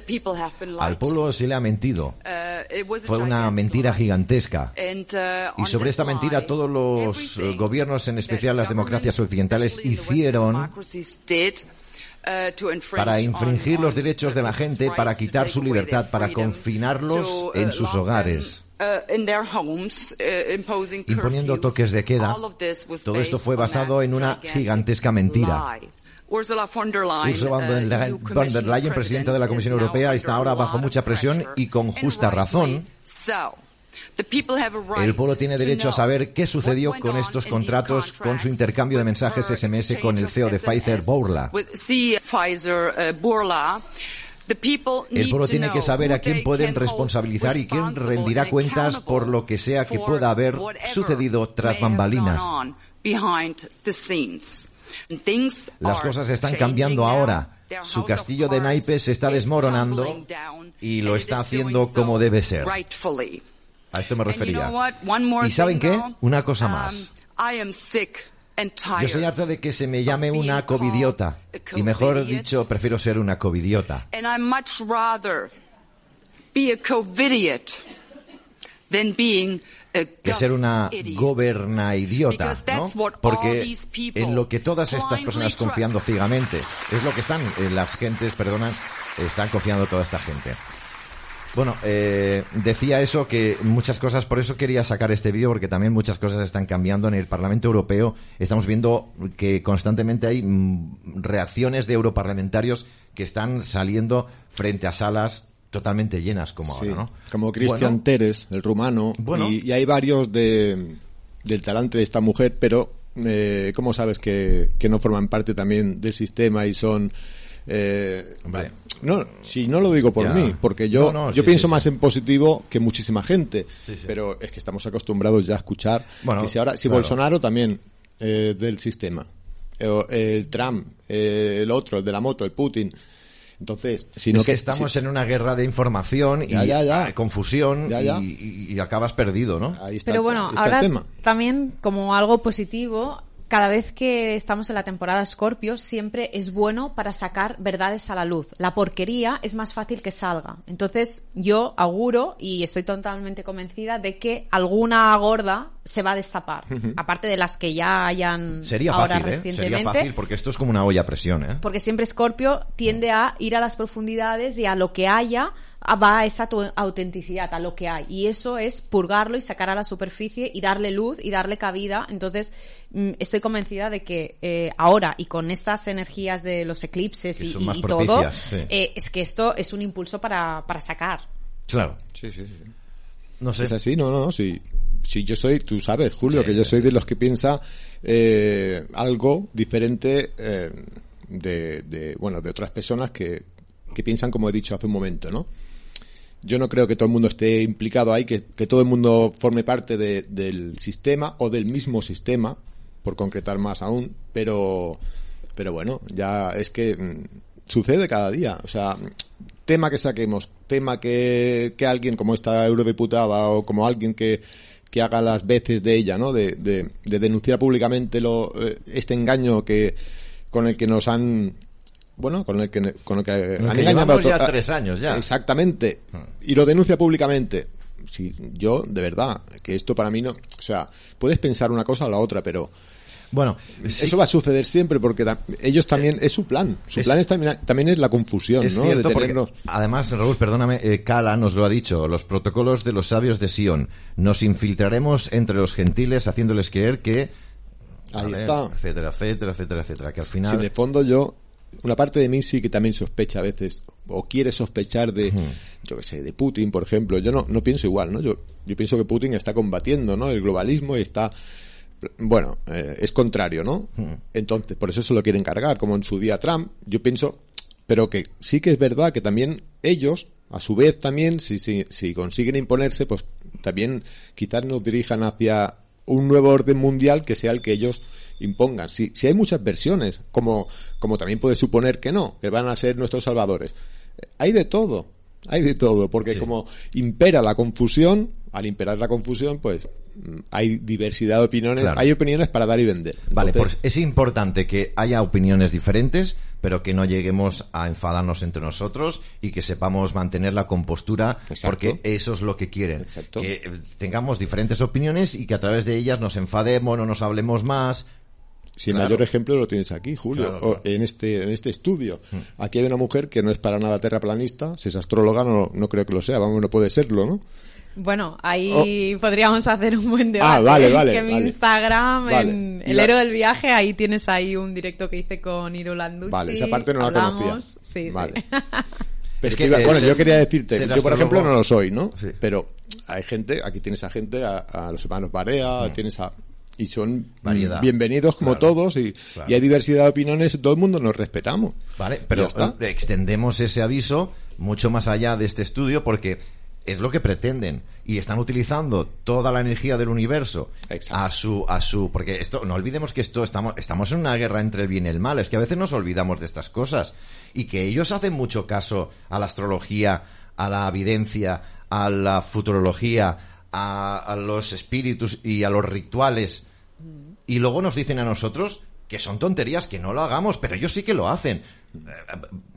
Al pueblo se le ha mentido. Uh, Fue una mentira gigantesca. Uh, y sobre esta mentira todos los gobiernos, en especial las democracias occidentales, hicieron para infringir los derechos de la gente, para quitar su libertad, para confinarlos en sus hogares. imponiendo toques de queda. Todo esto fue basado en una gigantesca mentira. Ursula von der Leyen, presidenta de la Comisión Europea, está ahora bajo mucha presión y con justa razón. El pueblo tiene derecho a saber qué sucedió con estos contratos, con su intercambio de mensajes SMS con el CEO de Pfizer, Bourla. Uh, el pueblo tiene que saber a quién pueden responsabilizar y quién rendirá cuentas por lo que sea que pueda haber sucedido tras bambalinas. Las cosas están cambiando ahora. Su castillo de naipes se está desmoronando y lo está haciendo como debe ser. A esto me refería. ¿Y saben qué? Una cosa um, más. Yo estoy harta de que se me llame una covidiota. Y mejor dicho, prefiero ser una covidiota. que ser una goberna idiota, ¿no? Porque en lo que todas estas personas confiando ciegamente es lo que están, eh, las gentes, perdonan, están confiando toda esta gente. Bueno, eh, decía eso que muchas cosas, por eso quería sacar este vídeo, porque también muchas cosas están cambiando en el Parlamento Europeo. Estamos viendo que constantemente hay mm, reacciones de europarlamentarios que están saliendo frente a salas totalmente llenas como ahora, ¿no? Como Cristian Teres, el rumano, y, hay varios de, del talante de esta mujer, pero eh, ¿cómo sabes que, que no forman parte también del sistema y son eh, no, si no lo digo por mí, porque yo, yo pienso más en positivo que muchísima gente, pero es que estamos acostumbrados ya a escuchar que si ahora, si Bolsonaro también eh, del sistema, el Trump, el otro, el de la moto, el Putin, entonces, sino que, estamos en una guerra de información y ya, confusión y, acabas perdido, ¿no? Pero bueno, ahora también como algo positivo, cada vez que estamos en la temporada Scorpio, siempre es bueno para sacar verdades a la luz. La porquería es más fácil que salga. Entonces, yo auguro y estoy totalmente convencida de que alguna gorda se va a destapar. Aparte de las que ya hayan Sería ahora fácil, ¿eh? Sería fácil porque esto es como una olla a presión, ¿eh? Porque siempre Scorpio tiende a ir a las profundidades y a lo que haya va a esa autenticidad, a lo que hay. Y eso es purgarlo y sacar a la superficie y darle luz y darle cabida. Entonces, mm, estoy convencida de que eh, ahora y con estas energías de los eclipses y, todo, eh, es que esto es un impulso para, para sacar. Claro. Sí, sí, sí. No sé. Es así, no, no, sí. Si yo soy, tú sabes, Julio, que yo soy de los que piensa eh, algo diferente de, de, bueno, de otras personas que, que piensan como he dicho hace un momento, ¿no? Yo no creo que todo el mundo esté implicado ahí, que, todo el mundo forme parte del sistema o del mismo sistema, por concretar más aún, pero, pero bueno, ya es que mm, sucede cada día. O sea, tema que saquemos, tema que, alguien como esta eurodiputada o como alguien que, haga las veces de ella, ¿no? De, de, denunciar públicamente eh, este engaño que con el que nos han bueno, con el que, con el que, han engañado ya tres años ya. Exactamente. Ah. Y lo denuncia públicamente. Sí, yo, de verdad, que esto para mí no, o sea, puedes pensar una cosa o la otra, pero bueno, eso va a suceder siempre porque ellos también es su plan. Su plan es también, también, es la confusión, ¿no? de además, Raúl, perdóname, eh, Cala nos lo ha dicho. Los protocolos de los sabios de Sion. Nos infiltraremos entre los gentiles haciéndoles creer que Ahí está. etcétera, etcétera, etcétera, etcétera. Que al final. Si de fondo yo una parte de mí sí que también sospecha a veces, o quiere sospechar de, yo qué sé, de Putin, por ejemplo. Yo no, no pienso igual, ¿no? Yo, yo pienso que Putin está combatiendo, ¿no? El globalismo y está, bueno, eh, es contrario, ¿no? Entonces, por eso se lo quieren cargar, como en su día Trump. Yo pienso, pero que sí que es verdad que también ellos, a su vez también, si, si, si consiguen imponerse, pues también quizás nos dirijan hacia un nuevo orden mundial que sea el que ellos impongan. Si, si hay muchas versiones, como, como también puede suponer que no, que van a ser nuestros salvadores. Hay de todo, hay de todo, porque como impera la confusión, al imperar la confusión, pues mm, hay diversidad de opiniones, hay opiniones para dar y vender. Vale, pues es importante que haya opiniones diferentes, pero que no lleguemos a enfadarnos entre nosotros y que sepamos mantener la compostura, porque eso es lo que quieren. Que tengamos diferentes opiniones y que a través de ellas nos enfademos, no nos hablemos más, si el mayor ejemplo lo tienes aquí, Julio, en este en este estudio. Mm. Aquí hay una mujer que no es para nada terraplanista, si es astróloga no, no creo que lo sea, vamos, no puede serlo, ¿no? Bueno, ahí oh. podríamos hacer un buen debate. Ah, vale, vale. Que mi Instagram, en El Héroe del Viaje, ahí tienes ahí un directo que hice con Irolanducci. Vale, esa parte no la conocía. Sí, vale. es que, bueno, yo quería decirte, yo por ejemplo no lo soy, ¿no? Pero hay gente, aquí tienes a gente, a, los hermanos Barea, mm. tienes a y son bienvenidos como todos y, hay diversidad de opiniones, todo el mundo nos respetamos. Vale, pero extendemos ese aviso mucho más allá de este estudio porque es lo que pretenden y están utilizando toda la energía del universo a su a su porque esto no olvidemos que esto estamos estamos en una guerra entre el bien y el mal, es que a veces nos olvidamos de estas cosas y que ellos hacen mucho caso a la astrología, a la evidencia, a la futurología, a, los espíritus y a los rituales y luego nos dicen a nosotros que son tonterías, que no lo hagamos, pero ellos sí que lo hacen.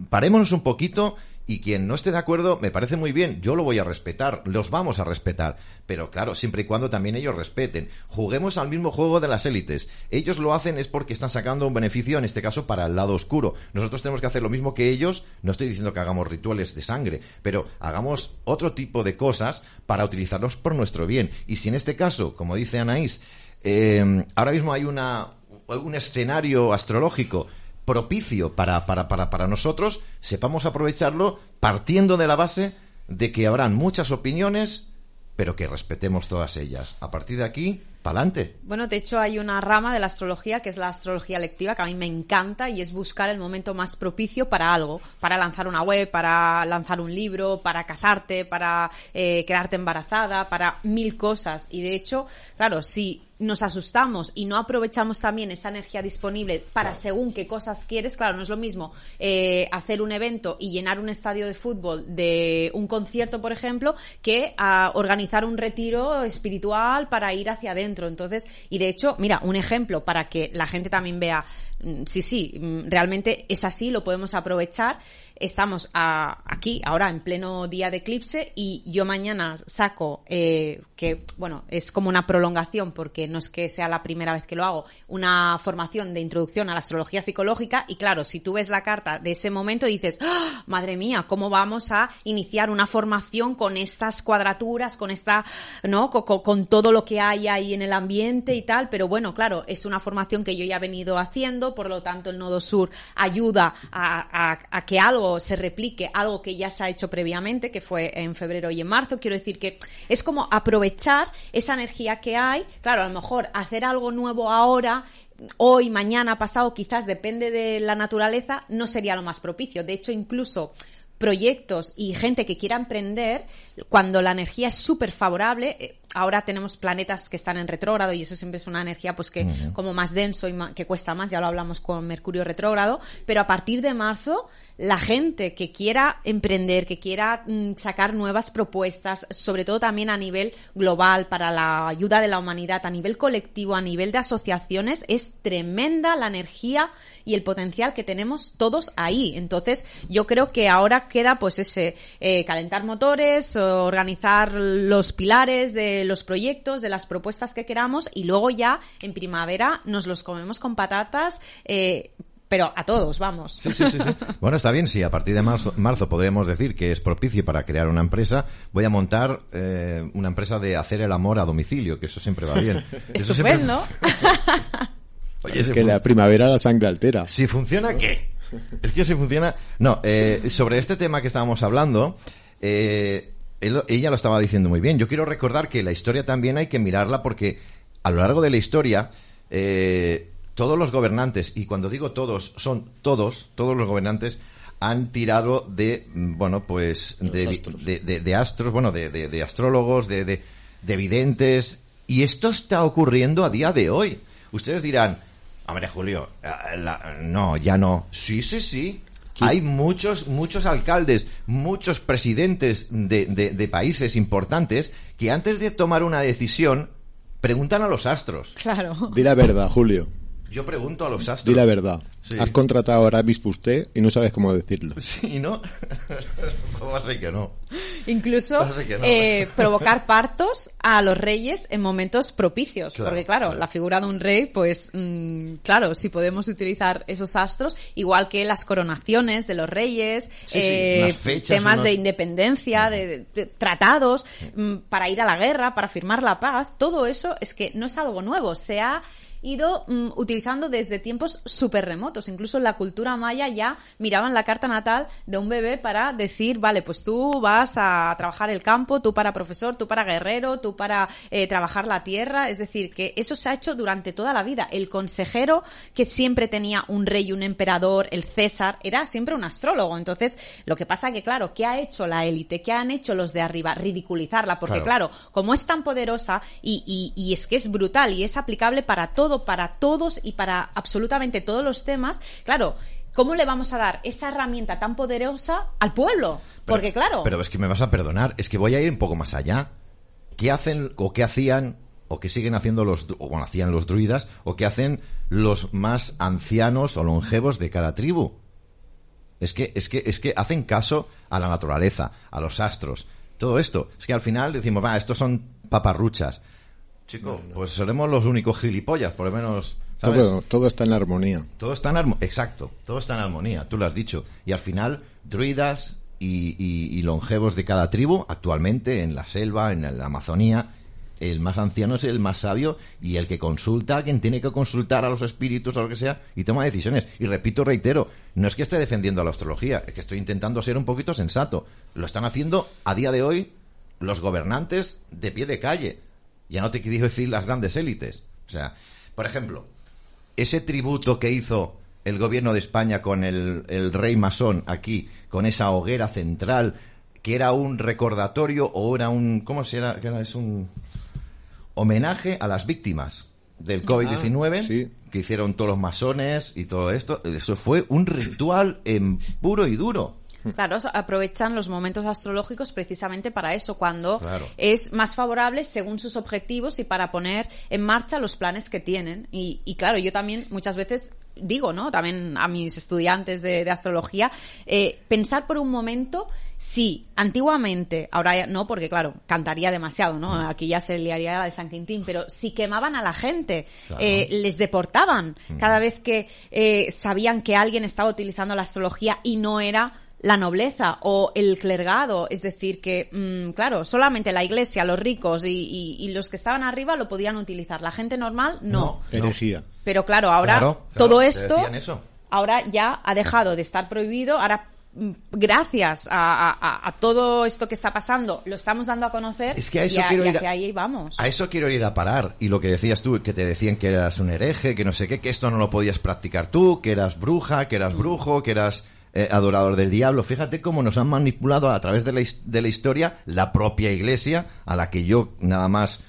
Parémonos un poquito y quien no esté de acuerdo me parece muy bien, yo lo voy a respetar, los vamos a respetar, pero claro, siempre y cuando también ellos respeten. Juguemos al mismo juego de las élites. Ellos lo hacen es porque están sacando un beneficio, en este caso, para el lado oscuro. Nosotros tenemos que hacer lo mismo que ellos, no estoy diciendo que hagamos rituales de sangre, pero hagamos otro tipo de cosas para utilizarlos por nuestro bien. Y si en este caso, como dice Anaís, eh, ahora mismo hay una, un escenario astrológico propicio para, para, para, para nosotros, sepamos aprovecharlo partiendo de la base de que habrán muchas opiniones, pero que respetemos todas ellas. A partir de aquí, pa'lante. Bueno, de hecho hay una rama de la astrología que es la astrología lectiva que a mí me encanta y es buscar el momento más propicio para algo, para lanzar una web, para lanzar un libro, para casarte, para eh, quedarte embarazada, para mil cosas. Y de hecho, claro, si nos asustamos y no aprovechamos también esa energía disponible para según qué cosas quieres, claro, no es lo mismo eh, hacer un evento y llenar un estadio de fútbol de un concierto, por ejemplo, que a organizar un retiro espiritual para ir hacia adentro. Entonces, y de hecho, mira, un ejemplo para que la gente también vea, sí, sí, mm, realmente es así, lo podemos aprovechar estamos aquí ahora en pleno día de eclipse y yo mañana saco, eh, que bueno, es como una prolongación porque no es que sea la primera vez que lo hago, una formación de introducción a la astrología psicológica y claro, si tú ves la carta de ese momento dices, ¡Ah! madre mía, ¿cómo vamos a iniciar una formación con estas cuadraturas, con esta, ¿no? Con, todo lo que hay ahí en el ambiente y tal, pero bueno, claro, es una formación que yo ya he venido haciendo, por lo tanto el nodo sur ayuda a que algo se replique algo que ya se ha hecho previamente, que fue en febrero y en marzo. Quiero decir que es como aprovechar esa energía que hay. Claro, a lo mejor hacer algo nuevo ahora hoy, mañana, pasado, quizás depende de la naturaleza, no sería lo más propicio. De hecho, incluso proyectos y gente que quiera emprender, cuando la energía es súper favorable, eh, ahora tenemos planetas que están en retrógrado y eso siempre es una energía pues que como más denso y que cuesta más, ya lo hablamos con Mercurio retrógrado, pero a partir de marzo la gente que quiera emprender, que quiera mm, sacar nuevas propuestas, sobre todo también a nivel global para la ayuda de la humanidad, a nivel colectivo, a nivel de asociaciones, es tremenda la energía y el potencial que tenemos todos ahí. Entonces, yo creo que ahora queda pues ese eh, calentar motores, organizar los pilares de los proyectos, de las propuestas que queramos y luego ya en primavera nos los comemos con patatas. Eh, pero a todos, vamos. Sí, sí, sí, Bueno, está bien, si a partir de marzo, marzo podremos decir que es propicio para crear una empresa. Voy a montar eh, una empresa de hacer el amor a domicilio, que eso siempre va bien. Estupendo. Oye, es que la primavera la sangre altera. Si funciona, ¿qué? Es que si funciona... No, eh, sobre este tema que estábamos hablando, eh, ella lo estaba diciendo muy bien. Yo quiero recordar que la historia también hay que mirarla porque a lo largo de la historia... Eh, todos los gobernantes, y cuando digo todos, son todos, todos los gobernantes, han tirado de, mm, bueno, pues, de astros. De, astros. bueno, de, astrólogos, de, de, videntes, y esto está ocurriendo a día de hoy. Ustedes dirán, hombre, Julio, eh, no, ya no. Sí, sí, sí. Hay muchos, muchos alcaldes, muchos presidentes de, de países importantes que antes de tomar una decisión preguntan a los astros. Claro. Di la verdad, Julio. Yo pregunto a los astros. Di la verdad. Has contratado a Aramis usted y no sabes cómo decirlo. Sí, ¿no? ¿Cómo así que no? Incluso eh, provocar partos a los reyes en momentos propicios. porque, claro, la figura de un rey, pues, mm, claro, si podemos utilizar esos astros, igual que las coronaciones de los reyes, eh, temas de independencia, de, tratados, mm, para ir a la guerra, para firmar la paz, todo eso es que no es algo nuevo. Se ha ido mm, utilizando desde tiempos súper remotos. Incluso en la cultura maya ya miraban la carta natal de un bebé para decir, vale, pues tú vas a trabajar el campo, tú para profesor, tú para guerrero, tú para eh, trabajar la tierra. Es decir, que eso se ha hecho durante toda la vida. El consejero que siempre tenía un rey, un emperador, el César, era siempre un astrólogo. Entonces, lo que pasa que, claro, ¿qué ha hecho la élite? ¿Qué han hecho los de arriba? Ridiculizarla. Porque, claro, como es tan poderosa y, y, y es que es brutal y es aplicable para todo para todos y para absolutamente todos los temas, claro, ¿cómo le vamos a dar esa herramienta tan poderosa al pueblo? Porque claro... Pero es que me vas a perdonar, es que voy a ir un poco más allá. ¿Qué hacen o qué hacían o qué siguen haciendo los, o hacían los druidas, o qué hacen los más ancianos o longevos de cada tribu? Es que, es que, es que hacen caso a la naturaleza, a los astros, todo esto. Es que al final decimos, va, estos son paparruchas. Chico, pues seremos los únicos gilipollas, por lo menos. Todo, todo está en armonía. Todo está en armonía, exacto, todo está en armonía, tú lo has dicho. Y al final, druidas y, longevos de cada tribu, actualmente en la selva, en la Amazonía, el más anciano es el más sabio y el que consulta a quien tiene que consultar a los espíritus o lo que sea y toma decisiones. Y repito, reitero, no es que esté defendiendo a la astrología, es que estoy intentando ser un poquito sensato. Lo están haciendo a día de hoy los gobernantes de pie de calle. Ya no te quiero decir las grandes élites. O sea, por ejemplo, ese tributo que hizo el gobierno de España con el, el rey masón aquí, con esa hoguera central, que era un recordatorio o era un, ¿cómo se era? Es un homenaje a las víctimas del COVID-19 ah, que hicieron todos los masones y todo esto. Eso fue un ritual en puro y duro. Claro, aprovechan los momentos astrológicos precisamente para eso, cuando es más favorable según sus objetivos y para poner en marcha los planes que tienen. Y, y claro, yo también muchas veces digo, ¿no? También a mis estudiantes de, astrología, eh, pensar por un momento si antiguamente, ahora ya, no, porque claro, cantaría demasiado, ¿no? Mm. Aquí ya se liaría la de San Quintín, pero si quemaban a la gente, eh, les deportaban mm. cada vez que eh, sabían que alguien estaba utilizando la astrología y no era la nobleza o el clergado, es decir, que, mm, claro, solamente la iglesia, los ricos y, los que estaban arriba lo podían utilizar, la gente normal no. Energía. Pero claro, ahora todo esto, ahora ya ha dejado de estar prohibido, ahora mm, gracias a, todo esto que está pasando, lo estamos dando a conocer es que a eso quiero ir a, ahí vamos. A eso quiero ir a parar. Y lo que decías tú, que te decían que eras un hereje, que no sé qué, que esto no lo podías practicar tú, que eras bruja, que eras mm. brujo, que eras eh, adorador del diablo. Fíjate cómo nos han manipulado a través de la, de la historia la propia iglesia, a la que yo nada más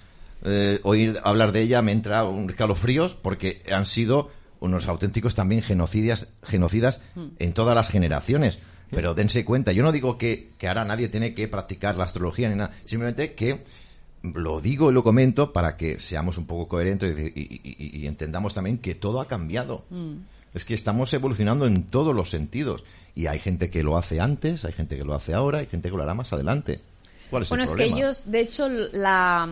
eh, oír hablar de ella me entra un escalofríos porque han sido unos auténticos también genocidas, genocidas mm. en todas las generaciones. Pero dense cuenta, yo no digo que, que ahora nadie tiene que practicar la astrología ni nada, simplemente que lo digo y lo comento para que seamos un poco coherentes y, entendamos también que todo ha cambiado. Mm. Es que estamos evolucionando en todos los sentidos. Y hay gente que lo hace antes, hay gente que lo hace ahora, hay gente que lo hará más adelante. ¿Cuál es bueno, es que ellos, de hecho, la,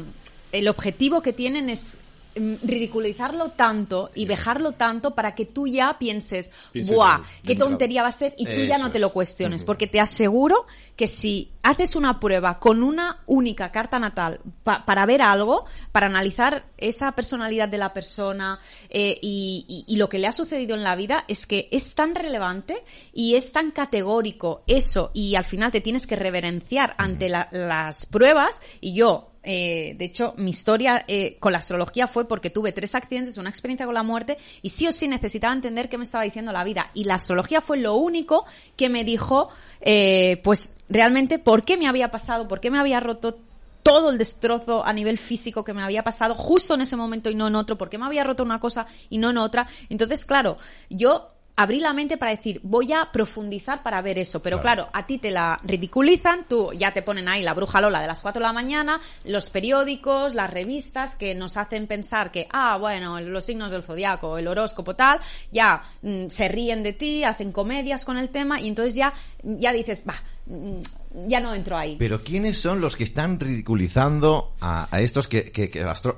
el objetivo que tienen es ridiculizarlo tanto y dejarlo tanto para que tú ya pienses, ¡buah! ¡Qué tontería va a ser! Y tú ya no te lo cuestiones. Porque te aseguro que si haces una prueba con una única carta natal para ver algo, para analizar esa personalidad de la persona eh, y, lo que le ha sucedido en la vida, es que es tan relevante y es tan categórico eso y al final te tienes que reverenciar ante las pruebas y yo eh, de hecho, mi historia eh, con la astrología fue porque tuve tres accidentes, una experiencia con la muerte y sí o sí necesitaba entender qué me estaba diciendo la vida. Y la astrología fue lo único que me dijo, eh, pues realmente, por qué me había pasado, por qué me había roto todo el destrozo a nivel físico que me había pasado justo en ese momento y no en otro, por qué me había roto una cosa y no en otra. Entonces, claro, yo abrí la mente para decir, voy a profundizar para ver eso. Pero claro. a ti te la ridiculizan, tú ya te ponen ahí la bruja Lola de las 4 de la mañana, los periódicos, las revistas que nos hacen pensar que, ah, bueno, los signos del zodiaco, el horóscopo tal, ya mm, se ríen de ti, hacen comedias con el tema y entonces ya, ya dices, va, mm, ya no entro ahí. Pero ¿quiénes son los que están ridiculizando a, estos que, que,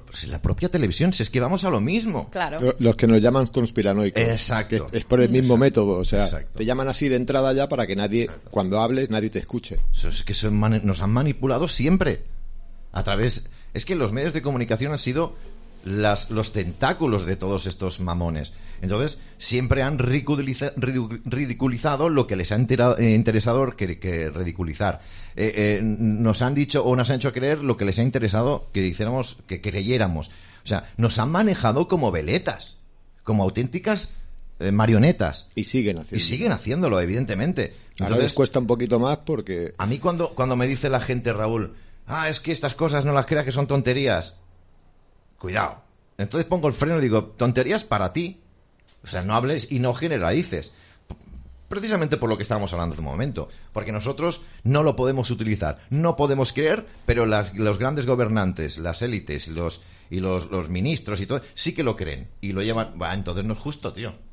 pues la propia televisión, si es que vamos a lo mismo. Claro. Los que nos llaman conspiranoicos. Exacto. es por el mismo método, o sea, te llaman así de entrada ya para que nadie, cuando hables, nadie te escuche. es que nos han manipulado siempre. A través... Es que los medios de comunicación han sido las, los tentáculos de todos estos mamones. Entonces, siempre han ridiculizado lo que les ha eh, interesado que, ridiculizar. Eh, eh, nos han dicho o nos han hecho creer lo que les ha interesado que hiciéramos, que creyéramos. O sea, nos han manejado como veletas, como auténticas marionetas. Y siguen haciéndolo. Y siguen haciéndolo, evidentemente. Ahora les cuesta un poquito más porque... A mí cuando, cuando me dice la gente, Raúl, ah, es que estas cosas no las creas que son tonterías cuidado. Entonces pongo el freno y digo, tonterías para ti. O sea, no hables y no generalices. Precisamente por lo que estábamos hablando hace un momento. Porque nosotros no lo podemos utilizar. No podemos creer, pero los grandes gobernantes, las élites los, y los, los ministros y todo, sí que lo creen. Y lo llevan. Bah, entonces no es justo, tío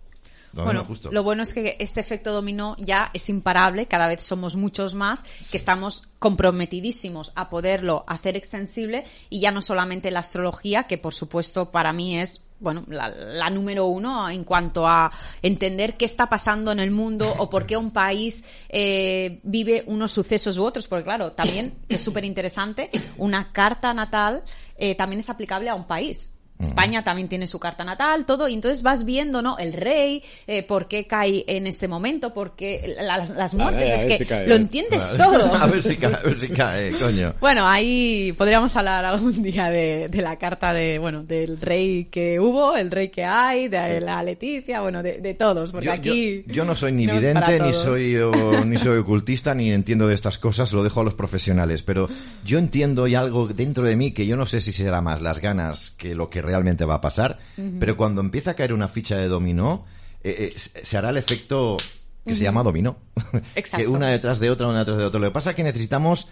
bueno, lo bueno es que este efecto dominó ya es imparable, cada vez somos muchos más que estamos comprometidísimos a poderlo hacer extensible y ya no solamente la astrología, que por supuesto para mí es bueno, la, número uno en cuanto a entender qué está pasando en el mundo o por qué un país eh, vive unos sucesos u otros. Porque claro, también es súper interesante, una carta natal eh, también es aplicable a un país. España también tiene su carta natal, todo, y entonces vas viendo, ¿no? El rey, eh, por qué cae en este momento, por qué las, muertes, es que lo entiendes todo. a ver si cae, a ver si cae, coño. Bueno, ahí podríamos hablar algún día de, la carta de, bueno, del rey que hubo, el rey que hay, de la Leticia, bueno, de, todos, porque aquí... Yo, no soy ni vidente, ni soy, ni soy ocultista, ni entiendo de estas cosas, lo dejo a los profesionales, pero yo entiendo y algo dentro de mí que yo no sé si será más las ganas que lo que realmente va a pasar, pero cuando empieza a caer una ficha de dominó, eh, eh, se hará el efecto que se llama dominó. que una detrás de otra, una detrás de otra. Lo que pasa es que necesitamos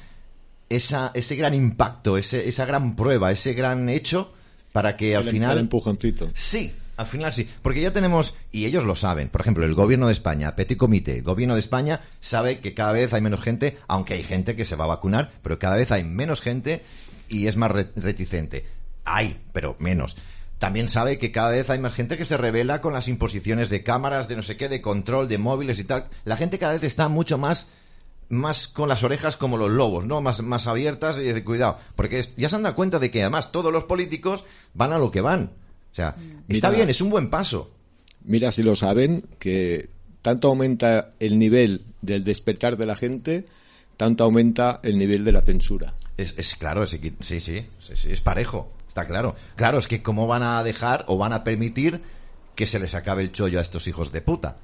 esa, ese gran impacto, ese, esa gran prueba, ese gran hecho para que al final... El empujoncito. Sí, al final sí, porque ya tenemos, y ellos lo saben, por ejemplo, el gobierno de España, Petit Comité, el gobierno de España sabe que cada vez hay menos gente, aunque hay gente que se va a vacunar, pero cada vez hay menos gente y es más reticente hay, pero menos. También sabe que cada vez hay más gente que se revela con las imposiciones de cámaras, de no sé qué, de control, de móviles y tal. La gente cada vez está mucho más más con las orejas como los lobos, ¿no? Más, más abiertas y de cuidado. Porque ya se han dado cuenta de que además todos los políticos van a lo que van. O sea, está bien, es un buen paso. Mira si lo saben, que tanto aumenta el nivel del despertar de la gente, tanto aumenta el nivel de la censura. Es, es claro, es, sí, sí, sí, es parejo. Está claro. Claro, es que cómo van a dejar o van a permitir que se les acabe el chollo a estos hijos de puta.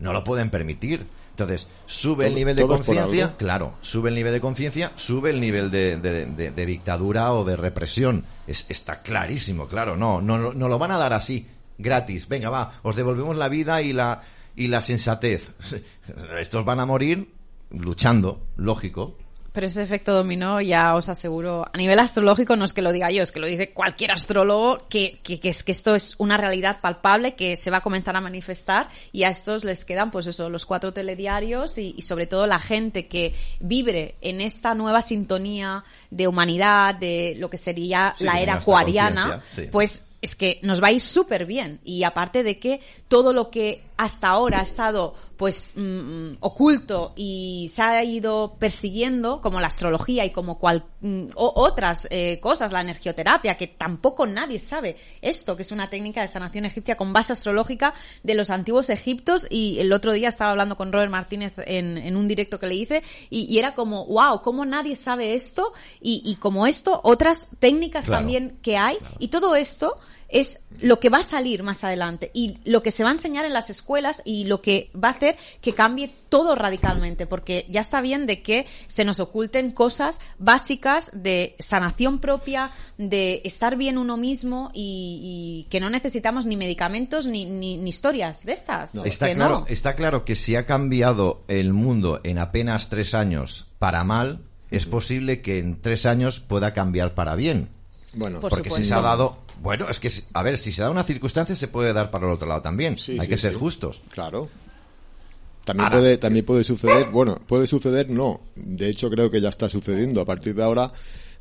No lo pueden permitir. Entonces, sube el nivel de conciencia, claro, sube el nivel de conciencia, sube el nivel de, dictadura o de represión. Es, está clarísimo, claro, no, no, no lo van a dar así, gratis. Venga, va, os devolvemos la vida y la, y la sensatez. Estos van a morir luchando, lógico. Pero ese efecto dominó, ya os aseguro, a nivel astrológico no es que lo diga yo, es que lo dice cualquier astrólogo, que, que, es que esto es una realidad palpable que se va a comenzar a manifestar y a estos les quedan, pues eso, los cuatro telediarios y, sobre todo la gente que vibre en esta nueva sintonía de humanidad, de lo que sería la era acuariana, pues es que nos va a ir súper bien. Y aparte de que todo lo que hasta ahora ha estado pues mm, mm, oculto y se ha ido persiguiendo, como la astrología y como cual, mm, otras eh, cosas, la energioterapia, que tampoco nadie sabe esto, que es una técnica de sanación egipcia con base astrológica de los antiguos egiptos. Y el otro día estaba hablando con Robert Martínez en, un directo que le hice y, era como, wow, ¿cómo nadie sabe esto? Y, como esto, otras técnicas también que hay. Y todo esto es lo que va a salir más adelante y lo que se va a enseñar en las escuelas y lo que va a hacer que cambie todo radicalmente, porque ya está bien de que se nos oculten cosas básicas de sanación propia, de estar bien uno mismo y, que no necesitamos ni medicamentos ni, ni, historias de estas. está, claro, está claro que si ha cambiado el mundo en apenas tres años para mal, es posible que en tres años pueda cambiar para bien. Bueno, porque si se ha dado bueno, es que, a ver, si se da una circunstancia, se puede dar para el otro lado también. Hay que ser justos. Claro. También puede, también puede suceder, bueno, puede suceder, no. De hecho, creo que ya está sucediendo. A partir de ahora,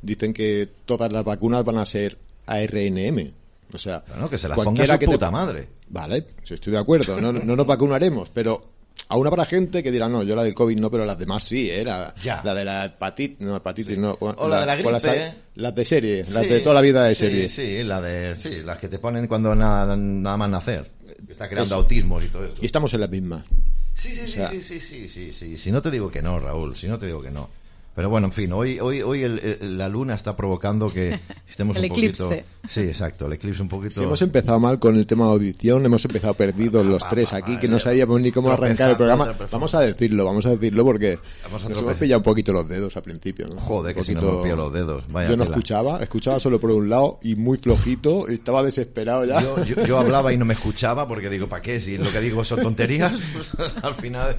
dicen que todas las vacunas van a ser ARNM. O sea, que se las ponga su puta madre. Vale, si estoy de acuerdo. No, no nos vacunaremos, pero Aún habrá gente que dirá, no, yo la del COVID no, pero las demás sí, ¿eh? La, la de la hepatitis, no, hepatitis no. O la, de la gripe. Las, las, de serie, las de toda la vida de serie. Sí, la de, sí, las que te ponen cuando nada, nada más nacer. Está creando autismo y todo eso. Y estamos en la misma. Sí, sí, sí, sí, sí, sí, sí, sí. Si no te digo que no, Raúl, si no te digo que no. Pero bueno, en fin, hoy, hoy, hoy la luna está provocando que estemos el un eclipse. poquito. Sí, exacto, el eclipse un poquito. hemos empezado mal con el tema de audición, hemos empezado perdidos los tres aquí, que no sabíamos ni cómo arrancar el programa. Vamos a decirlo, vamos a decirlo porque nos hemos pillado un poquito los dedos al principio. ¿no? Joder, que si nos hemos los dedos. yo no escuchaba, escuchaba solo por un lado y muy flojito, estaba desesperado ya. Yo, hablaba y no me escuchaba porque digo, ¿para qué? Si lo que digo son tonterías, pues, al final.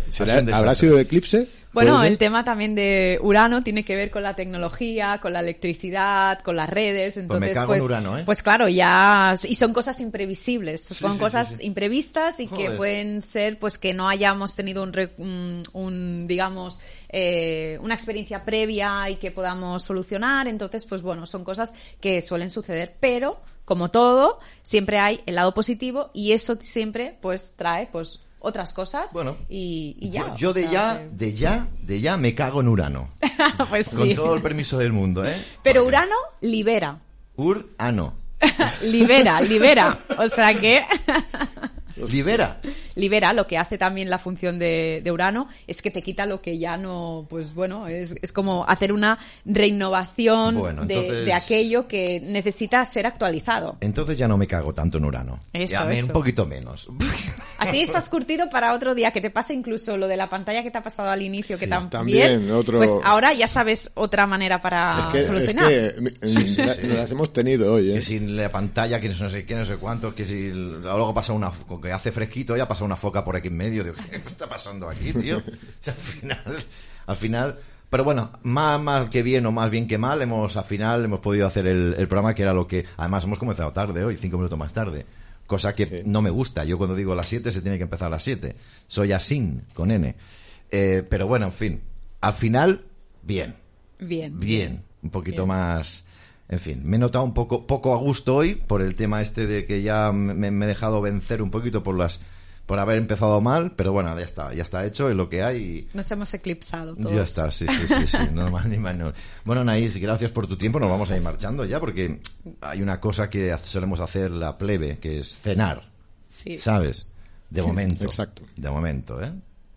¿Habrá sido el eclipse? Bueno, el tema también de Urano tiene que ver con la tecnología, con la electricidad, con las redes. Entonces, pues me cago pues, en Urano, ¿eh? pues claro, ya. Y son cosas imprevisibles. son cosas imprevistas y que pueden ser, pues que no hayamos tenido un, un, digamos, eh, una experiencia previa y que podamos solucionar. Entonces, pues bueno, son cosas que suelen suceder. Pero, como todo, siempre hay el lado positivo y eso siempre, pues, trae, pues, otras cosas bueno, y, ya. Yo, de ya, de ya, de ya me cago en Urano. pues sí. Con todo el permiso del mundo, ¿eh? Pero Urano libera. Urano. libera, libera. O sea que... libera. Libera, lo que hace también la función de, Urano es que te quita lo que ya no, pues bueno, es, es como hacer una reinnovación de, aquello que necesita ser actualizado. Entonces ya no me cago tanto en Urano. Eso, ya un poquito menos. Así estás curtido para otro día, que te pase incluso lo de la pantalla que te ha pasado al inicio, que también, pues ahora ya sabes otra manera para solucionar. Es que las hemos tenido hoy, ¿eh? Que sin la pantalla, que no sé qué, no sé cuánto, que si luego pasa una que hace fresquito, ya pasa una foca por aquí en medio. Digo, ¿qué está pasando aquí, tío? al final, al final, pero bueno, más mal que bien o más bien que mal, hemos al final hemos podido hacer el, programa que era lo que, además hemos comenzado tarde hoy, cinco minutos más tarde. Cosa que no me gusta. Yo cuando digo las siete se tiene que empezar a las siete. Soy asin con N. Eh, pero bueno, en fin. Al final, bien. Bien. Bien. Un poquito más en fin, me he notado un poco, poco a gusto hoy por el tema este de que ya me, he dejado vencer un poquito por las por haber empezado mal, pero bueno, ya está, ya está hecho, es lo que hay. Nos hemos eclipsado todos. Ya está, sí, sí, sí, sí no más ni menos. Bueno, Naís, gracias por tu tiempo, nos vamos a ir marchando ya, porque hay una cosa que solemos hacer la plebe, que es cenar. Sí. ¿Sabes? De momento. Exacto. De momento, ¿eh?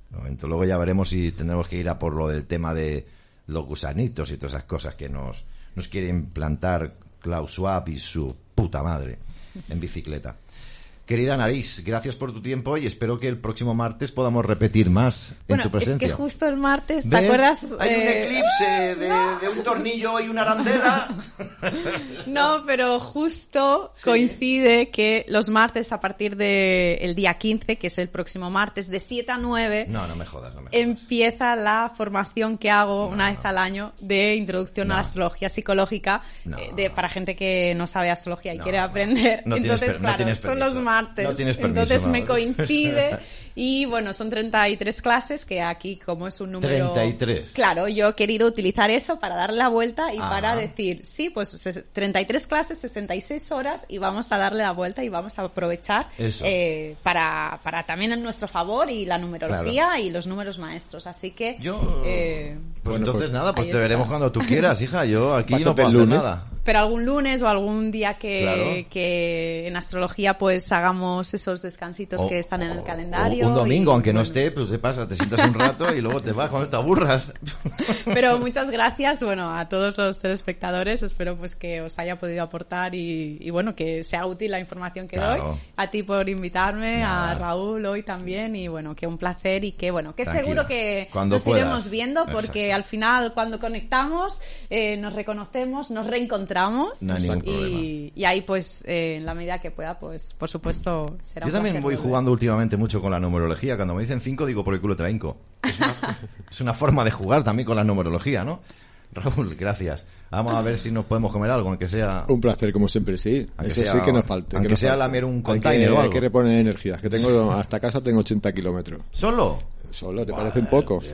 De momento. Luego ya veremos si tendremos que ir a por lo del tema de los gusanitos y todas esas cosas que nos nos quiere implantar Klaus Schwab y su puta madre en bicicleta. Querida Nariz, gracias por tu tiempo y espero que el próximo martes podamos repetir más en tu presencia. Es que justo el martes, ¿te acuerdas? Hay un eh, eclipse de, un tornillo y una arandela. No, pero justo coincide que los martes a partir del día 15, que es el próximo martes, de 7 a 9, no, no me jodas, empieza la formación que hago una vez al año de introducción a la astrología psicológica eh, de, para gente que no sabe astrología y quiere aprender. Entonces, claro, son los martes Entonces me coincide Y bueno, son 33 clases que aquí como es un número... 33. Claro, yo he querido utilizar eso para darle la vuelta y para decir, sí, pues 33 clases, 66 horas y vamos a darle la vuelta y vamos a aprovechar eh, para, para también en nuestro favor y la numerología y los números maestros. Así que... Yo... Eh, pues entonces pues nada, pues te veremos cuando tú quieras, hija. Yo aquí no puedo hacer nada. Pero algún lunes o algún día que, que, en astrología pues hagamos esos descansitos que están en el calendario un domingo, aunque no esté, pues te pasa, te sientas un rato y luego te vas cuando te aburras. Pero muchas gracias, bueno, a todos los telespectadores. Espero pues que os haya podido aportar y, bueno, que sea útil la información que doy. A ti por invitarme, a Raúl hoy también y bueno, que un placer y que bueno, que seguro que nos iremos viendo porque al final cuando conectamos eh, nos reconocemos, nos reencontramos. Y, y, ahí pues eh, en la medida que pueda pues por supuesto será Yo también voy jugando últimamente mucho con la numerología. Cuando me dicen cinco, digo por el culo trainco. Es una, es una forma de jugar también con la numerología, ¿no? Raúl, gracias. Vamos a ver si nos podemos comer algo, aunque sea... Un placer, como siempre, sí. Eso sí que nos falte. Aunque sea lamer un container o algo. Hay que reponer energías, que tengo hasta casa tengo 80 kilómetros. ¿Solo? Solo, ¿te parecen pocos?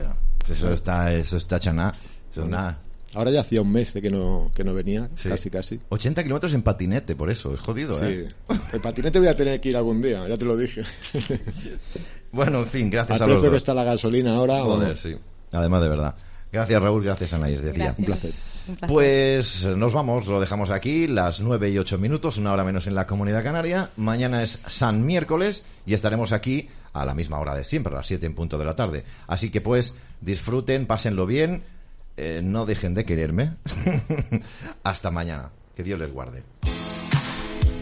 Eso está, eso está chaná. Eso nada. Ahora ya hacía un mes de que no, que no venía, casi casi. 80 kilómetros en patinete, por eso, es jodido, ¿eh? Sí. El patinete voy a tener que ir algún día, ya te lo dije. bueno, en fin, gracias a, a los que está la gasolina ahora. Joder, sí. Además, de verdad. Gracias, Raúl, gracias, Anaís, decía. Un placer. Pues nos vamos, lo dejamos aquí, las 9 y 8 minutos, una hora menos en la Comunidad Canaria. Mañana es San Miércoles y estaremos aquí a la misma hora de siempre, a las 7 en punto de la tarde. Así que pues disfruten, pásenlo bien eh, no dejen de quererme. Hasta mañana. Que Dios les guarde.